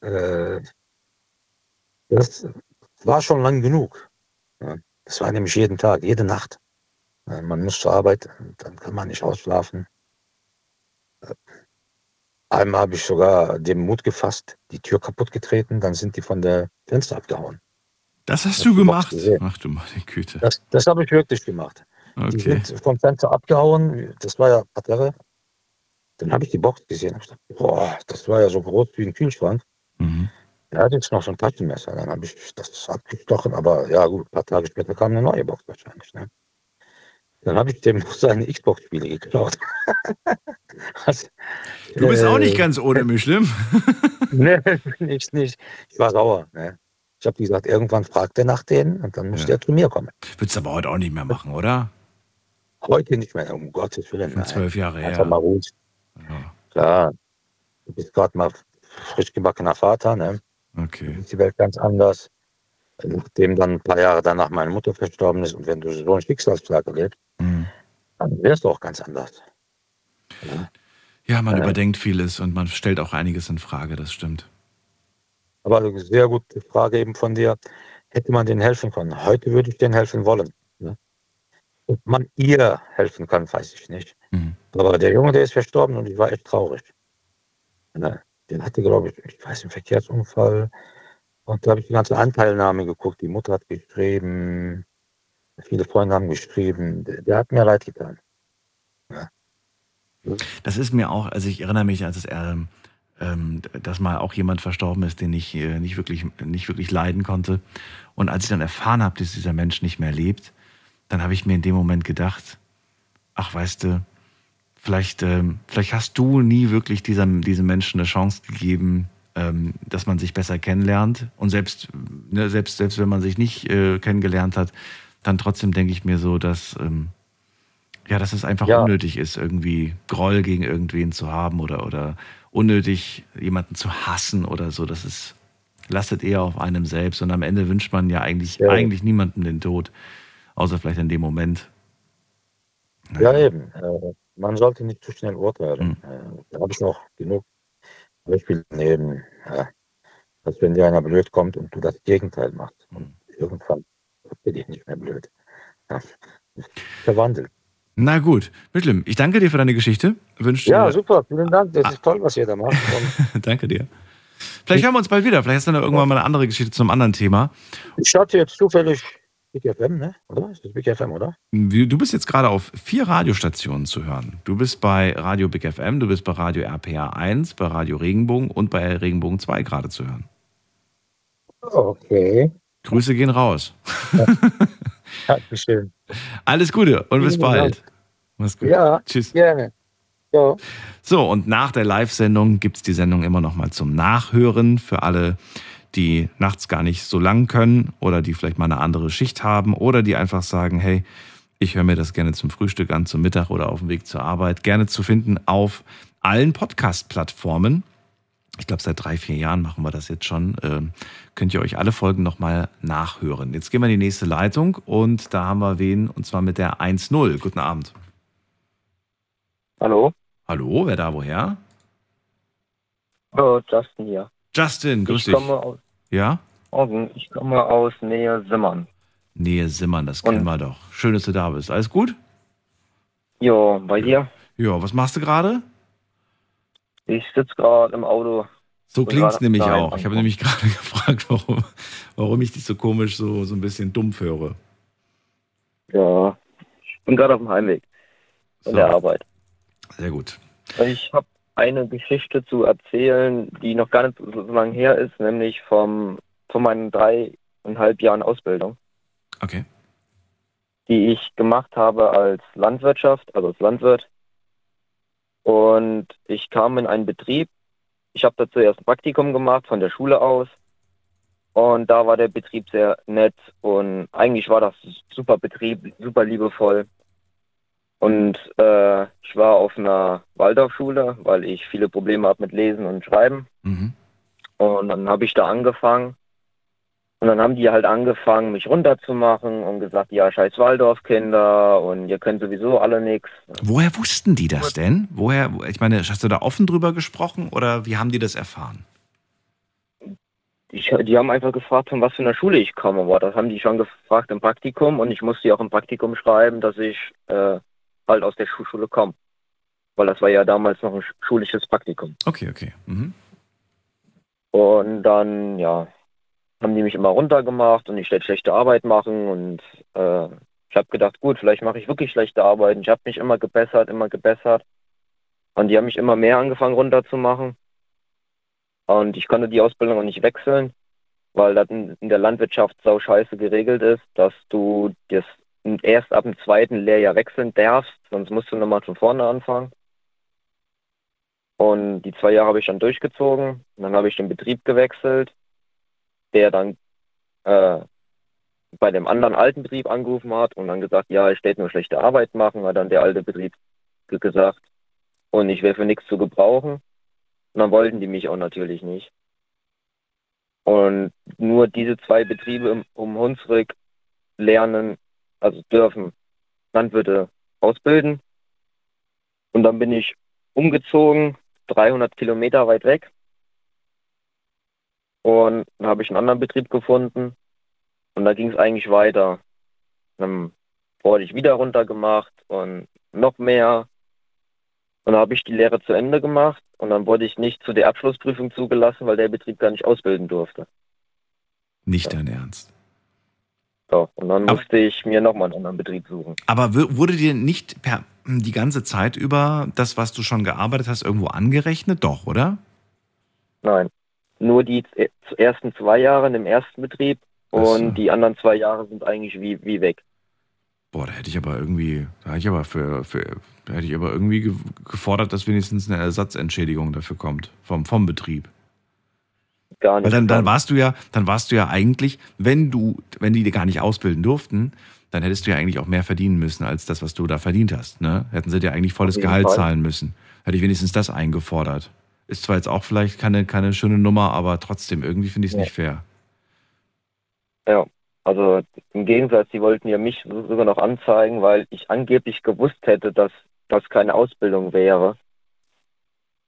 Äh, das war schon lang genug. Das war nämlich jeden Tag, jede Nacht. Äh, Man muss zur Arbeit, dann kann man nicht ausschlafen. Einmal habe ich sogar den Mut gefasst, die Tür kaputt getreten, dann sind die von der Fenster abgehauen. Das hast Hast du gemacht? Ach du meine Güte. Das, das habe ich wirklich gemacht. Die Okay. sind vom Fenster abgehauen, das war ja Parterre. Dann habe ich die Box gesehen. Ich gedacht, boah, das war ja so groß wie ein Kühlschrank. Mhm. Er hat jetzt noch so ein Taschenmesser. Dann habe ich das abgestochen, aber ja gut, ein paar Tage später kam eine neue Box wahrscheinlich. Ne? Dann habe ich dem noch seine Xbox-Spiele geklaut. Also, Du bist auch nicht äh, ganz ohne Mischlim. Nee, nicht, nicht. Ich war sauer. Ne? Ich habe gesagt, irgendwann fragt er nach denen und dann muss Ja. der zu mir kommen. Würdest du aber heute auch nicht mehr machen, oder? Heute nicht mehr, um Gottes Willen. Nein. zwölf Jahre Einfach her. mal ruhig. Ja. Klar, du bist gerade mal frisch gebackener Vater, ne? Okay. ist die Welt ganz anders. Nachdem dann ein paar Jahre danach meine Mutter verstorben ist und wenn du so einen Schicksalsschlag erlebst, Mhm. dann wärst du auch ganz anders. Ja, man Ja. überdenkt vieles und man stellt auch einiges in Frage, das stimmt. Aber eine sehr gute Frage eben von dir. Hätte man denen helfen können? Heute würde ich denen helfen wollen. Ne? Ob man ihr helfen kann, weiß ich nicht. Mhm. Aber der Junge, der ist verstorben und ich war echt traurig. Ne? Den hatte, glaube ich, ich weiß, einen Verkehrsunfall. Und da habe ich die ganze Anteilnahme geguckt. Die Mutter hat geschrieben, viele Freunde haben geschrieben. Der, der hat mir leid getan. Das ist mir auch, also ich erinnere mich, als es ähm, ähm, dass mal auch jemand verstorben ist, den ich äh, nicht wirklich, nicht wirklich leiden konnte. Und als ich dann erfahren habe, dass dieser Mensch nicht mehr lebt, dann habe ich mir in dem Moment gedacht, ach weißt du, vielleicht, ähm, vielleicht hast du nie wirklich diesem, diesem Menschen eine Chance gegeben, ähm, dass man sich besser kennenlernt. Und selbst, ne, selbst, selbst wenn man sich nicht äh, kennengelernt hat, dann trotzdem denke ich mir so, dass, ähm, ja, dass es einfach Ja. unnötig ist, irgendwie Groll gegen irgendwen zu haben oder, oder unnötig jemanden zu hassen oder so. Das ist, lastet eher auf einem selbst. Und am Ende wünscht man ja eigentlich, Ja. eigentlich niemandem den Tod. Außer vielleicht in dem Moment. Ja, eben. Äh, man sollte nicht zu schnell urteilen. Äh, da habe ich noch genug Beispiele daneben. Ja. Dass wenn dir einer blöd kommt und du das Gegenteil machst. Und irgendwann wird dir dich nicht mehr blöd. Ja. Verwandelt. Na gut, Mischlim, ich danke dir für deine Geschichte. Wünsche Ja, dir, super. Vielen Dank. Das ist toll, was ihr da macht. Danke dir. Vielleicht hören wir uns bald wieder. Vielleicht hast du dann irgendwann mal eine andere Geschichte zum anderen Thema. ich hatte jetzt zufällig Big FM, ne? Oder? Ist das Big FM, oder? Du bist jetzt gerade auf vier Radiostationen zu hören. Du bist bei Radio Big FM, du bist bei Radio RPA 1, bei Radio Regenbogen und bei Regenbogen 2 gerade zu hören. Okay. Grüße gehen raus. Dankeschön. Alles Gute und bis bald. Mach's gut. Ja, Tschüss. gerne. Ja. So, und nach der Live-Sendung gibt es die Sendung immer noch mal zum Nachhören für alle, die nachts gar nicht so lang können oder die vielleicht mal eine andere Schicht haben oder die einfach sagen, hey, ich höre mir das gerne zum Frühstück an, zum Mittag oder auf dem Weg zur Arbeit. Gerne zu finden auf allen Podcast-Plattformen. Ich glaube, seit drei, vier Jahren machen wir das jetzt schon. Ähm, könnt ihr euch alle Folgen nochmal nachhören. Jetzt gehen wir in die nächste Leitung und da haben wir wen, und zwar mit der 1-0. Guten Abend. Hallo? Hallo, wer da woher? Oh, Justin hier. Justin, grüß ich dich. komme aus, Ja? Morgen. ich komme aus Nähe Simmern. Nähe Simmern, das kennen wir doch. Schön, dass du da bist. Alles gut? Jo, bei dir? Ja, was machst du gerade? Ich sitze gerade im Auto. So klingt's gerade nämlich auch. Ich habe nämlich gerade gefragt, warum, warum ich dich so komisch, so, so ein bisschen dumpf höre. Ja, ich bin gerade auf dem Heimweg von So. der Arbeit. Sehr gut. Ich habe eine Geschichte zu erzählen, die noch gar nicht so, lange her ist, nämlich vom, von meinen dreieinhalb Jahren Ausbildung, Okay. die ich gemacht habe als Landwirtschaft, also als Landwirt. Und ich kam in einen Betrieb. Ich habe da zuerst ein Praktikum gemacht von der Schule aus. Und da war der Betrieb sehr nett und eigentlich war das super Betrieb, super liebevoll. Und äh, ich war auf einer Waldorfschule, weil ich viele Probleme habe mit Lesen und Schreiben. Mhm. Und dann habe ich da angefangen. Und dann haben die halt angefangen, mich runterzumachen und gesagt, ja, scheiß Waldorfkinder und ihr könnt sowieso alle nichts. Woher wussten die das denn? Woher, ich meine, hast du da offen drüber gesprochen oder wie haben die das erfahren? Die, die haben einfach gefragt, von was für einer Schule ich komme. Aber das haben die schon gefragt im Praktikum und ich musste ja auch im Praktikum schreiben, dass ich äh, halt aus der Schulschule komme. Weil das war ja damals noch ein schulisches Praktikum. Okay, okay. Mhm. Und dann, ja, haben die mich immer runtergemacht und ich werde schlechte Arbeit machen und äh, ich habe gedacht, gut, vielleicht mache ich wirklich schlechte Arbeit. Und ich habe mich immer gebessert, immer gebessert. Und die haben mich immer mehr angefangen runterzumachen. Und ich konnte die Ausbildung auch nicht wechseln, weil das in, in der Landwirtschaft sau scheiße geregelt ist, dass du das erst ab dem zweiten Lehrjahr wechseln darfst, sonst musst du nochmal von vorne anfangen. Und die zwei Jahre habe ich dann durchgezogen. Dann habe ich den Betrieb gewechselt der dann äh, bei dem anderen alten Betrieb angerufen hat und dann gesagt, ja, ich werde nur schlechte Arbeit machen, hat dann der alte Betrieb gesagt. Und ich wäre für nichts zu gebrauchen. Und dann wollten die mich auch natürlich nicht. Und nur diese zwei Betriebe um Hunsrück lernen, also dürfen Landwirte ausbilden. Und dann bin ich umgezogen, 300 Kilometer weit weg. Und dann habe ich einen anderen Betrieb gefunden und da ging es eigentlich weiter. Dann wurde ich wieder runtergemacht und noch mehr. Und dann habe ich die Lehre zu Ende gemacht und dann wurde ich nicht zu der Abschlussprüfung zugelassen, weil der Betrieb gar nicht ausbilden durfte. Nicht dein Ernst. So, und dann musste ich mir nochmal einen anderen Betrieb suchen. Aber wurde dir nicht per, die ganze Zeit über das, was du schon gearbeitet hast, irgendwo angerechnet? Doch, oder? Nein nur die ersten zwei Jahre in dem ersten Betrieb und so. die anderen zwei Jahre sind eigentlich wie, wie weg. Boah, da hätte ich aber irgendwie, da hätte ich aber für, für da hätte ich aber irgendwie gefordert, dass wenigstens eine Ersatzentschädigung dafür kommt vom, vom Betrieb. Gar nicht. Weil dann, dann warst du ja, dann warst du ja eigentlich, wenn du, wenn die dir gar nicht ausbilden durften, dann hättest du ja eigentlich auch mehr verdienen müssen als das, was du da verdient hast. Ne? Hätten sie dir eigentlich volles Gehalt Fall. zahlen müssen. Hätte ich wenigstens das eingefordert. Ist zwar jetzt auch vielleicht keine, keine schöne Nummer, aber trotzdem, irgendwie finde ich es ja. nicht fair. Ja, also im Gegensatz, die wollten ja mich sogar noch anzeigen, weil ich angeblich gewusst hätte, dass das keine Ausbildung wäre,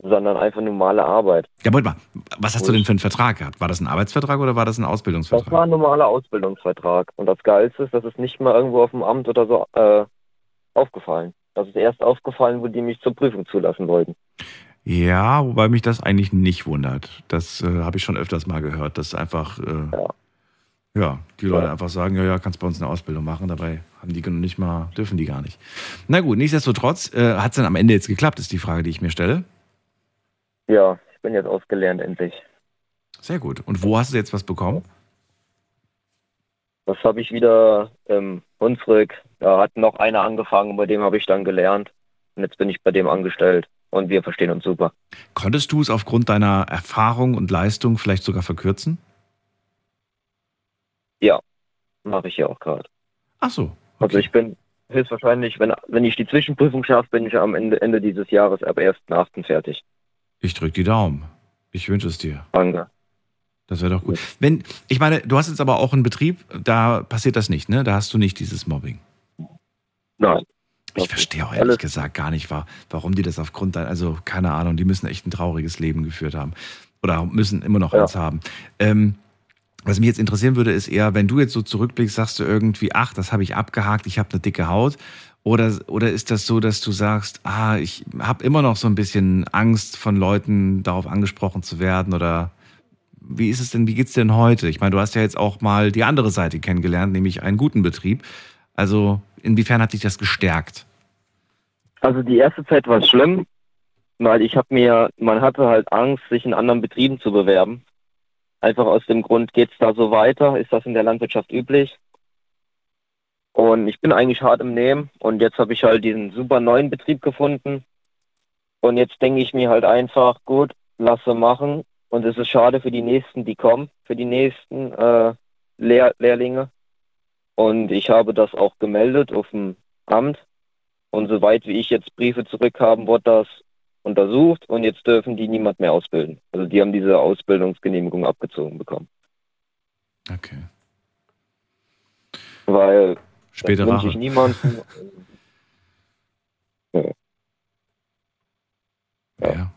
sondern einfach normale Arbeit. Ja, Moment mal, was hast du denn für einen Vertrag gehabt? War das ein Arbeitsvertrag oder war das ein Ausbildungsvertrag? Das war ein normaler Ausbildungsvertrag. Und das Geilste ist, dass es nicht mal irgendwo auf dem Amt oder so äh, aufgefallen. Das ist erst aufgefallen, wo die mich zur Prüfung zulassen wollten. Ja, wobei mich das eigentlich nicht wundert. Das äh, habe ich schon öfters mal gehört, dass einfach äh, ja. ja. die Leute ja. einfach sagen, ja, ja, kannst bei uns eine Ausbildung machen, dabei haben die nicht mal, dürfen die gar nicht. Na gut, nichtsdestotrotz, äh, hat es dann am Ende jetzt geklappt, ist die Frage, die ich mir stelle. Ja, ich bin jetzt ausgelernt endlich. Sehr gut. Und wo hast du jetzt was bekommen? Das habe ich wieder im Hunsrück. Da hat noch einer angefangen, bei dem habe ich dann gelernt. Und jetzt bin ich bei dem angestellt und wir verstehen uns super. Konntest du es aufgrund deiner Erfahrung und Leistung vielleicht sogar verkürzen? Ja, mache ich ja auch gerade. Ach so. Okay. Also ich bin höchstwahrscheinlich, wenn, wenn ich die Zwischenprüfung schaffe, bin ich am Ende, Ende dieses Jahres ab 1.8. fertig. Ich drücke die Daumen. Ich wünsche es dir. Danke. Das wäre doch gut. Wenn, ich meine, du hast jetzt aber auch einen Betrieb, da passiert das nicht, ne? Da hast du nicht dieses Mobbing. Nein. Ich verstehe auch ehrlich gesagt gar nicht, warum die das aufgrund deiner, also keine Ahnung, die müssen echt ein trauriges Leben geführt haben. Oder müssen immer noch ja. eins haben. Ähm, was mich jetzt interessieren würde, ist eher, wenn du jetzt so zurückblickst, sagst du irgendwie, ach, das habe ich abgehakt, ich habe eine dicke Haut. Oder, oder ist das so, dass du sagst, ah, ich habe immer noch so ein bisschen Angst, von Leuten darauf angesprochen zu werden? Oder wie ist es denn, wie geht's denn heute? Ich meine, du hast ja jetzt auch mal die andere Seite kennengelernt, nämlich einen guten Betrieb. Also inwiefern hat dich das gestärkt? Also die erste Zeit war schlimm, weil ich habe mir, man hatte halt Angst, sich in anderen Betrieben zu bewerben. Einfach aus dem Grund, geht es da so weiter? Ist das in der Landwirtschaft üblich? Und ich bin eigentlich hart im Nehmen und jetzt habe ich halt diesen super neuen Betrieb gefunden. Und jetzt denke ich mir halt einfach, gut, lasse machen. Und es ist schade für die nächsten, die kommen, für die nächsten äh, Lehr Lehrlinge. Und ich habe das auch gemeldet auf dem Amt. Und soweit wie ich jetzt Briefe zurückhaben, wurde das untersucht und jetzt dürfen die niemand mehr ausbilden. Also die haben diese Ausbildungsgenehmigung abgezogen bekommen. Okay. Weil Später wünsche ich niemanden. ja. Ja.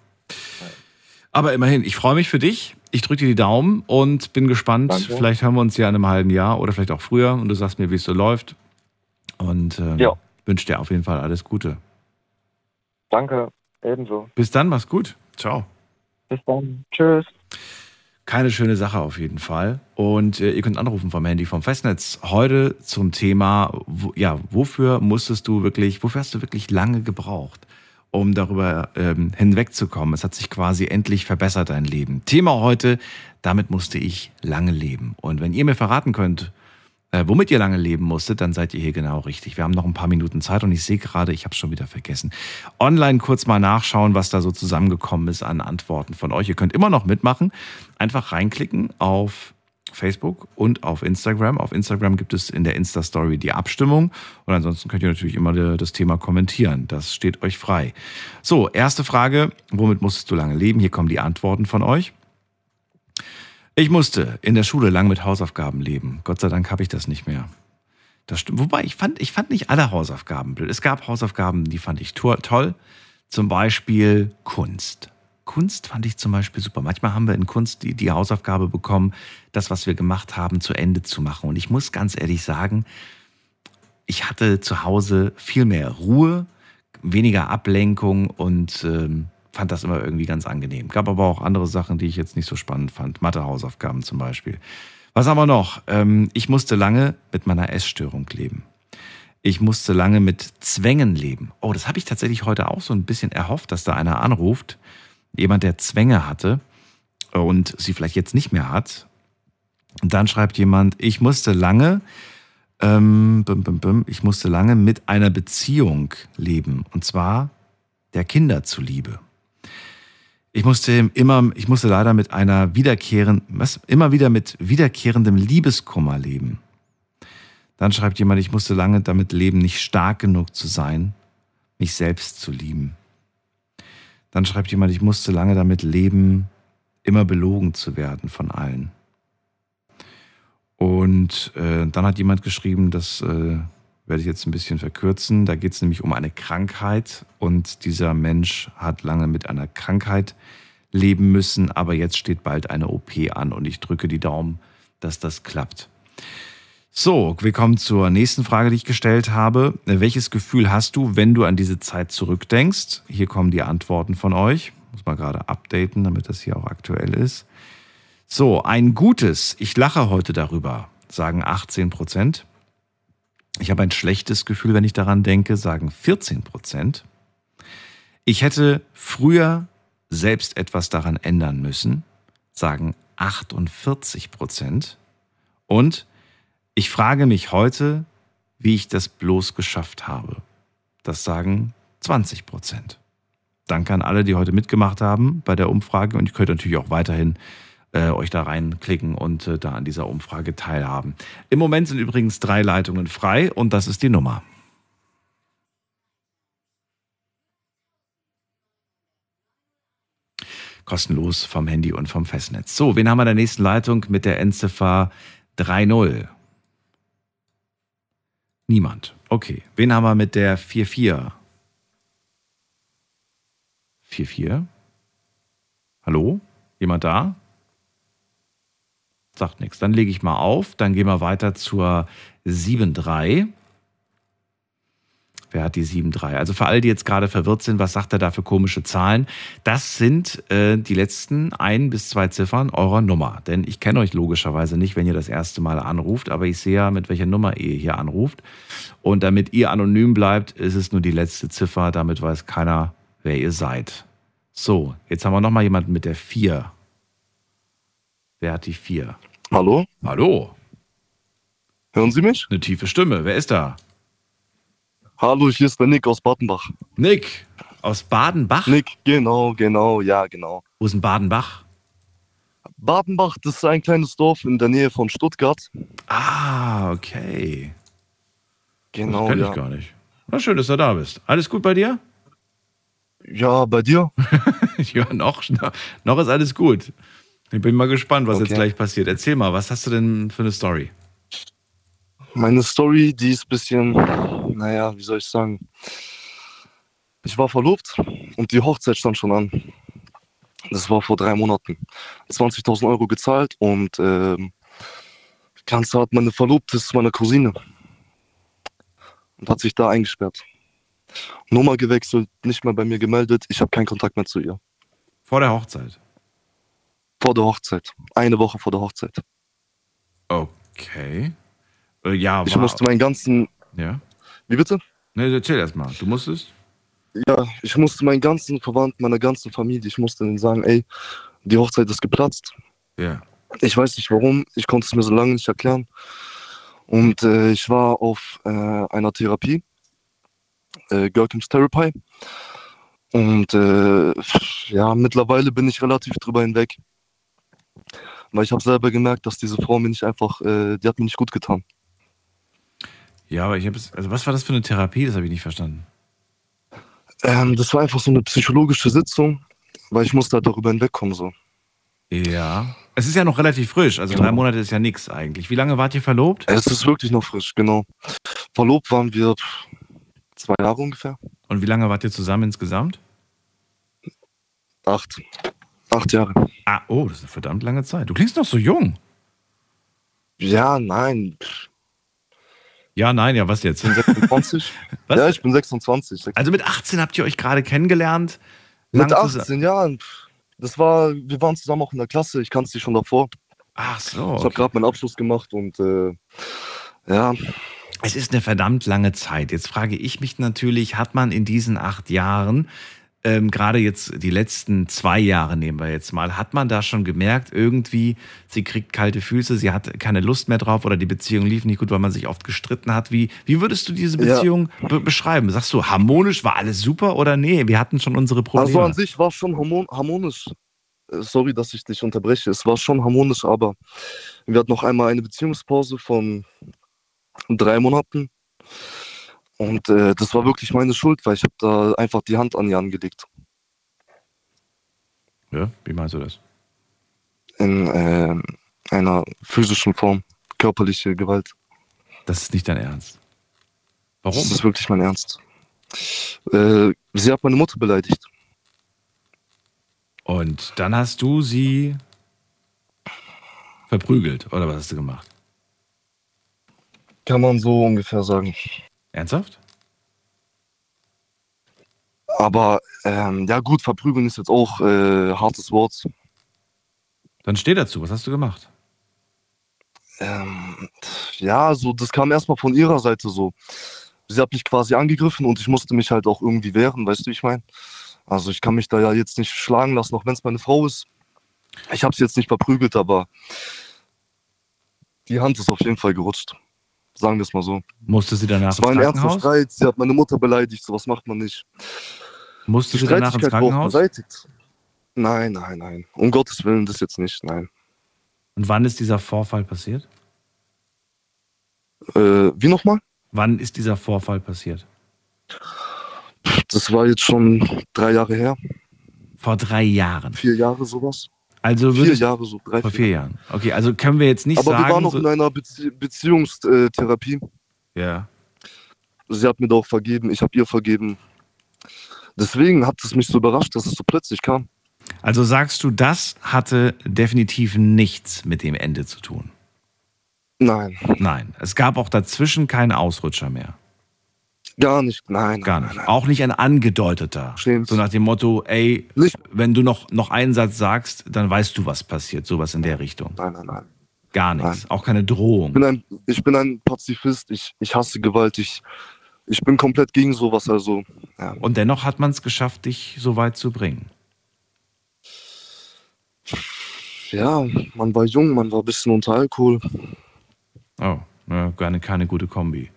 Aber immerhin, ich freue mich für dich. Ich drücke dir die Daumen und bin gespannt. Danke. Vielleicht haben wir uns ja in einem halben Jahr oder vielleicht auch früher und du sagst mir, wie es so läuft. Und ähm, Ja. wünsche dir auf jeden Fall alles Gute. Danke, ebenso. Bis dann, mach's gut. Ciao. Bis dann. Tschüss. Keine schöne Sache auf jeden Fall. Und äh, ihr könnt anrufen vom Handy vom Festnetz. Heute zum Thema, wo, ja, wofür musstest du wirklich, wofür hast du wirklich lange gebraucht, um darüber ähm, hinwegzukommen? Es hat sich quasi endlich verbessert, dein Leben. Thema heute, damit musste ich lange leben. Und wenn ihr mir verraten könnt, äh, womit ihr lange leben musstet, dann seid ihr hier genau richtig. Wir haben noch ein paar Minuten Zeit und ich sehe gerade, ich habe es schon wieder vergessen. Online kurz mal nachschauen, was da so zusammengekommen ist an Antworten von euch. Ihr könnt immer noch mitmachen. Einfach reinklicken auf Facebook und auf Instagram. Auf Instagram gibt es in der Insta-Story die Abstimmung. Und ansonsten könnt ihr natürlich immer das Thema kommentieren. Das steht euch frei. So, erste Frage. Womit musstest du lange leben? Hier kommen die Antworten von euch. Ich musste in der Schule lang mit Hausaufgaben leben. Gott sei Dank habe ich das nicht mehr. Das stimmt. Wobei, ich fand, ich fand nicht alle Hausaufgaben blöd. Es gab Hausaufgaben, die fand ich to toll. Zum Beispiel Kunst. Kunst fand ich zum Beispiel super. Manchmal haben wir in Kunst die, die Hausaufgabe bekommen, das, was wir gemacht haben, zu Ende zu machen. Und ich muss ganz ehrlich sagen, ich hatte zu Hause viel mehr Ruhe, weniger Ablenkung und ähm, fand das immer irgendwie ganz angenehm. Gab aber auch andere Sachen, die ich jetzt nicht so spannend fand. Mathe-Hausaufgaben zum Beispiel. Was haben wir noch? Ähm, ich musste lange mit meiner Essstörung leben. Ich musste lange mit Zwängen leben. Oh, das habe ich tatsächlich heute auch so ein bisschen erhofft, dass da einer anruft. Jemand, der Zwänge hatte und sie vielleicht jetzt nicht mehr hat. Und dann schreibt jemand, ich musste lange, ähm, bim, bim, bim, ich musste lange mit einer Beziehung leben. Und zwar der Kinder zuliebe. Ich musste immer, ich musste leider mit einer wiederkehrenden, was, immer wieder mit wiederkehrendem Liebeskummer leben. Dann schreibt jemand, ich musste lange damit leben, nicht stark genug zu sein, mich selbst zu lieben. Dann schreibt jemand, ich musste lange damit leben, immer belogen zu werden von allen. Und äh, dann hat jemand geschrieben, das äh, werde ich jetzt ein bisschen verkürzen. Da geht es nämlich um eine Krankheit und dieser Mensch hat lange mit einer Krankheit leben müssen, aber jetzt steht bald eine OP an und ich drücke die Daumen, dass das klappt. So, wir kommen zur nächsten Frage, die ich gestellt habe. Welches Gefühl hast du, wenn du an diese Zeit zurückdenkst? Hier kommen die Antworten von euch. Muss mal gerade updaten, damit das hier auch aktuell ist. So, ein gutes, ich lache heute darüber, sagen 18 Prozent. Ich habe ein schlechtes Gefühl, wenn ich daran denke, sagen 14 Prozent. Ich hätte früher selbst etwas daran ändern müssen, sagen 48 Prozent. Und ich frage mich heute, wie ich das bloß geschafft habe. Das sagen 20 Prozent. Danke an alle, die heute mitgemacht haben bei der Umfrage. Und ihr könnt natürlich auch weiterhin äh, euch da reinklicken und äh, da an dieser Umfrage teilhaben. Im Moment sind übrigens drei Leitungen frei und das ist die Nummer. Kostenlos vom Handy und vom Festnetz. So, wen haben wir in der nächsten Leitung mit der Endziffer 3.0? Niemand. Okay. Wen haben wir mit der 4.4? 4.4? Hallo? Jemand da? Sagt nichts. Dann lege ich mal auf. Dann gehen wir weiter zur 7.3. Wer hat die 7.3? Also für alle, die jetzt gerade verwirrt sind, was sagt er da für komische Zahlen? Das sind äh, die letzten ein bis zwei Ziffern eurer Nummer. Denn ich kenne euch logischerweise nicht, wenn ihr das erste Mal anruft, aber ich sehe ja, mit welcher Nummer ihr hier anruft. Und damit ihr anonym bleibt, ist es nur die letzte Ziffer. Damit weiß keiner, wer ihr seid. So, jetzt haben wir nochmal jemanden mit der 4. Wer hat die 4? Hallo? Hallo. Hören Sie mich? Eine tiefe Stimme. Wer ist da? Hallo, hier ist der Nick aus Badenbach. Nick aus Badenbach? Nick, genau, genau, ja, genau. Wo ist denn Badenbach? Badenbach, das ist ein kleines Dorf in der Nähe von Stuttgart. Ah, okay. Genau, das kenn ja. ich gar nicht. Na, schön, dass du da bist. Alles gut bei dir? Ja, bei dir? ja, noch, noch ist alles gut. Ich bin mal gespannt, was Okay. jetzt gleich passiert. Erzähl mal, was hast du denn für eine Story? Meine Story, die ist ein bisschen, naja, wie soll ich sagen? Ich war verlobt und die Hochzeit stand schon an. Das war vor drei Monaten. 20.000 Euro gezahlt und ähm, Ganze hat meine Verlobte, ist meine Cousine. Und hat sich da eingesperrt. Nummer gewechselt, nicht mehr bei mir gemeldet. Ich habe keinen Kontakt mehr zu ihr. Vor der Hochzeit? Vor der Hochzeit. Eine Woche vor der Hochzeit. Okay. Äh, ja, Ich war- musste meinen ganzen. Ja? Wie bitte? Ne, erzähl erst mal. Du musstest? Ja, ich musste meinen ganzen Verwandten, meiner ganzen Familie, ich musste denen sagen, ey, die Hochzeit ist geplatzt. Ja. Ich weiß nicht warum, ich konnte es mir so lange nicht erklären. Und äh, ich war auf äh, einer Therapie, äh, Görkims Therapy. Und äh, ja, mittlerweile bin ich relativ drüber hinweg. Weil ich habe selber gemerkt, dass diese Frau mir nicht einfach, äh, die hat mir nicht gut getan. Ja, aber ich habe also was war das für eine Therapie? Das habe ich nicht verstanden. Ähm, das war einfach so eine psychologische Sitzung, weil ich musste halt darüber hinwegkommen so. Ja. Es ist ja noch relativ frisch, also drei Monate ist ja nichts eigentlich. Wie lange wart ihr verlobt? Es ist wirklich noch frisch, genau. Verlobt waren wir zwei Jahre ungefähr. Und wie lange wart ihr zusammen insgesamt? Acht. Acht Jahre. Ah, oh, das ist eine verdammt lange Zeit. Du klingst noch so jung. Ja, nein. Ja, nein, ja, was jetzt? Ich bin 26. Was? Ja, ich bin 26. Also mit 18 habt ihr euch gerade kennengelernt? Mit Lang zusa- 18 Jahren. Das war, wir waren zusammen auch in der Klasse. Ich kannte sie schon davor. Ach so. Ich habe okay. gerade meinen Abschluss gemacht und äh, ja, Es ist eine verdammt lange Zeit. Jetzt frage ich mich natürlich, hat man in diesen acht Jahren, ähm, gerade jetzt die letzten zwei Jahre nehmen wir jetzt mal, hat man da schon gemerkt, irgendwie, sie kriegt kalte Füße, sie hat keine Lust mehr drauf oder die Beziehung lief nicht gut, weil man sich oft gestritten hat. Wie, wie würdest du diese Ja. Beziehung be beschreiben? Sagst du, harmonisch war alles super oder nee, wir hatten schon unsere Probleme? also an sich war es schon harmon harmonisch. Äh, Sorry, dass ich dich unterbreche. Es war schon harmonisch, aber wir hatten noch einmal eine Beziehungspause von drei Monaten. Und äh, das war wirklich meine Schuld, weil ich habe da einfach die Hand an ihr angelegt. ja, wie meinst du das? In äh, einer physischen Form, körperliche Gewalt. Das ist nicht dein Ernst. Warum? Das ist wirklich mein Ernst. Äh, sie hat meine Mutter beleidigt. Und dann hast du sie verprügelt, oder was hast du gemacht? Kann man so ungefähr sagen. Ernsthaft? Aber ähm, ja gut, verprügeln ist jetzt auch äh, hartes Wort. Dann steh dazu, was hast du gemacht? Ähm, ja, so das kam erstmal von ihrer Seite so. Sie hat mich quasi angegriffen und ich musste mich halt auch irgendwie wehren, weißt du, wie ich meine? Also ich kann mich da ja jetzt nicht schlagen lassen, auch wenn es meine Frau ist. Ich habe sie jetzt nicht verprügelt, aber die Hand ist auf jeden Fall gerutscht. Sagen wir es mal so. Musste sie danach Es war ein ins ernster Krankenhaus? Streit, sie hat meine Mutter beleidigt, sowas macht man nicht. Musste sie danach ins Krankenhaus? beseitigt. Nein, nein, nein. Um Gottes Willen, das jetzt nicht, nein. Und wann ist dieser Vorfall passiert? Äh, wie nochmal? Wann ist dieser Vorfall passiert? Das war jetzt schon drei Jahre her. Vor drei Jahren. Vier Jahre sowas. Also vier Jahre so, drei, vor vier Jahren. Okay, also können wir jetzt nicht Aber sagen. wir waren noch so, in einer Bezie Beziehungstherapie. ja. Sie hat mir doch vergeben, ich habe ihr vergeben. Deswegen hat es mich so überrascht, dass es so plötzlich kam. Also sagst du, das hatte definitiv nichts mit dem Ende zu tun? Nein. Nein. Es gab auch dazwischen keinen Ausrutscher mehr. Gar nicht, nein. Gar nicht. Auch nicht ein angedeuteter. So nach dem Motto, ey, wenn du noch, noch einen Satz sagst, dann weißt du, was passiert. Sowas in der Richtung. Nein, nein, nein. Gar nichts. Auch keine Drohung. Ich bin ein, ich bin ein Pazifist, ich, ich hasse Gewalt, ich, ich bin komplett gegen sowas. Also, ja. Und dennoch hat man es geschafft, dich so weit zu bringen. ja, man war jung, man war ein bisschen unter Alkohol. Oh, ja, keine, keine gute Kombi.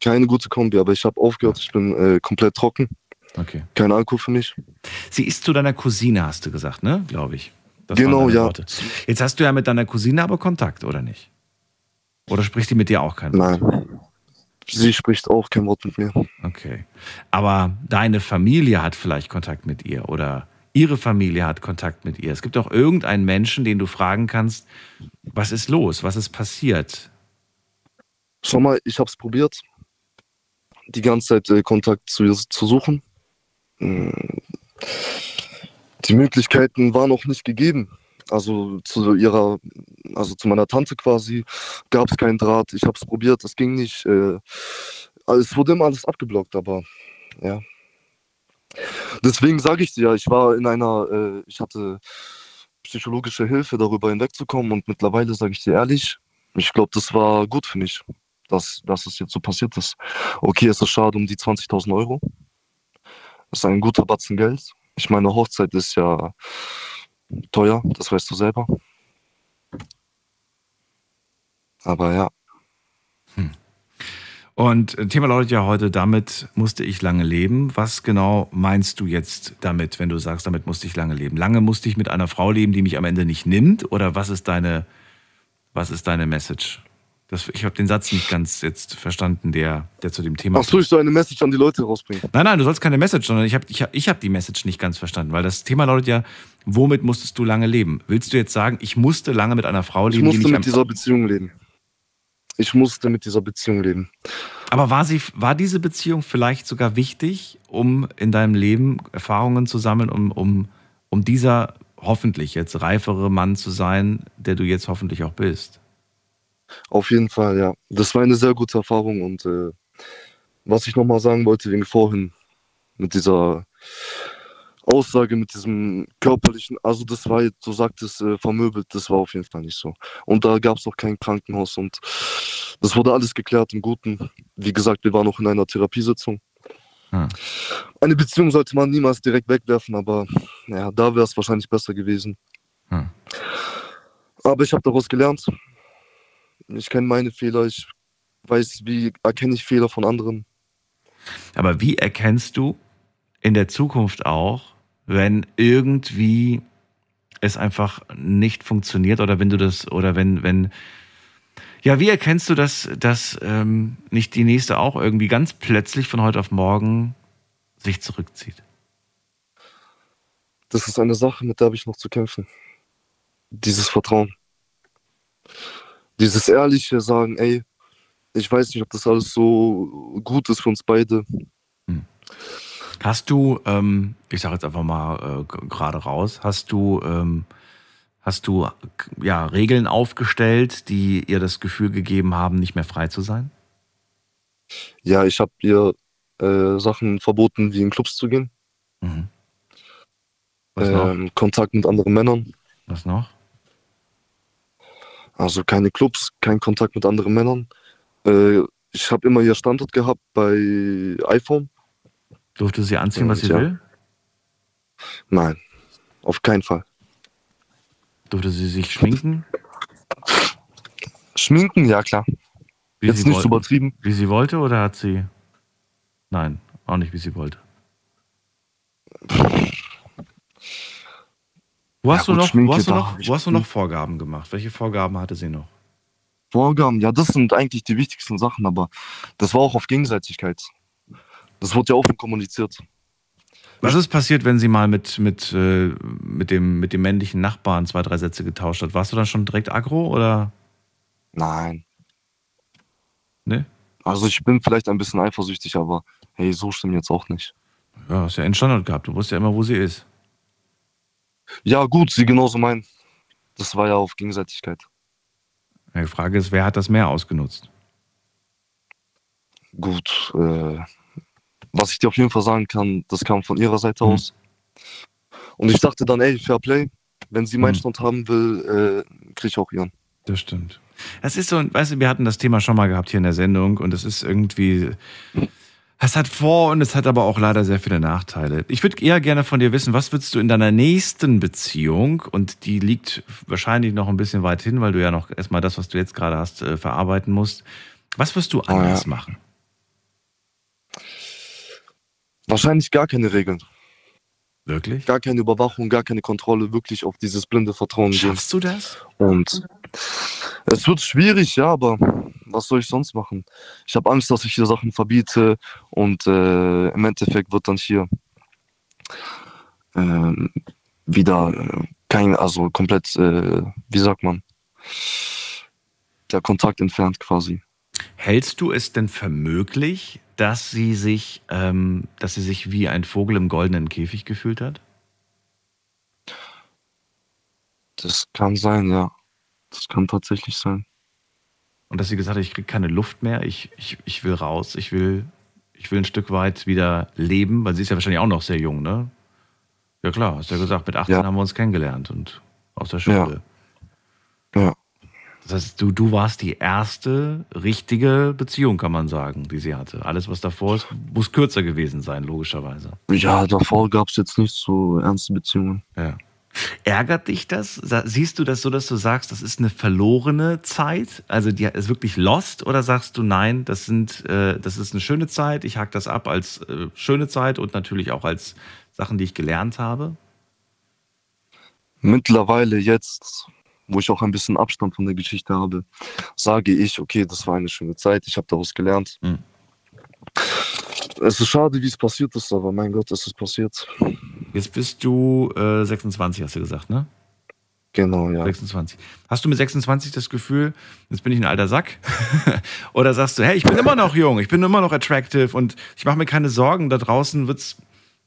Keine gute Kombi, aber ich habe aufgehört, ich bin äh, komplett trocken. Okay. Kein Alkohol für mich. Sie ist zu deiner Cousine, hast du gesagt, ne? Glaube ich. Das genau, ja. Worte. Jetzt hast du ja mit deiner Cousine aber Kontakt, oder nicht? Oder spricht die mit dir auch kein Wort? Nein. Sie spricht auch kein Wort mit mir. Okay. Aber deine Familie hat vielleicht Kontakt mit ihr oder ihre Familie hat Kontakt mit ihr. Es gibt auch irgendeinen Menschen, den du fragen kannst, was ist los? Was ist passiert? Schau mal, ich habe es probiert, die ganze Zeit äh, Kontakt zu ihr zu suchen. Mm, Die Möglichkeiten waren auch nicht gegeben. Also zu ihrer, also zu meiner Tante quasi, gab es keinen Draht. Ich habe es probiert, es ging nicht. Äh, es wurde immer alles abgeblockt, aber ja. Deswegen sage ich dir, ich war in einer, äh, ich hatte psychologische Hilfe, darüber hinwegzukommen und mittlerweile sage ich dir ehrlich, ich glaube, das war gut für mich, dass, dass es jetzt so passiert ist. Okay, es ist schade um die 20.000 Euro. Das ist ein guter Batzen Geld. Ich meine, Hochzeit ist ja teuer, das weißt du selber. Aber ja. Und äh, Thema lautet ja heute, damit musste ich lange leben. Was genau meinst du jetzt damit, wenn du sagst, damit musste ich lange leben? Lange musste ich mit einer Frau leben, die mich am Ende nicht nimmt? Oder was ist deine, was ist deine Message? Das, ich habe den Satz nicht ganz jetzt verstanden, der, der zu dem Thema. Ach so, ich soll eine Message an die Leute rausbringen. Nein, nein, du sollst keine Message, sondern ich habe ich hab, ich hab die Message nicht ganz verstanden, weil das Thema lautet ja, womit musstest du lange leben? Willst du jetzt sagen, ich musste lange mit einer Frau Ich leben, die musste mich mit dieser Beziehung leben. Ich musste mit dieser Beziehung leben. Aber war, sie, war diese Beziehung vielleicht sogar wichtig, um in deinem Leben Erfahrungen zu sammeln, um, um, um dieser hoffentlich jetzt reifere Mann zu sein, der du jetzt hoffentlich auch bist? Auf jeden Fall, ja. Das war eine sehr gute Erfahrung und äh, was ich nochmal sagen wollte wegen vorhin mit dieser Aussage, mit diesem körperlichen, also das war jetzt, du sagtest, äh, vermöbelt, das war auf jeden Fall nicht so. Und da gab es auch kein Krankenhaus und das wurde alles geklärt im Guten. Wie gesagt, wir waren noch in einer Therapiesitzung. Hm. Eine Beziehung sollte man niemals direkt wegwerfen, aber ja, da wäre es wahrscheinlich besser gewesen. Hm. Aber ich habe daraus gelernt. Ich kenne meine Fehler, ich weiß, wie erkenne ich Fehler von anderen. Aber wie erkennst du in der Zukunft auch, wenn irgendwie es einfach nicht funktioniert oder wenn du das oder wenn wenn ja wie erkennst du dass dass ähm, nicht die nächste auch irgendwie ganz plötzlich von heute auf morgen sich zurückzieht? Das ist eine Sache, mit der habe ich noch zu kämpfen. Dieses Vertrauen. Dieses ehrliche Sagen, ey, ich weiß nicht, ob das alles so gut ist für uns beide. Hast du, ähm, ich sage jetzt einfach mal äh, gerade raus, hast du, ähm, hast du ja Regeln aufgestellt, die ihr das Gefühl gegeben haben, nicht mehr frei zu sein? Ja, ich habe ihr äh, Sachen verboten, wie in Clubs zu gehen. Mhm. Ähm, Kontakt mit anderen Männern. Was noch? Also keine Clubs, kein Kontakt mit anderen Männern. Äh, ich habe immer ihr Standort gehabt bei iPhone. Durfte sie anziehen, was sie ja. will? Nein, auf keinen Fall. Durfte sie sich schminken? Schminken, ja klar. Wie Jetzt nicht wollte- übertrieben. Wie sie wollte oder hat sie. Nein, auch nicht, wie sie wollte. Wo Ja hast, du, gut, noch, wo, hast, du, noch, wo hast du noch Vorgaben gemacht? Welche Vorgaben hatte sie noch? Vorgaben, ja, das sind eigentlich die wichtigsten Sachen, aber das war auch auf Gegenseitigkeit. Das wurde ja offen kommuniziert. Was ist passiert, wenn sie mal mit, mit, äh, mit, dem, mit dem männlichen Nachbarn zwei, drei Sätze getauscht hat? Warst du dann schon direkt aggro oder? Nein. Ne? Also ich bin vielleicht ein bisschen eifersüchtig, aber hey, so schlimm jetzt auch nicht. Ja, hast ja einen Standard gehabt. Du wusstest ja immer, wo sie ist. Ja, gut, sie genauso meinen. Das war ja auf Gegenseitigkeit. Die Frage ist, wer hat das mehr ausgenutzt? Gut, äh, was ich dir auf jeden Fall sagen kann, das kam von ihrer Seite aus. Und ich dachte dann, ey, Fair Play, wenn sie meinen Stand haben will, äh, kriege ich auch ihren. Das stimmt. Das ist so, weißt du, wir hatten das Thema schon mal gehabt hier in der Sendung und es ist irgendwie, es hat Vor- und es hat aber auch leider sehr viele Nachteile. Ich würde eher gerne von dir wissen, was würdest du in deiner nächsten Beziehung, und die liegt wahrscheinlich noch ein bisschen weit hin, weil du ja noch erstmal das, was du jetzt gerade hast, äh, verarbeiten musst. Was wirst du anders ja. machen? Wahrscheinlich gar keine Regeln. Wirklich? Gar keine Überwachung, gar keine Kontrolle, wirklich auf dieses blinde Vertrauen gehen. Schaffst du das? Und es wird schwierig, ja, aber was soll ich sonst machen? Ich habe Angst, dass ich hier Sachen verbiete und äh, im Endeffekt wird dann hier ähm, wieder äh, kein, also komplett, äh, wie sagt man, der Kontakt entfernt quasi. Hältst du es denn für möglich, dass sie sich, ähm, dass sie sich wie ein Vogel im goldenen Käfig gefühlt hat? Das kann sein, ja. Das kann tatsächlich sein. Und dass sie gesagt hat, ich kriege keine Luft mehr, ich, ich, ich will raus, ich will, ich will ein Stück weit wieder leben, weil sie ist ja wahrscheinlich auch noch sehr jung, ne? Ja klar, hast ja gesagt, mit 18 Ja. haben wir uns kennengelernt und aus der Schule. Ja. Das heißt, du, du warst die erste richtige Beziehung, kann man sagen, die sie hatte. Alles, was davor ist, muss kürzer gewesen sein, logischerweise. Ja, davor gab es jetzt nicht so ernste Beziehungen. Ja. Ärgert dich das? Siehst du das so, dass du sagst, das ist eine verlorene Zeit? Also die ist wirklich lost? Oder sagst du, nein, das, sind, äh, das ist eine schöne Zeit, ich hack das ab als äh, schöne Zeit und natürlich auch als Sachen, die ich gelernt habe? Mittlerweile jetzt, wo ich auch ein bisschen Abstand von der Geschichte habe, sage ich, okay, das war eine schöne Zeit, ich habe daraus gelernt. Hm. Es ist schade, wie es passiert ist, aber mein Gott, es ist passiert. Jetzt bist du äh, 26, hast du gesagt, ne? Genau, ja. 26. Hast du mit 26 das Gefühl, jetzt bin ich ein alter Sack? Oder sagst du, hey, ich bin immer noch jung, ich bin immer noch attractive und ich mache mir keine Sorgen, da draußen wird's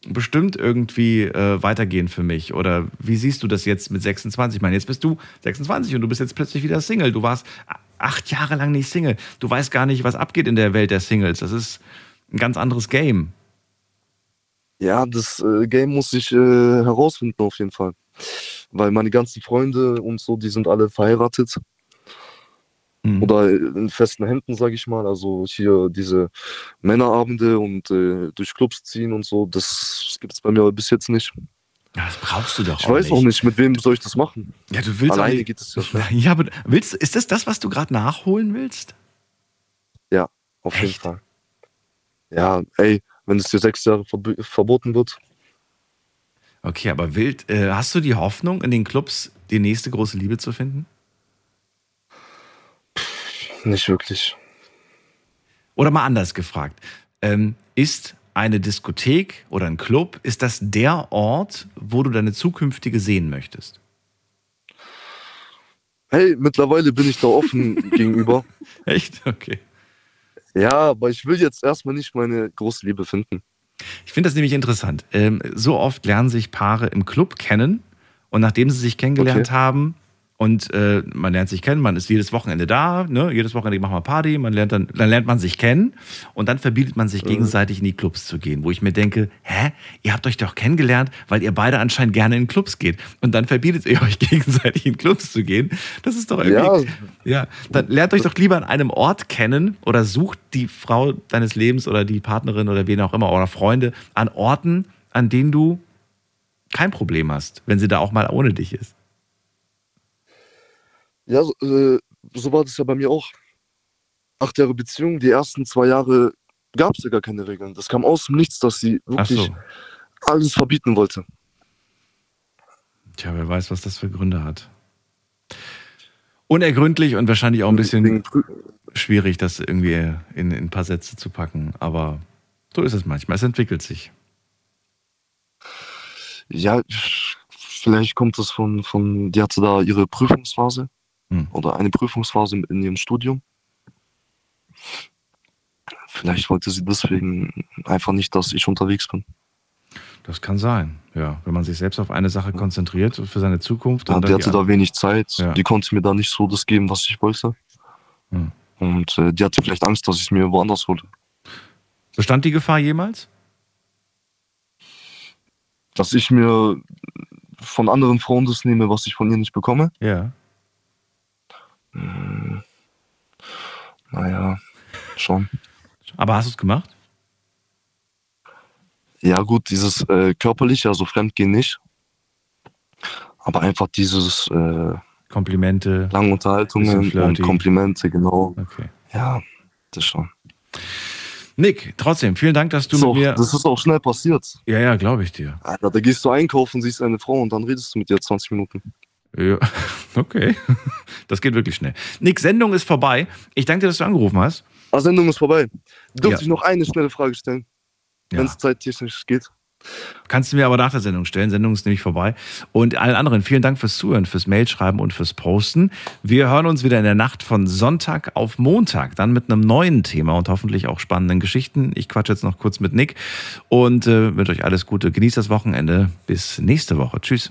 bestimmt irgendwie äh, weitergehen für mich? Oder wie siehst du das jetzt mit 26? Ich meine, jetzt bist du 26 und du bist jetzt plötzlich wieder Single. Du warst acht Jahre lang nicht Single. Du weißt gar nicht, was abgeht in der Welt der Singles. Das ist ein ganz anderes Game. Ja, das äh, Game muss ich äh, herausfinden auf jeden Fall. Weil meine ganzen Freunde und so, die sind alle verheiratet. Oder in festen Händen, sage ich mal. Also hier diese Männerabende und äh, durch Clubs ziehen und so, das gibt es bei mir bis jetzt nicht. Ja, das brauchst du doch Ich auch weiß nicht. auch nicht, mit wem soll ich das machen. Ja, du willst Alleine nicht- geht es ja. Ja, aber willst, ist das das, was du gerade nachholen willst? Ja, auf jeden Fall. Ja, ey, wenn es dir sechs Jahre verb verboten wird, Okay, aber wild, äh, hast du die Hoffnung, in den Clubs die nächste große Liebe zu finden? nicht wirklich. Oder mal anders gefragt. Ähm, ist eine Diskothek oder ein Club, ist das der Ort, wo du deine zukünftige sehen möchtest? Hey, mittlerweile bin ich da offen gegenüber. Echt? Okay. Ja, aber ich will jetzt erstmal nicht meine große Liebe finden. Ich finde das nämlich interessant. Ähm, so oft lernen sich Paare im Club kennen und nachdem sie sich kennengelernt Okay. haben und äh, man lernt sich kennen, man ist jedes Wochenende da, ne? jedes Wochenende machen wir Party, man lernt dann, dann lernt man sich kennen und dann verbietet man sich Mhm. gegenseitig in die Clubs zu gehen, wo ich mir denke, hä, ihr habt euch doch kennengelernt, weil ihr beide anscheinend gerne in Clubs geht und dann verbietet ihr euch gegenseitig in Clubs zu gehen. Das ist doch irgendwie, ja, dann lernt euch doch lieber an einem Ort kennen oder sucht die Frau deines Lebens oder die Partnerin oder wen auch immer oder Freunde an Orten, an denen du kein Problem hast, wenn sie da auch mal ohne dich ist. Ja, so, äh, so war das ja bei mir auch. Acht Jahre Beziehung, die ersten zwei Jahre gab es ja gar keine Regeln. Das kam aus dem Nichts, dass sie wirklich so. alles verbieten wollte. Tja, wer weiß, was das für Gründe hat. Unergründlich und wahrscheinlich auch ein bisschen schwierig, das irgendwie in, in ein paar Sätze zu packen. Aber so ist es manchmal. Es entwickelt sich. Ja, vielleicht kommt das von, von, die hatte da ihre Prüfungsphase Hm. oder eine Prüfungsphase in ihrem Studium. Vielleicht wollte sie deswegen einfach nicht, dass ich unterwegs bin. Das kann sein, ja. Wenn man sich selbst auf eine Sache konzentriert für seine Zukunft. Ja, die hatte da wenig Zeit. Ja. Die konnte mir da nicht so das geben, was ich wollte. Hm. Und äh, die hatte vielleicht Angst, dass ich es mir woanders hole. Bestand die Gefahr jemals? Dass ich mir von anderen Frauen das nehme, was ich von ihr nicht bekomme. Ja. Hm. Naja, schon. Aber hast du es gemacht? Ja, gut, dieses äh, körperliche, also Fremdgehen nicht. Aber einfach dieses äh, Komplimente. lange Unterhaltungen und. Komplimente, genau. Okay. Ja, das schon. Nick, trotzdem, vielen Dank, dass du So, mit mir. das ist auch schnell passiert. Ja, ja, glaube ich dir. Alter, da gehst du einkaufen, siehst eine Frau und dann redest du mit ihr 20 Minuten. Ja, okay. Das geht wirklich schnell. Nick, Sendung ist vorbei. Ich danke dir, dass du angerufen hast. Ah, Sendung ist vorbei. Dürfte Ja. ich noch eine schnelle Frage stellen? Ja. Wenn es zeittechnisch geht. Kannst du mir aber nach der Sendung stellen. Sendung ist nämlich vorbei. Und allen anderen vielen Dank fürs Zuhören, fürs Mailschreiben und fürs Posten. Wir hören uns wieder in der Nacht von Sonntag auf Montag, dann mit einem neuen Thema und hoffentlich auch spannenden Geschichten. Ich quatsche jetzt noch kurz mit Nick und äh, wünsche euch alles Gute. Genießt das Wochenende. Bis nächste Woche. Tschüss.